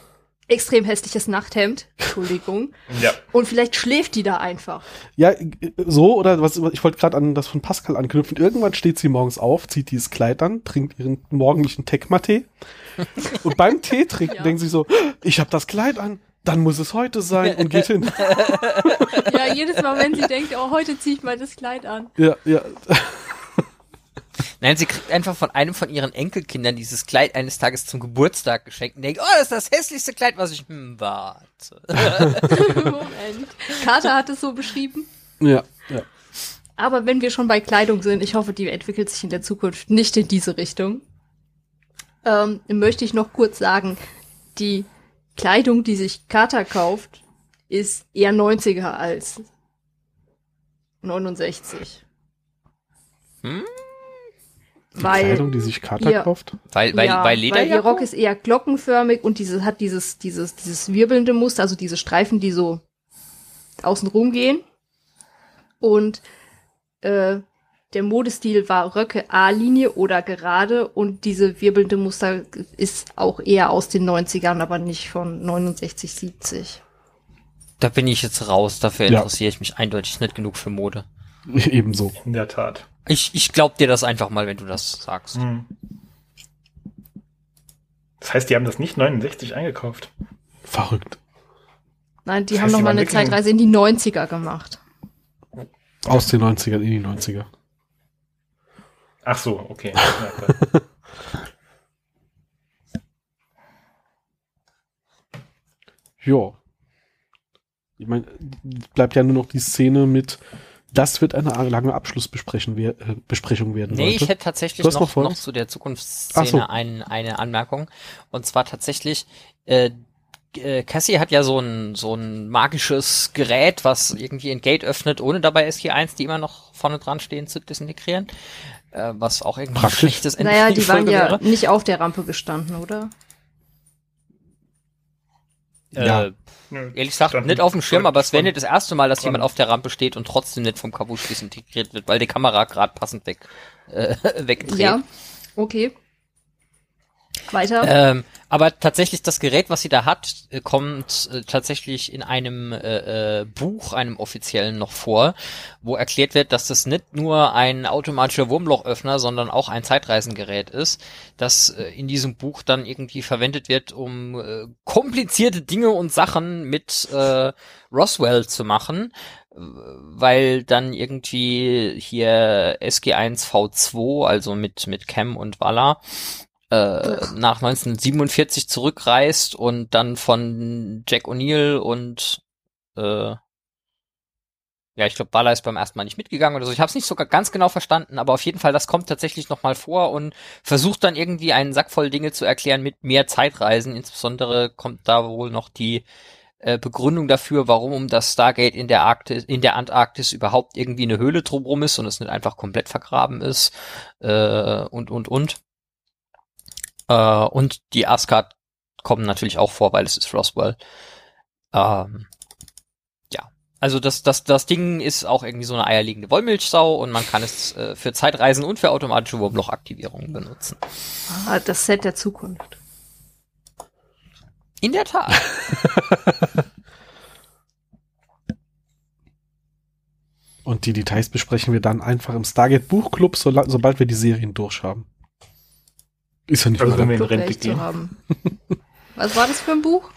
extrem hässliches Nachthemd. Entschuldigung. Ja. Und vielleicht schläft die da einfach. Ja, äh, so, oder was, ich wollte gerade an das von Pascal anknüpfen. Irgendwann steht sie morgens auf, zieht dieses Kleid an, trinkt ihren morgendlichen Tecma-Tee. und beim Tee trinken Ja. denkt sie so, ich habe das Kleid an. dann muss es heute sein und geht hin. Ja, jedes Mal, wenn sie denkt, oh, heute ziehe ich mal das Kleid an. ja, ja. Nein, sie kriegt einfach von einem von ihren Enkelkindern dieses Kleid eines Tages zum Geburtstag geschenkt und denkt, oh, das ist das hässlichste Kleid, was ich, hm, warte. Moment. Carter hat es so beschrieben. Ja, ja. Aber wenn wir schon bei Kleidung sind, ich hoffe, die entwickelt sich in der Zukunft nicht in diese Richtung, ähm, möchte ich noch kurz sagen, die Kleidung, die sich Carter kauft, ist eher 90er als 69. Hm? Die Weil, Kleidung, die sich Carter Ja. kauft. Weil, weil, ja, weil weil ihr Lederjacke? Rock ist eher glockenförmig und dieses hat dieses dieses dieses wirbelnde Muster, also diese Streifen, die so außen rum gehen. Und äh, der Modestil war Röcke A-Linie oder gerade und diese wirbelnde Muster ist auch eher aus den 90ern, aber nicht von 69, 70. Da bin ich jetzt raus, dafür Ja. interessiere ich mich eindeutig nicht genug für Mode. Ebenso. In der Tat. Ich, ich glaub dir das einfach mal, wenn du das sagst. Hm. Das heißt, die haben das nicht 69 eingekauft. Verrückt. Nein, die Das haben heißt, noch die mal waren eine Zeitreise in die 90er gemacht. Aus den 90ern in die 90er. Ach so, okay. Ja. Ich meine, bleibt ja nur noch die Szene mit, das wird eine lange Abschlussbesprechung äh, Besprechung werden. Nee, Leute. ich hätte tatsächlich noch, noch noch, zu der Zukunftsszene so. ein, eine Anmerkung. Und zwar tatsächlich, äh, äh, Cassie hat ja so ein, so ein magisches Gerät, was irgendwie ein Gate öffnet, ohne dabei SG1, die immer noch vorne dran stehen, zu desintegrieren. Äh, was auch irgendwie ein Praktisch. schlechtes Ende Naja, die waren ja wäre. nicht auf der Rampe gestanden, oder? Ja. Äh, Nö, ehrlich gesagt, standen nicht auf dem Schirm, aber es wäre nicht das erste Mal, dass dran. jemand auf der Rampe steht und trotzdem nicht vom Kabusch desintegriert wird, weil die Kamera gerade passend weg, äh, wegdreht. Ja. Okay. Weiter. Ähm, aber tatsächlich das Gerät, was sie da hat, äh, kommt äh, tatsächlich in einem äh, äh, Buch, einem offiziellen noch vor, wo erklärt wird, dass das nicht nur ein automatischer Wurmlochöffner, sondern auch ein Zeitreisengerät ist, das äh, in diesem Buch dann irgendwie verwendet wird, um äh, komplizierte Dinge und Sachen mit äh, Roswell zu machen, weil dann irgendwie hier SG1 V2, also mit mit Cam und Walla, äh, nach 1947 zurückreist und dann von Jack O'Neill und äh, ja, ich glaube, Bala ist beim ersten Mal nicht mitgegangen oder so. Ich habe es nicht sogar ganz genau verstanden, aber auf jeden Fall, das kommt tatsächlich noch mal vor und versucht dann irgendwie einen Sack voll Dinge zu erklären mit mehr Zeitreisen. Insbesondere kommt da wohl noch die äh, Begründung dafür, warum um das Stargate in der Arktis, in der Antarktis überhaupt irgendwie eine Höhle drumrum ist und es nicht einfach komplett vergraben ist äh, und und und. Äh, und die Asgard kommen natürlich auch vor, weil es ist Roswell. Ähm, ja, also das, das, das Ding ist auch irgendwie so eine eierlegende Wollmilchsau und man kann es äh, für Zeitreisen und für automatische Wurmlochaktivierungen benutzen. Ah, das Set der Zukunft. In der Tat. Und die Details besprechen wir dann einfach im Stargate Buchclub, so, sobald wir die Serien durch haben. Ist ja nicht Also wenn wir in Rente gehen. haben. Was war das für ein Buch?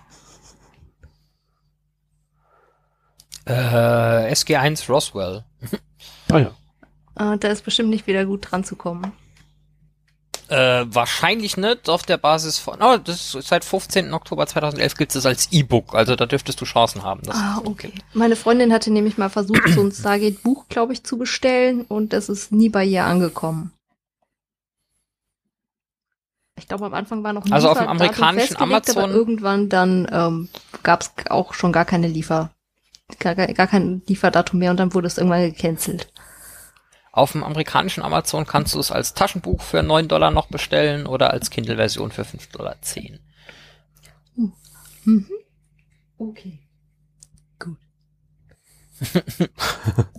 Äh, SG1 Roswell. Ah ja. Ah, da ist bestimmt nicht wieder gut dran zu kommen. Äh, wahrscheinlich nicht auf der Basis von, oh, das ist seit 15. Oktober 2011 gibt es als E-Book, also da dürftest du Chancen haben. Ah, okay. gibt. Meine Freundin hatte nämlich mal versucht, so ein Stargate-Buch, glaube ich, zu bestellen und das ist nie bei ihr angekommen. Ich glaube, am Anfang war noch ein Also auf dem amerikanischen Amazon- irgendwann dann ähm, gab es auch schon gar keine Liefer, gar, gar gar kein Lieferdatum mehr und dann wurde es irgendwann gecancelt. Auf dem amerikanischen Amazon kannst du es als Taschenbuch für 9 Dollar noch bestellen oder als Kindle-Version für 5,10 Dollar. Mhm. Okay. Gut.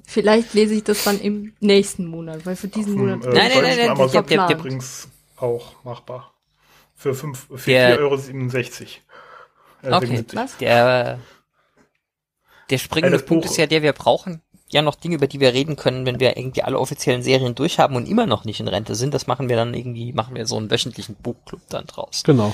Vielleicht lese ich das dann im nächsten Monat, weil für diesen Monat äh, Nein, nein, nein, nein, der- der- übrigens auch machbar. Für, fünf- für Der- 4,67 Euro. Äh, Okay. 77. Was? Der, der springende Punkt Buch- ist ja der, wir brauchen ja noch Dinge, über die wir reden können, wenn wir irgendwie alle offiziellen Serien durchhaben und immer noch nicht in Rente sind. Das machen wir dann irgendwie, machen wir so einen wöchentlichen Buchclub dann draus. Genau.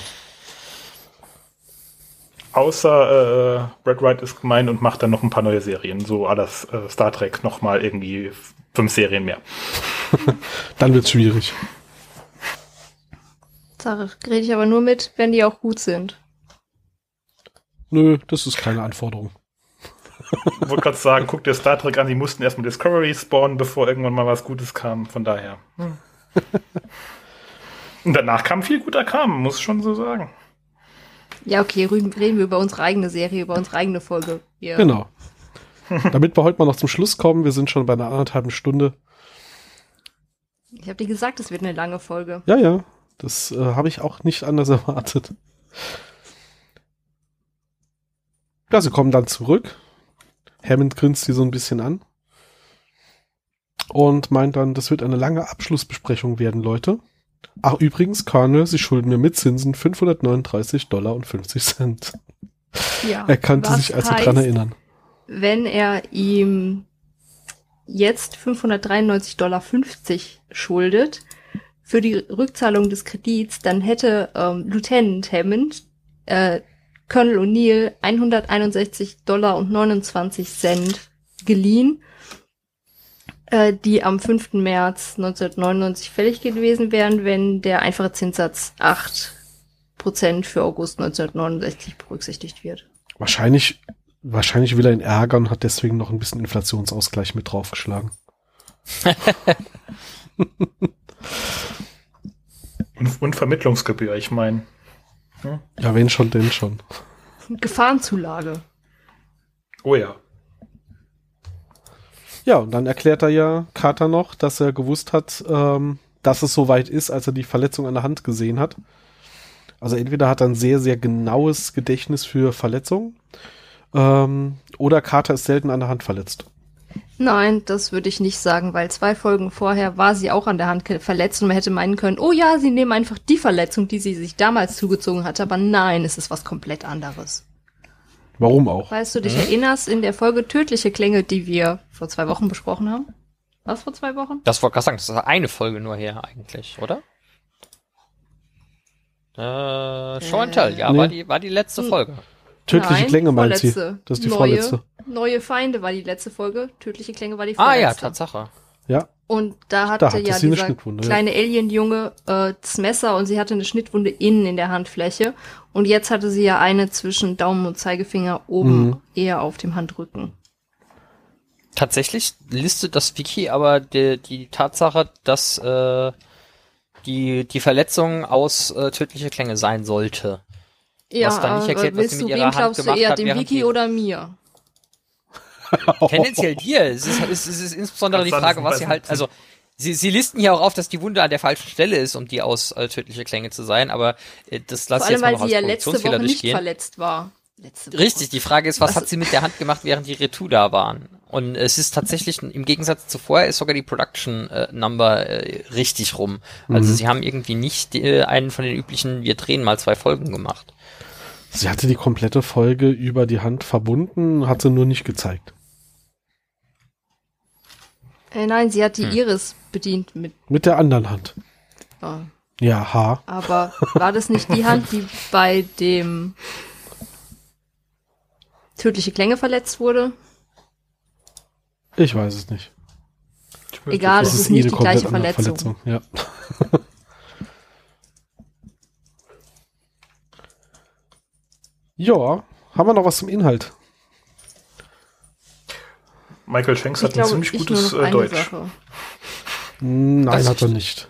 Außer äh, Brad Wright ist gemein und macht dann noch ein paar neue Serien, so alles äh, Star Trek nochmal irgendwie fünf Serien mehr. Dann wird's schwierig. Da rede ich aber nur mit, wenn die auch gut sind. Nö, das ist keine Anforderung. Ich wollte gerade sagen, guck dir Star Trek an, die mussten erstmal Discovery spawnen, bevor irgendwann mal was Gutes kam, von daher. Hm. Und danach kam viel guter Kram, muss ich schon so sagen. Ja, okay, reden wir über unsere eigene Serie, über unsere eigene Folge. Ja. Genau. Damit wir heute mal noch zum Schluss kommen, wir sind schon bei einer anderthalben Stunde. Ich habe dir gesagt, es wird eine lange Folge. Ja, ja, das äh, habe ich auch nicht anders erwartet. Ja, sie kommen dann zurück. Hammond grinst sie so ein bisschen an. Und meint dann, das wird eine lange Abschlussbesprechung werden, Leute. Ach, übrigens, Colonel, Sie schulden mir mit Zinsen 539 Dollar und 50 Cent. Ja, Er kannte was sich also heißt, dran erinnern. Wenn er ihm jetzt 593,50 Dollar schuldet für die Rückzahlung des Kredits, dann hätte ähm, Lieutenant Hammond äh, Colonel O'Neill 161 Dollar und 29 Cent geliehen, äh, die am 5. März 1999 fällig gewesen wären, wenn der einfache Zinssatz 8% für August 1969 berücksichtigt wird. Wahrscheinlich, wahrscheinlich will er ihn ärgern und hat deswegen noch ein bisschen Inflationsausgleich mit draufgeschlagen. Und, und Vermittlungsgebühr, ich meine. Ja, wenn schon, denn schon. Gefahrenzulage. Oh ja. Ja, und dann erklärt er ja Carter noch, dass er gewusst hat, ähm, dass es soweit ist, als er die Verletzung an der Hand gesehen hat. Also entweder hat er ein sehr, sehr genaues Gedächtnis für Verletzungen, ähm, oder Carter ist selten an der Hand verletzt. Nein, das würde ich nicht sagen, weil zwei Folgen vorher war sie auch an der Hand verletzt und man hätte meinen können, oh ja, sie nehmen einfach die Verletzung, die sie sich damals zugezogen hatte, aber nein, es ist was komplett anderes. Warum auch? Weißt du, dich erinnerst in der Folge Tödliche Klänge, die wir vor zwei Wochen besprochen haben? Was vor zwei Wochen? Das wollte ich gerade sagen, das ist eine Folge nur her eigentlich, oder? Äh, Show and Tell, ja, Nee. war, die, war die letzte Hm. Folge. Tödliche Nein, Klänge meint sie. vorletzte. Das ist die Neue, vorletzte. Neue Feinde war die letzte Folge, Tödliche Klänge war die Ah vorletzte. ja, Tatsache. Ja, Und da hatte Da hatte ja sie eine dieser Schnittwunde, ja. kleine Alien-Junge äh, das Messer und sie hatte eine Schnittwunde innen in der Handfläche. Und jetzt hatte sie ja eine zwischen Daumen und Zeigefinger oben Mhm. eher auf dem Handrücken. Tatsächlich listet das Wiki aber die, die Tatsache, dass äh, die, die Verletzung aus äh, tödliche Klänge sein sollte. Ja, Was dann nicht erklärt, was sie mit du, ihrer wem Hand glaubst du gemacht eher, hat, dem Wiki oder mir? Tendenziell dir. Es ist, es ist, es ist insbesondere die Frage, was sie halt, also sie, sie listen hier auch auf, dass die Wunde an der falschen Stelle ist, um die aus äh, tödliche Klänge zu sein, aber äh, das lasse ich allem, jetzt mal weil noch sie als ja letzte Woche nicht durchgehen. verletzt war. Letzte Woche. Richtig, die Frage ist, was, Was- hat sie mit der Hand gemacht, während die Retour da waren? Und es ist tatsächlich, im Gegensatz zu vorher, ist sogar die Production äh, Number äh, richtig rum. Also Mhm. sie haben irgendwie nicht äh, einen von den üblichen, wir drehen mal zwei Folgen gemacht. Sie hatte die komplette Folge über die Hand verbunden, hat sie nur nicht gezeigt. Äh, nein, sie hat die Hm. Iris bedient mit. Mit der anderen Hand. Äh, Ja, ha. aber war das nicht die Hand, die bei dem tödliche Klänge verletzt wurde? Ich weiß es nicht. Egal, das mal- ist nicht die gleiche andere Verletzung. Ja. ja, haben wir noch was zum Inhalt? Michael Shanks Ich hat ein glaube, ziemlich ich nur gutes äh, Deutsch. Sache. Nein, Das hat er nicht.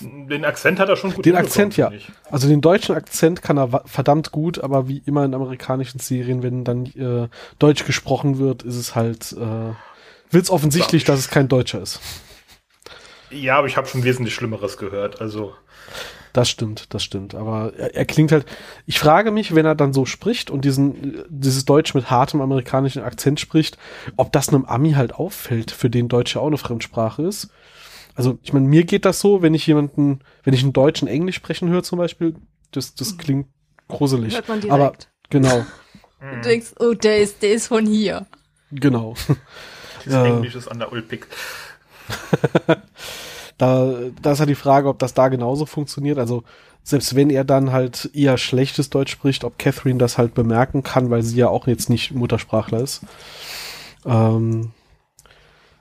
Den Akzent hat er schon gut Den Akzent ja. Also den deutschen Akzent kann er verdammt gut, aber wie immer in amerikanischen Serien, wenn dann äh, Deutsch gesprochen wird, ist es halt, äh, wird's offensichtlich, dass es kein Deutscher ist. Ja, aber ich habe schon wesentlich Schlimmeres gehört. Also Das stimmt, das stimmt. Aber er, er klingt halt. Ich frage mich, wenn er dann so spricht und diesen, dieses Deutsch mit hartem amerikanischen Akzent spricht, ob das einem Ami halt auffällt, für den Deutsch ja auch eine Fremdsprache ist. Also, ich meine, mir geht das so, wenn ich jemanden, wenn ich einen Deutschen Englisch sprechen höre zum Beispiel, das, das klingt gruselig. Hört man Aber direkt. genau, Du denkst, oh, der ist, der ist von hier. genau. das Ja. Englisch ist an der Ulpik. da, da ist ja die Frage, ob das da genauso funktioniert. Also selbst wenn er dann halt eher schlechtes Deutsch spricht, ob Catherine das halt bemerken kann, weil sie ja auch jetzt nicht Muttersprachler ist. Ähm,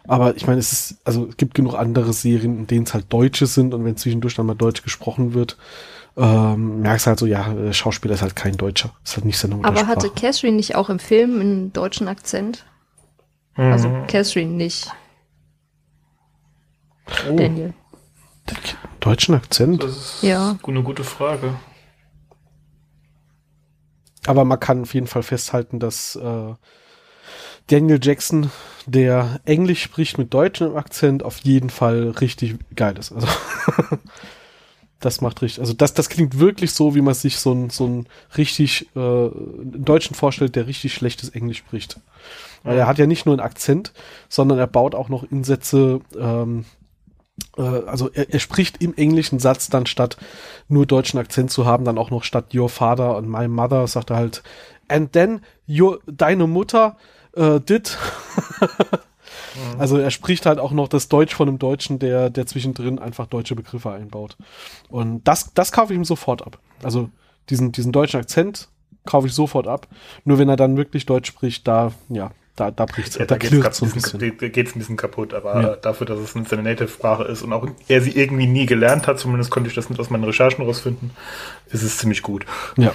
aber ich meine, es ist, also es gibt genug andere Serien, in denen es halt Deutsche sind und wenn zwischendurch dann mal Deutsch gesprochen wird, ähm, merkst du halt so, ja, der Schauspieler ist halt kein Deutscher. Ist halt nicht seine Muttersprache. Aber hatte Catherine nicht auch im Film einen deutschen Akzent? Mhm. Also Catherine nicht. Oh. Daniel. Deutschen Akzent? Das ist ja. eine gute Frage. Aber man kann auf jeden Fall festhalten, dass äh, Daniel Jackson, der Englisch spricht mit deutschem Akzent, auf jeden Fall richtig geil ist. Also das macht richtig, also das, das klingt wirklich so, wie man sich so ein, so ein richtig äh, einen Deutschen vorstellt, der richtig schlechtes Englisch spricht. Weil er hat ja nicht nur einen Akzent, sondern er baut auch noch in Sätze ähm, äh, also er, er spricht im englischen Satz dann statt nur deutschen Akzent zu haben, dann auch noch statt your father und my mother sagt er halt and then your deine Mutter äh, did. mhm. Also er spricht halt auch noch das Deutsch von einem Deutschen, der der zwischendrin einfach deutsche Begriffe einbaut. Und das das kaufe ich ihm sofort ab. Also diesen diesen deutschen Akzent kaufe ich sofort ab. Nur wenn er dann wirklich Deutsch spricht, da ja, da, da bricht ja, da, da geht's so ein bisschen. Da geht's ein bisschen kaputt, aber ja. dafür, dass es seine Native-Sprache ist und auch er sie irgendwie nie gelernt hat, zumindest konnte ich das nicht aus meinen Recherchen rausfinden, ist es ziemlich gut. Ja.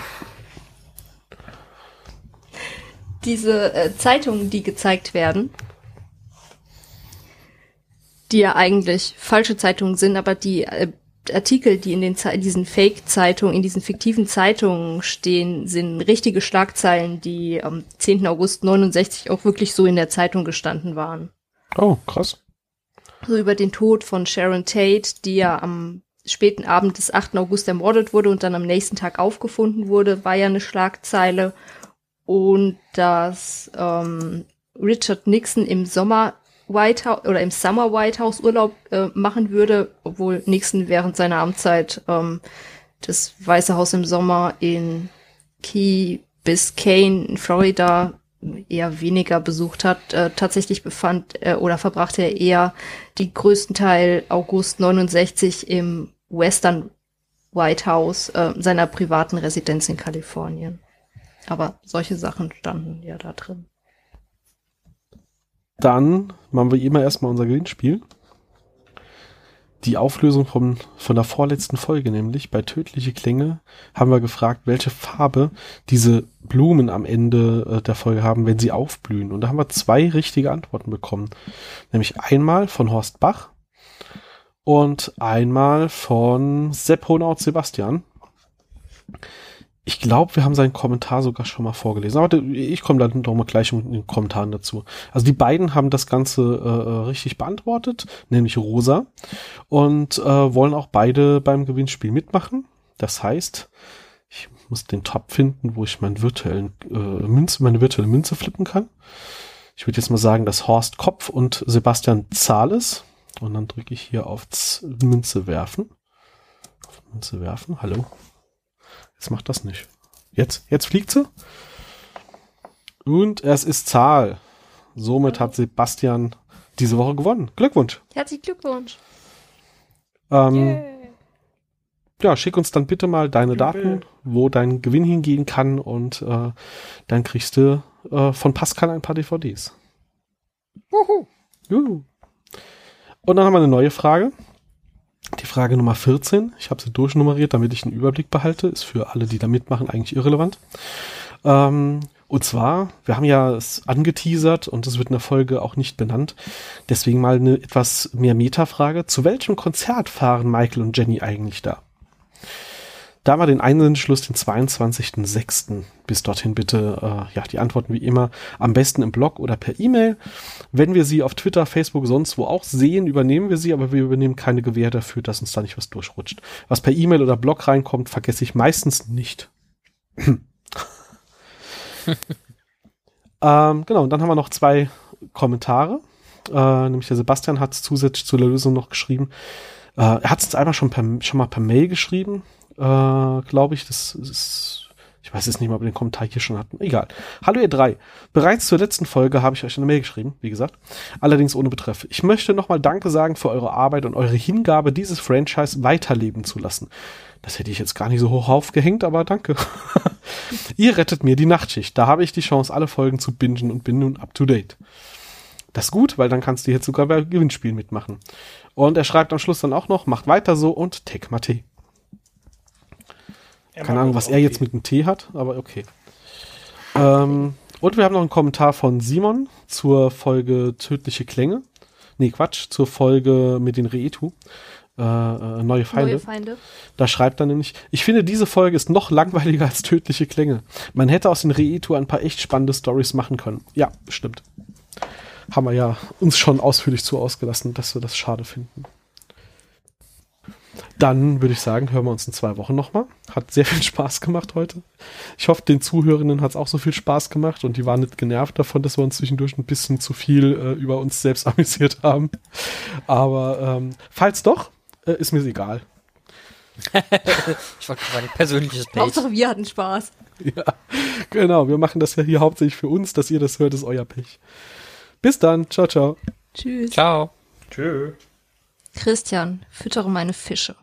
Diese äh, Zeitungen, die gezeigt werden, die ja eigentlich falsche Zeitungen sind, aber die äh, Artikel, die in den in diesen Fake-Zeitungen, in diesen fiktiven Zeitungen stehen, sind richtige Schlagzeilen, die am 10. August 69 auch wirklich so in der Zeitung gestanden waren. Oh, krass. So über den Tod von Sharon Tate, die ja am späten Abend des 8. August ermordet wurde und dann am nächsten Tag aufgefunden wurde, war ja eine Schlagzeile. Und dass ähm, Richard Nixon im Sommer White House oder im Summer White House Urlaub äh, machen würde, obwohl Nixon während seiner Amtszeit ähm, das Weiße Haus im Sommer in Key Biscayne in Florida eher weniger besucht hat. Äh, tatsächlich befand äh, oder verbrachte er eher die größten Teil August 69 im Western White House äh, seiner privaten Residenz in Kalifornien. Aber solche Sachen standen ja da drin. Dann machen wir immer erstmal unser Gewinnspiel. Die Auflösung von, von der vorletzten Folge, nämlich bei Tödliche Klänge, haben wir gefragt, welche Farbe diese Blumen am Ende äh, der Folge haben, wenn sie aufblühen. Und da haben wir zwei richtige Antworten bekommen. Nämlich einmal von Horst Bach und einmal von Sepp Honaut Sebastian ich glaube, wir haben seinen Kommentar sogar schon mal vorgelesen. Aber ich komme dann doch mal gleich in den Kommentaren dazu. Also die beiden haben das Ganze äh, äh, richtig beantwortet, nämlich Rosa, und äh, wollen auch beide beim Gewinnspiel mitmachen. Das heißt, ich muss den Tab finden, wo ich meinen virtuellen äh, Münze, meine virtuelle Münze flippen kann. Ich würde jetzt mal sagen, dass Horst Kopf und Sebastian Zahl ist. Und dann drücke ich hier auf Z Münze werfen. Auf Münze werfen. Hallo. Jetzt macht das nicht. Jetzt, jetzt fliegt sie. Und es ist Zahl. Somit hat Sebastian diese Woche gewonnen. Glückwunsch. Herzlichen Glückwunsch. Ähm, yeah. Ja, schick uns dann bitte mal deine Daten, wo dein Gewinn hingehen kann und äh, dann kriegst du äh, von Pascal ein paar DVDs. Wuhu. Juhu. Und dann haben wir eine neue Frage. Die Frage Nummer 14, ich habe sie durchnummeriert, damit ich einen Überblick behalte, ist für alle, die da mitmachen, eigentlich irrelevant. Ähm, und zwar, wir haben ja es angeteasert und es wird in der Folge auch nicht benannt. Deswegen mal eine etwas mehr Metafrage. Zu welchem Konzert fahren Michael und Jenny eigentlich da? Da war den Einsendeschluss den 22.06. Bis dorthin bitte, äh, ja, die Antworten wie immer am besten im Blog oder per E-Mail. Wenn wir sie auf Twitter, Facebook, sonst wo auch sehen, übernehmen wir sie, aber wir übernehmen keine Gewähr dafür, dass uns da nicht was durchrutscht. Was per E-Mail oder Blog reinkommt, vergesse ich meistens nicht. ähm, genau, und dann haben wir noch zwei Kommentare. Äh, nämlich der Sebastian hat zusätzlich zu der Lösung noch geschrieben. Äh, er hat es einmal schon, per, schon mal per Mail geschrieben äh, glaube ich. Das ist, Ich weiß jetzt nicht mal, ob wir den Kommentar hier schon hatten. Egal. Hallo ihr drei. Bereits zur letzten Folge habe ich euch eine Mail geschrieben, wie gesagt. Allerdings ohne Betreff. Ich möchte nochmal Danke sagen für eure Arbeit und eure Hingabe, dieses Franchise weiterleben zu lassen. Das hätte ich jetzt gar nicht so hoch aufgehängt, aber danke. ihr rettet mir die Nachtschicht. Da habe ich die Chance, alle Folgen zu bingen und bin nun up to date. Das ist gut, weil dann kannst du jetzt sogar bei Gewinnspielen mitmachen. Und er schreibt am Schluss dann auch noch, macht weiter so und take mal Tee. Keine Ahnung, was er jetzt mit dem Tee hat, aber okay. Ähm, und wir haben noch einen Kommentar von Simon zur Folge Tödliche Klänge. Nee, Quatsch, zur Folge mit den Reetu. Äh, äh, neue Feinde. Neue Feinde. Da schreibt er nämlich, ich finde, diese Folge ist noch langweiliger als tödliche Klänge. Man hätte aus den Reetu ein paar echt spannende Stories machen können. Ja, stimmt. Haben wir ja uns schon ausführlich zu ausgelassen, dass wir das schade finden. Dann würde ich sagen, hören wir uns in zwei Wochen nochmal. Hat sehr viel Spaß gemacht heute. Ich hoffe, den Zuhörenden hat es auch so viel Spaß gemacht und die waren nicht genervt davon, dass wir uns zwischendurch ein bisschen zu viel äh, über uns selbst amüsiert haben. Aber ähm, falls doch, äh, ist mir egal. ich wollte sagen, persönliches Page. Hauptsache wir hatten Spaß. Ja, genau. Wir machen das ja hier hauptsächlich für uns, dass ihr das hört, ist euer Pech. Bis dann. Ciao, ciao. Tschüss. Ciao. Tschö. Christian, füttere meine Fische.